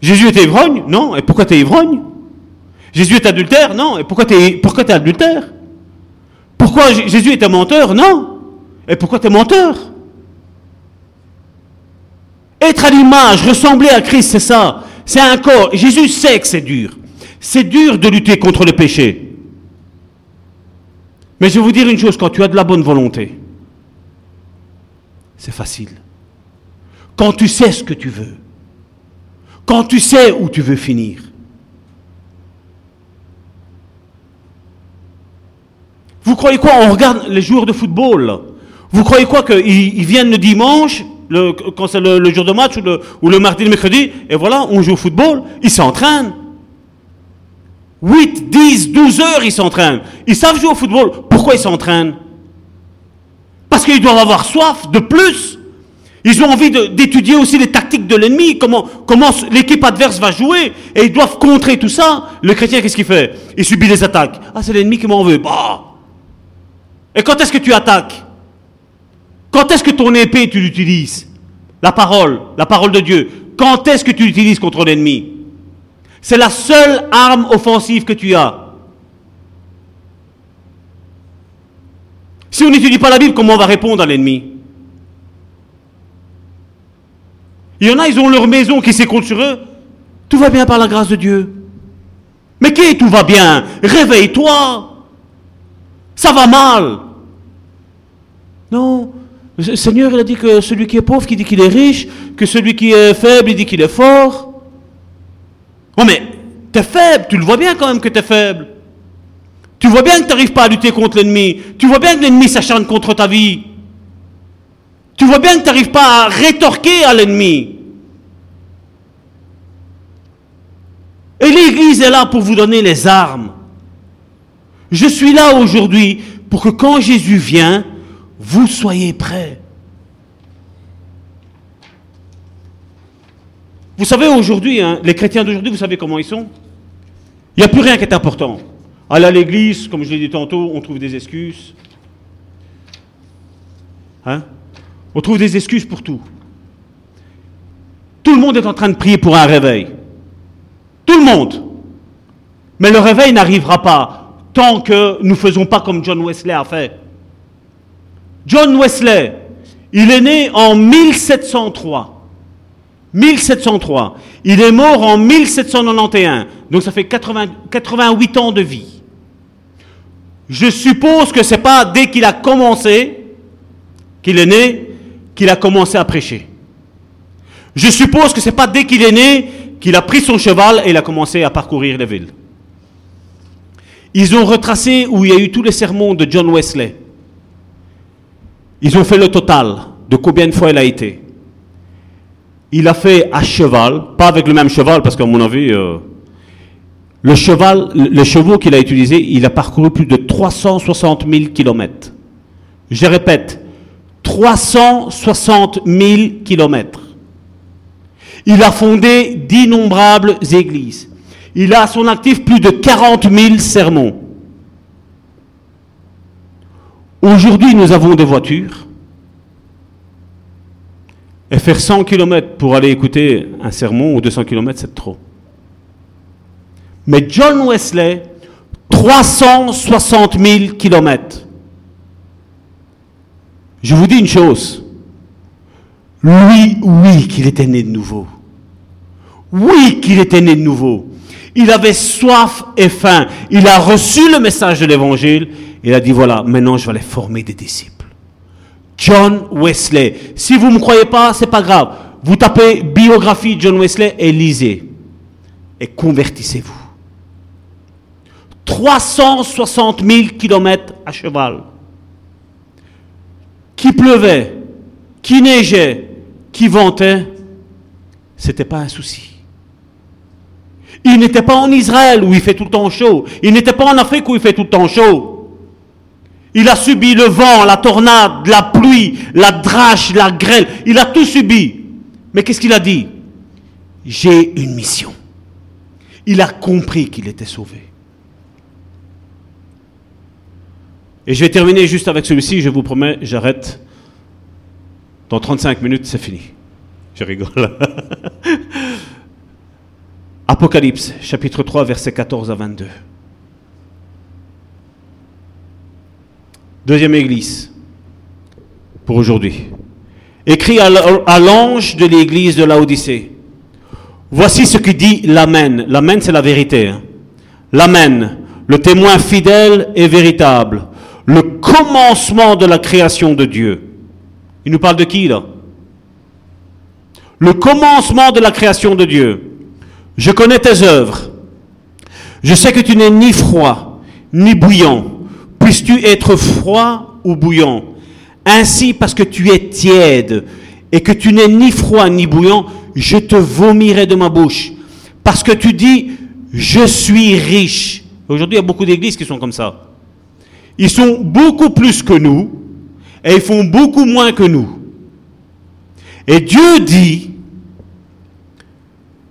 S2: Jésus était ivrogne Non. Et pourquoi tu es ivrogne Jésus est adultère Non. Et pourquoi tu es, pourquoi es adultère Pourquoi Jésus était menteur Non. Et pourquoi tu es menteur Être à l'image, ressembler à Christ, c'est ça. C'est un corps. Jésus sait que c'est dur. C'est dur de lutter contre le péché. Mais je vais vous dire une chose, quand tu as de la bonne volonté, c'est facile. Quand tu sais ce que tu veux, quand tu sais où tu veux finir. Vous croyez quoi? On regarde les joueurs de football. Vous croyez quoi qu'ils viennent le dimanche, quand c'est le, jour de match, ou le, ou le mardi, le mercredi, et voilà, on joue au football, ils s'entraînent. 8, 10, 12 heures, ils s'entraînent. Ils savent jouer au football. Pourquoi ils s'entraînent? Parce qu'ils doivent avoir soif de plus. Ils ont envie d'étudier aussi les tactiques de l'ennemi, comment, l'équipe adverse va jouer, et ils doivent contrer tout ça. Le chrétien, qu'est-ce qu'il fait? Il subit des attaques. Ah, c'est l'ennemi qui m'en veut. Bah. Et quand est-ce que tu attaques? Quand est-ce que ton épée, tu l'utilises? La parole, la parole de Dieu. Quand est-ce que tu l'utilises contre l'ennemi? C'est la seule arme offensive que tu as. Si on n'étudie pas la Bible, comment on va répondre à l'ennemi? Il y en a, ils ont leur maison qui s'écroule sur eux. Tout va bien par la grâce de Dieu. Mais qui tout va bien? Réveille-toi. Ça va mal. Non. Le Seigneur, il a dit que celui qui est pauvre, qui dit qu'il est riche, que celui qui est faible, il dit qu'il est fort. Oh mais, t'es faible, tu le vois bien quand même que t'es faible. Tu vois bien que tu n'arrives pas à lutter contre l'ennemi. Tu vois bien que l'ennemi s'acharne contre ta vie. Tu vois bien que tu n'arrives pas à rétorquer à l'ennemi. Et l'Église est là pour vous donner les armes. Je suis là aujourd'hui pour que quand Jésus vient, vous soyez prêts. Vous savez, aujourd'hui, hein, les chrétiens d'aujourd'hui, vous savez comment ils sont? Il n'y a plus rien qui est important. Aller à l'église, comme je l'ai dit tantôt, on trouve des excuses. Hein? On trouve des excuses pour tout. Tout le monde est en train de prier pour un réveil. Tout le monde. Mais le réveil n'arrivera pas tant que nous ne faisons pas comme John Wesley a fait. John Wesley, il est né en 1703. 1703. Il est mort en 1791. Donc ça fait 88 ans de vie. Je suppose que ce n'est pas dès qu'il a commencé, qu'il est né, qu'il a commencé à prêcher. Je suppose que ce n'est pas dès qu'il est né qu'il a pris son cheval et il a commencé à parcourir les villes. Ils ont retracé où il y a eu tous les sermons de John Wesley. Ils ont fait le total de combien de fois il a été il a fait à cheval, pas avec le même cheval, parce qu'à mon avis, euh, le cheval, le chevaux qu'il a utilisé, il a parcouru plus de 360 000 kilomètres. Je répète, 360 000 kilomètres. Il a fondé d'innombrables églises. Il a à son actif plus de 40 000 sermons. Aujourd'hui, nous avons des voitures, et faire 100 km pour aller écouter un sermon ou 200 km, c'est trop. Mais John Wesley, 360 000 km. Je vous dis une chose. Lui, oui, qu'il était né de nouveau. Oui, qu'il était né de nouveau. Il avait soif et faim. Il a reçu le message de l'évangile. Il a dit, voilà, maintenant je vais aller former des disciples. John Wesley. Si vous ne me croyez pas, c'est pas grave. Vous tapez biographie John Wesley et lisez. Et convertissez-vous. 360 000 kilomètres à cheval. Qui pleuvait, qui neigeait, qui ventait, c'était pas un souci. Il n'était pas en Israël où il fait tout le temps chaud. Il n'était pas en Afrique où il fait tout le temps chaud. Il a subi le vent, la tornade, la pluie, la drache, la grêle. Il a tout subi. Mais qu'est-ce qu'il a dit? J'ai une mission. Il a compris qu'il était sauvé. Et je vais terminer juste avec celui-ci, je vous promets, j'arrête. Dans 35 minutes, c'est fini. Je rigole. *laughs* Apocalypse, chapitre 3, versets 14 à 22. Deuxième église pour aujourd'hui. Écrit à l'ange de l'église de Laodicée. Voici ce que dit l'Amen. L'Amen, c'est la vérité. Hein. L'Amen, le témoin fidèle et véritable. Le commencement de la création de Dieu. Il nous parle de qui là? Le commencement de la création de Dieu. Je connais tes œuvres. Je sais que tu n'es ni froid, ni bouillant. Puisses-tu être froid ou bouillant? Ainsi, parce que tu es tiède et que tu n'es ni froid ni bouillant, je te vomirai de ma bouche. Parce que tu dis, je suis riche. Aujourd'hui, il y a beaucoup d'églises qui sont comme ça. Ils sont beaucoup plus que nous et ils font beaucoup moins que nous. Et Dieu dit,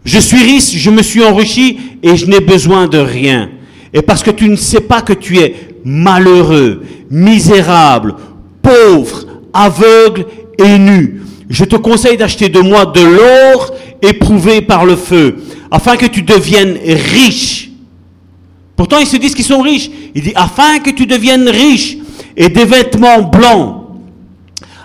S2: je suis riche, je me suis enrichi et je n'ai besoin de rien. Et parce que tu ne sais pas que tu es malheureux, misérable, pauvre, aveugle et nu. Je te conseille d'acheter de moi de l'or éprouvé par le feu, afin que tu deviennes riche. Pourtant, ils se disent qu'ils sont riches. Il dit, afin que tu deviennes riche et des vêtements blancs,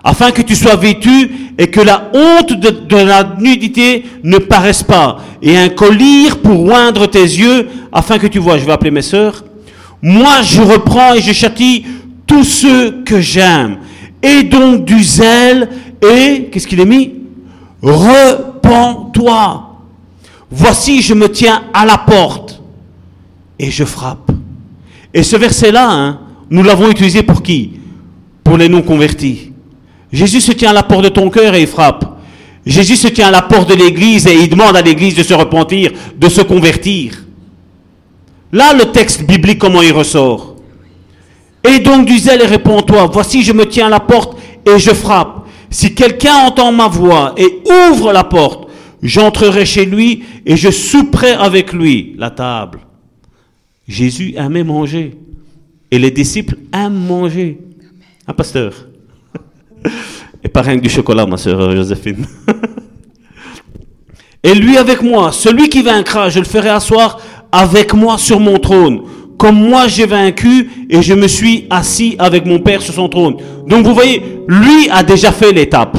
S2: afin que tu sois vêtu et que la honte de, la nudité ne paraisse pas, et un collier pour oindre tes yeux, afin que tu vois. Je vais appeler mes sœurs. Moi, je reprends et je châtie tous ceux que j'aime. Et donc du zèle et, qu'est-ce qu'il est mis? Repends-toi. Voici, je me tiens à la porte et je frappe. Et ce verset-là, hein, nous l'avons utilisé pour qui? Pour les non-convertis. Jésus se tient à la porte de ton cœur et il frappe. Jésus se tient à la porte de l'église et il demande à l'église de se repentir, de se convertir. Là, le texte biblique, comment il ressort? Et donc du zèle réponds-toi, voici je me tiens à la porte et je frappe. Si quelqu'un entend ma voix et ouvre la porte, j'entrerai chez lui et je souperai avec lui la table. Jésus aimait manger. Et les disciples aiment manger. Un pasteur. *laughs* Et pas rien que du chocolat, ma soeur Joséphine. *laughs* Et lui avec moi, celui qui vaincra, je le ferai asseoir avec moi sur mon trône, comme moi j'ai vaincu et je me suis assis avec mon Père sur son trône. Donc vous voyez, lui a déjà fait l'étape.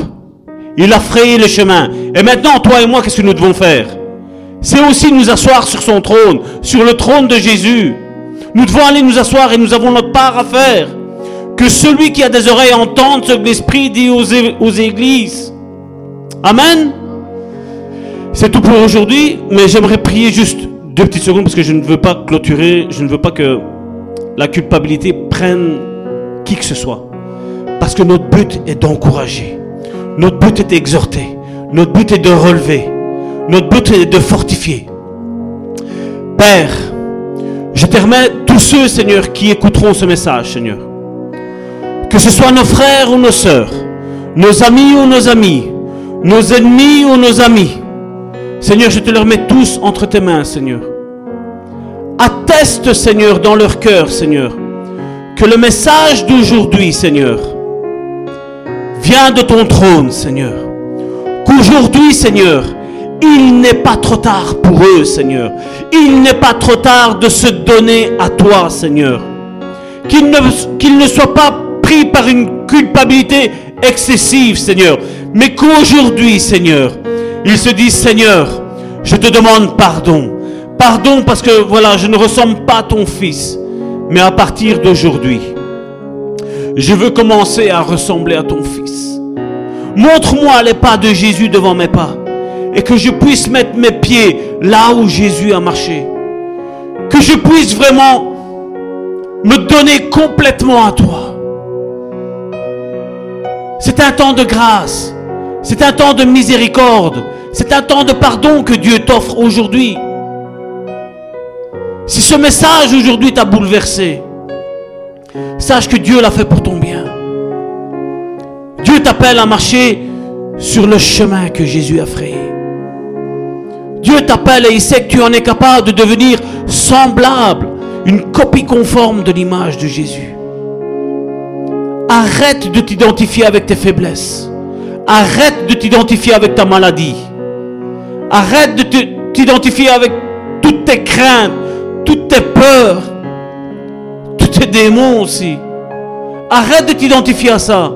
S2: Il a frayé le chemin. Et maintenant, toi et moi, qu'est-ce que nous devons faire? C'est aussi nous asseoir sur son trône, sur le trône de Jésus. Nous devons aller nous asseoir et nous avons notre part à faire. Que celui qui a des oreilles entende ce que l'Esprit dit aux, aux églises. Amen. C'est tout pour aujourd'hui, mais j'aimerais prier juste deux petites secondes parce que je ne veux pas clôturer, je ne veux pas que la culpabilité prenne qui que ce soit. Parce que notre but est d'encourager. Notre but est d'exhorter. Notre but est de relever. Notre but est de fortifier. Père, je te remets tous ceux, Seigneur, qui écouteront ce message, Seigneur. Que ce soit nos frères ou nos sœurs, nos amis ou nos amis, nos ennemis ou nos amis. Seigneur, je te les remets tous entre tes mains, Seigneur. Atteste, Seigneur, dans leur cœur, Seigneur, que le message d'aujourd'hui, Seigneur, vient de ton trône, Seigneur. Qu'aujourd'hui, Seigneur, il n'est pas trop tard pour eux, Seigneur. Il n'est pas trop tard de se donner à toi, Seigneur. Qu'ils ne, soient pas pris par une culpabilité excessive, Seigneur. Mais qu'aujourd'hui, Seigneur, ils se disent, Seigneur, je te demande pardon. Pardon parce que voilà, je ne ressemble pas à ton fils. Mais à partir d'aujourd'hui, je veux commencer à ressembler à ton fils. Montre-moi les pas de Jésus devant mes pas. Et que je puisse mettre mes pieds là où Jésus a marché. Que je puisse vraiment me donner complètement à toi. C'est un temps de grâce. C'est un temps de miséricorde. C'est un temps de pardon que Dieu t'offre aujourd'hui. Si ce message aujourd'hui t'a bouleversé, sache que Dieu l'a fait pour ton bien. Dieu t'appelle à marcher sur le chemin que Jésus a frayé. Dieu t'appelle et il sait que tu en es capable de devenir semblable, une copie conforme de l'image de Jésus. Arrête de t'identifier avec tes faiblesses. Arrête de t'identifier avec ta maladie. Arrête de t'identifier avec toutes tes craintes, toutes tes peurs, tous tes démons aussi. Arrête de t'identifier à ça.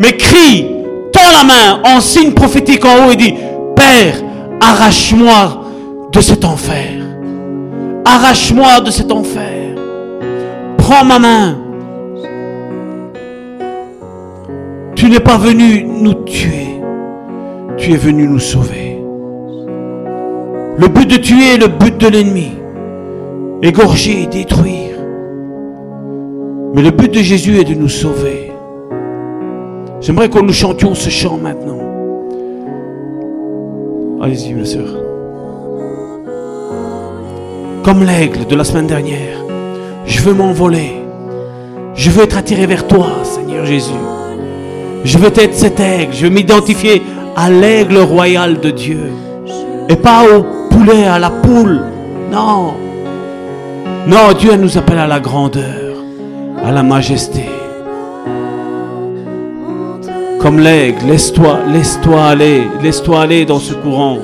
S2: Mais crie, tends la main en signe prophétique en haut et dis, Père, arrache-moi de cet enfer. Arrache-moi de cet enfer. Prends ma main. Tu n'es pas venu nous tuer. Tu es venu nous sauver. Le but de tuer est le but de l'ennemi. Égorger, détruire. Mais le but de Jésus est de nous sauver. J'aimerais que nous chantions ce chant maintenant. Allez-y, ma soeur. Comme l'aigle de la semaine dernière, je veux m'envoler. Je veux être attiré vers toi, Seigneur Jésus. Je veux être cet aigle. Je veux m'identifier à l'aigle royal de Dieu. Et pas au poulet, à la poule. Non. Non, Dieu nous appelle à la grandeur, à la majesté. Comme l'aigle, laisse-toi, laisse-toi aller, laisse-toi aller dans ce courant.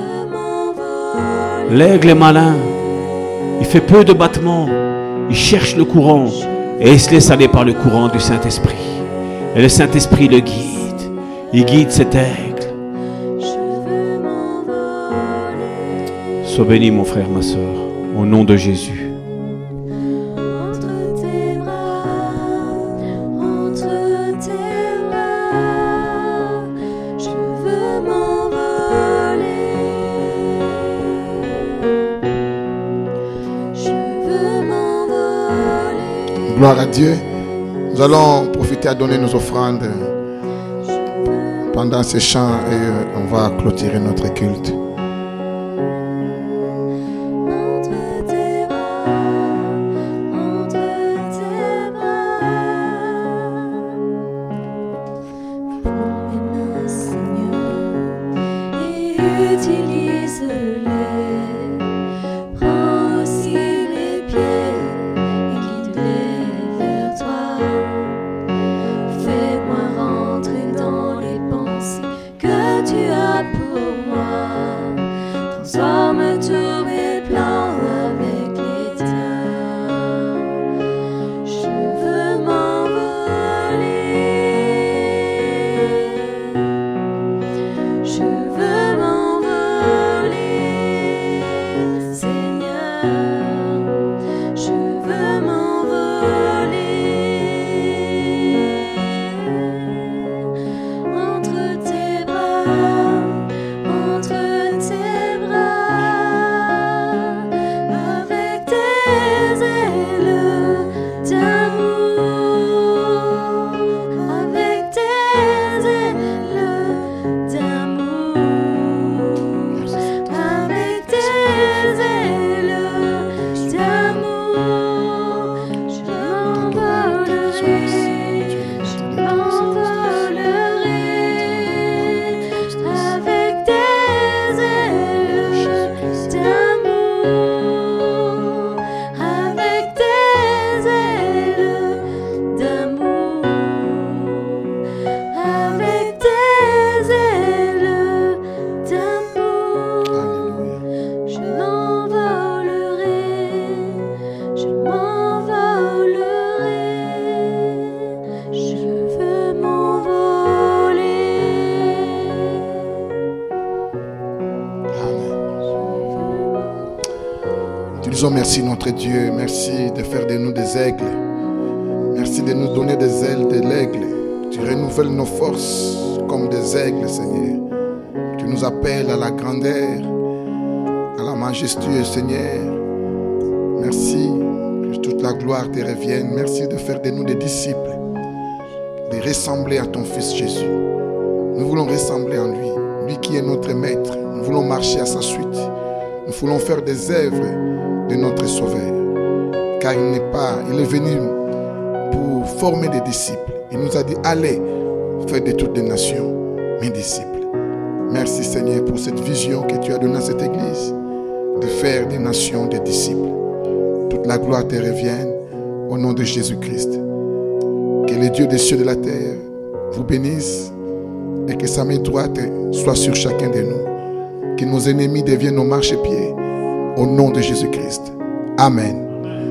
S2: L'aigle est malin. Il fait peu de battements. Il cherche le courant et il se laisse aller par le courant du Saint-Esprit. Et le Saint-Esprit le guide. Il guide cet aigle. Sois béni, mon frère, ma soeur, au nom de Jésus.
S1: Gloire à Dieu. Nous allons profiter à donner nos offrandes pendant ces chants et euh, on va clôturer notre culte. Dieu. Merci de faire de nous des aigles. Merci de nous donner des ailes de l'aigle. Tu renouvelles nos forces comme des aigles, Seigneur. Tu nous appelles à la grandeur, à la majestueux, Seigneur. Merci que toute la gloire te revienne. Merci de faire de nous des disciples, de ressembler à ton Fils Jésus. Nous voulons ressembler en lui, lui qui est notre maître. Nous voulons marcher à sa suite. Nous voulons faire des œuvres de notre Sauveur. Il n'est pas, il est venu pour former des disciples. Il nous a dit, allez, faire de toutes les nations mes disciples.
S3: Merci Seigneur pour cette vision que tu as donnée à cette église de faire des nations des disciples. Toute la gloire te revienne au nom de Jésus-Christ. Que le Dieu des cieux de la terre vous bénisse et que sa main droite soit sur chacun de nous. Que nos ennemis deviennent nos marchepieds au nom de Jésus-Christ. Amen.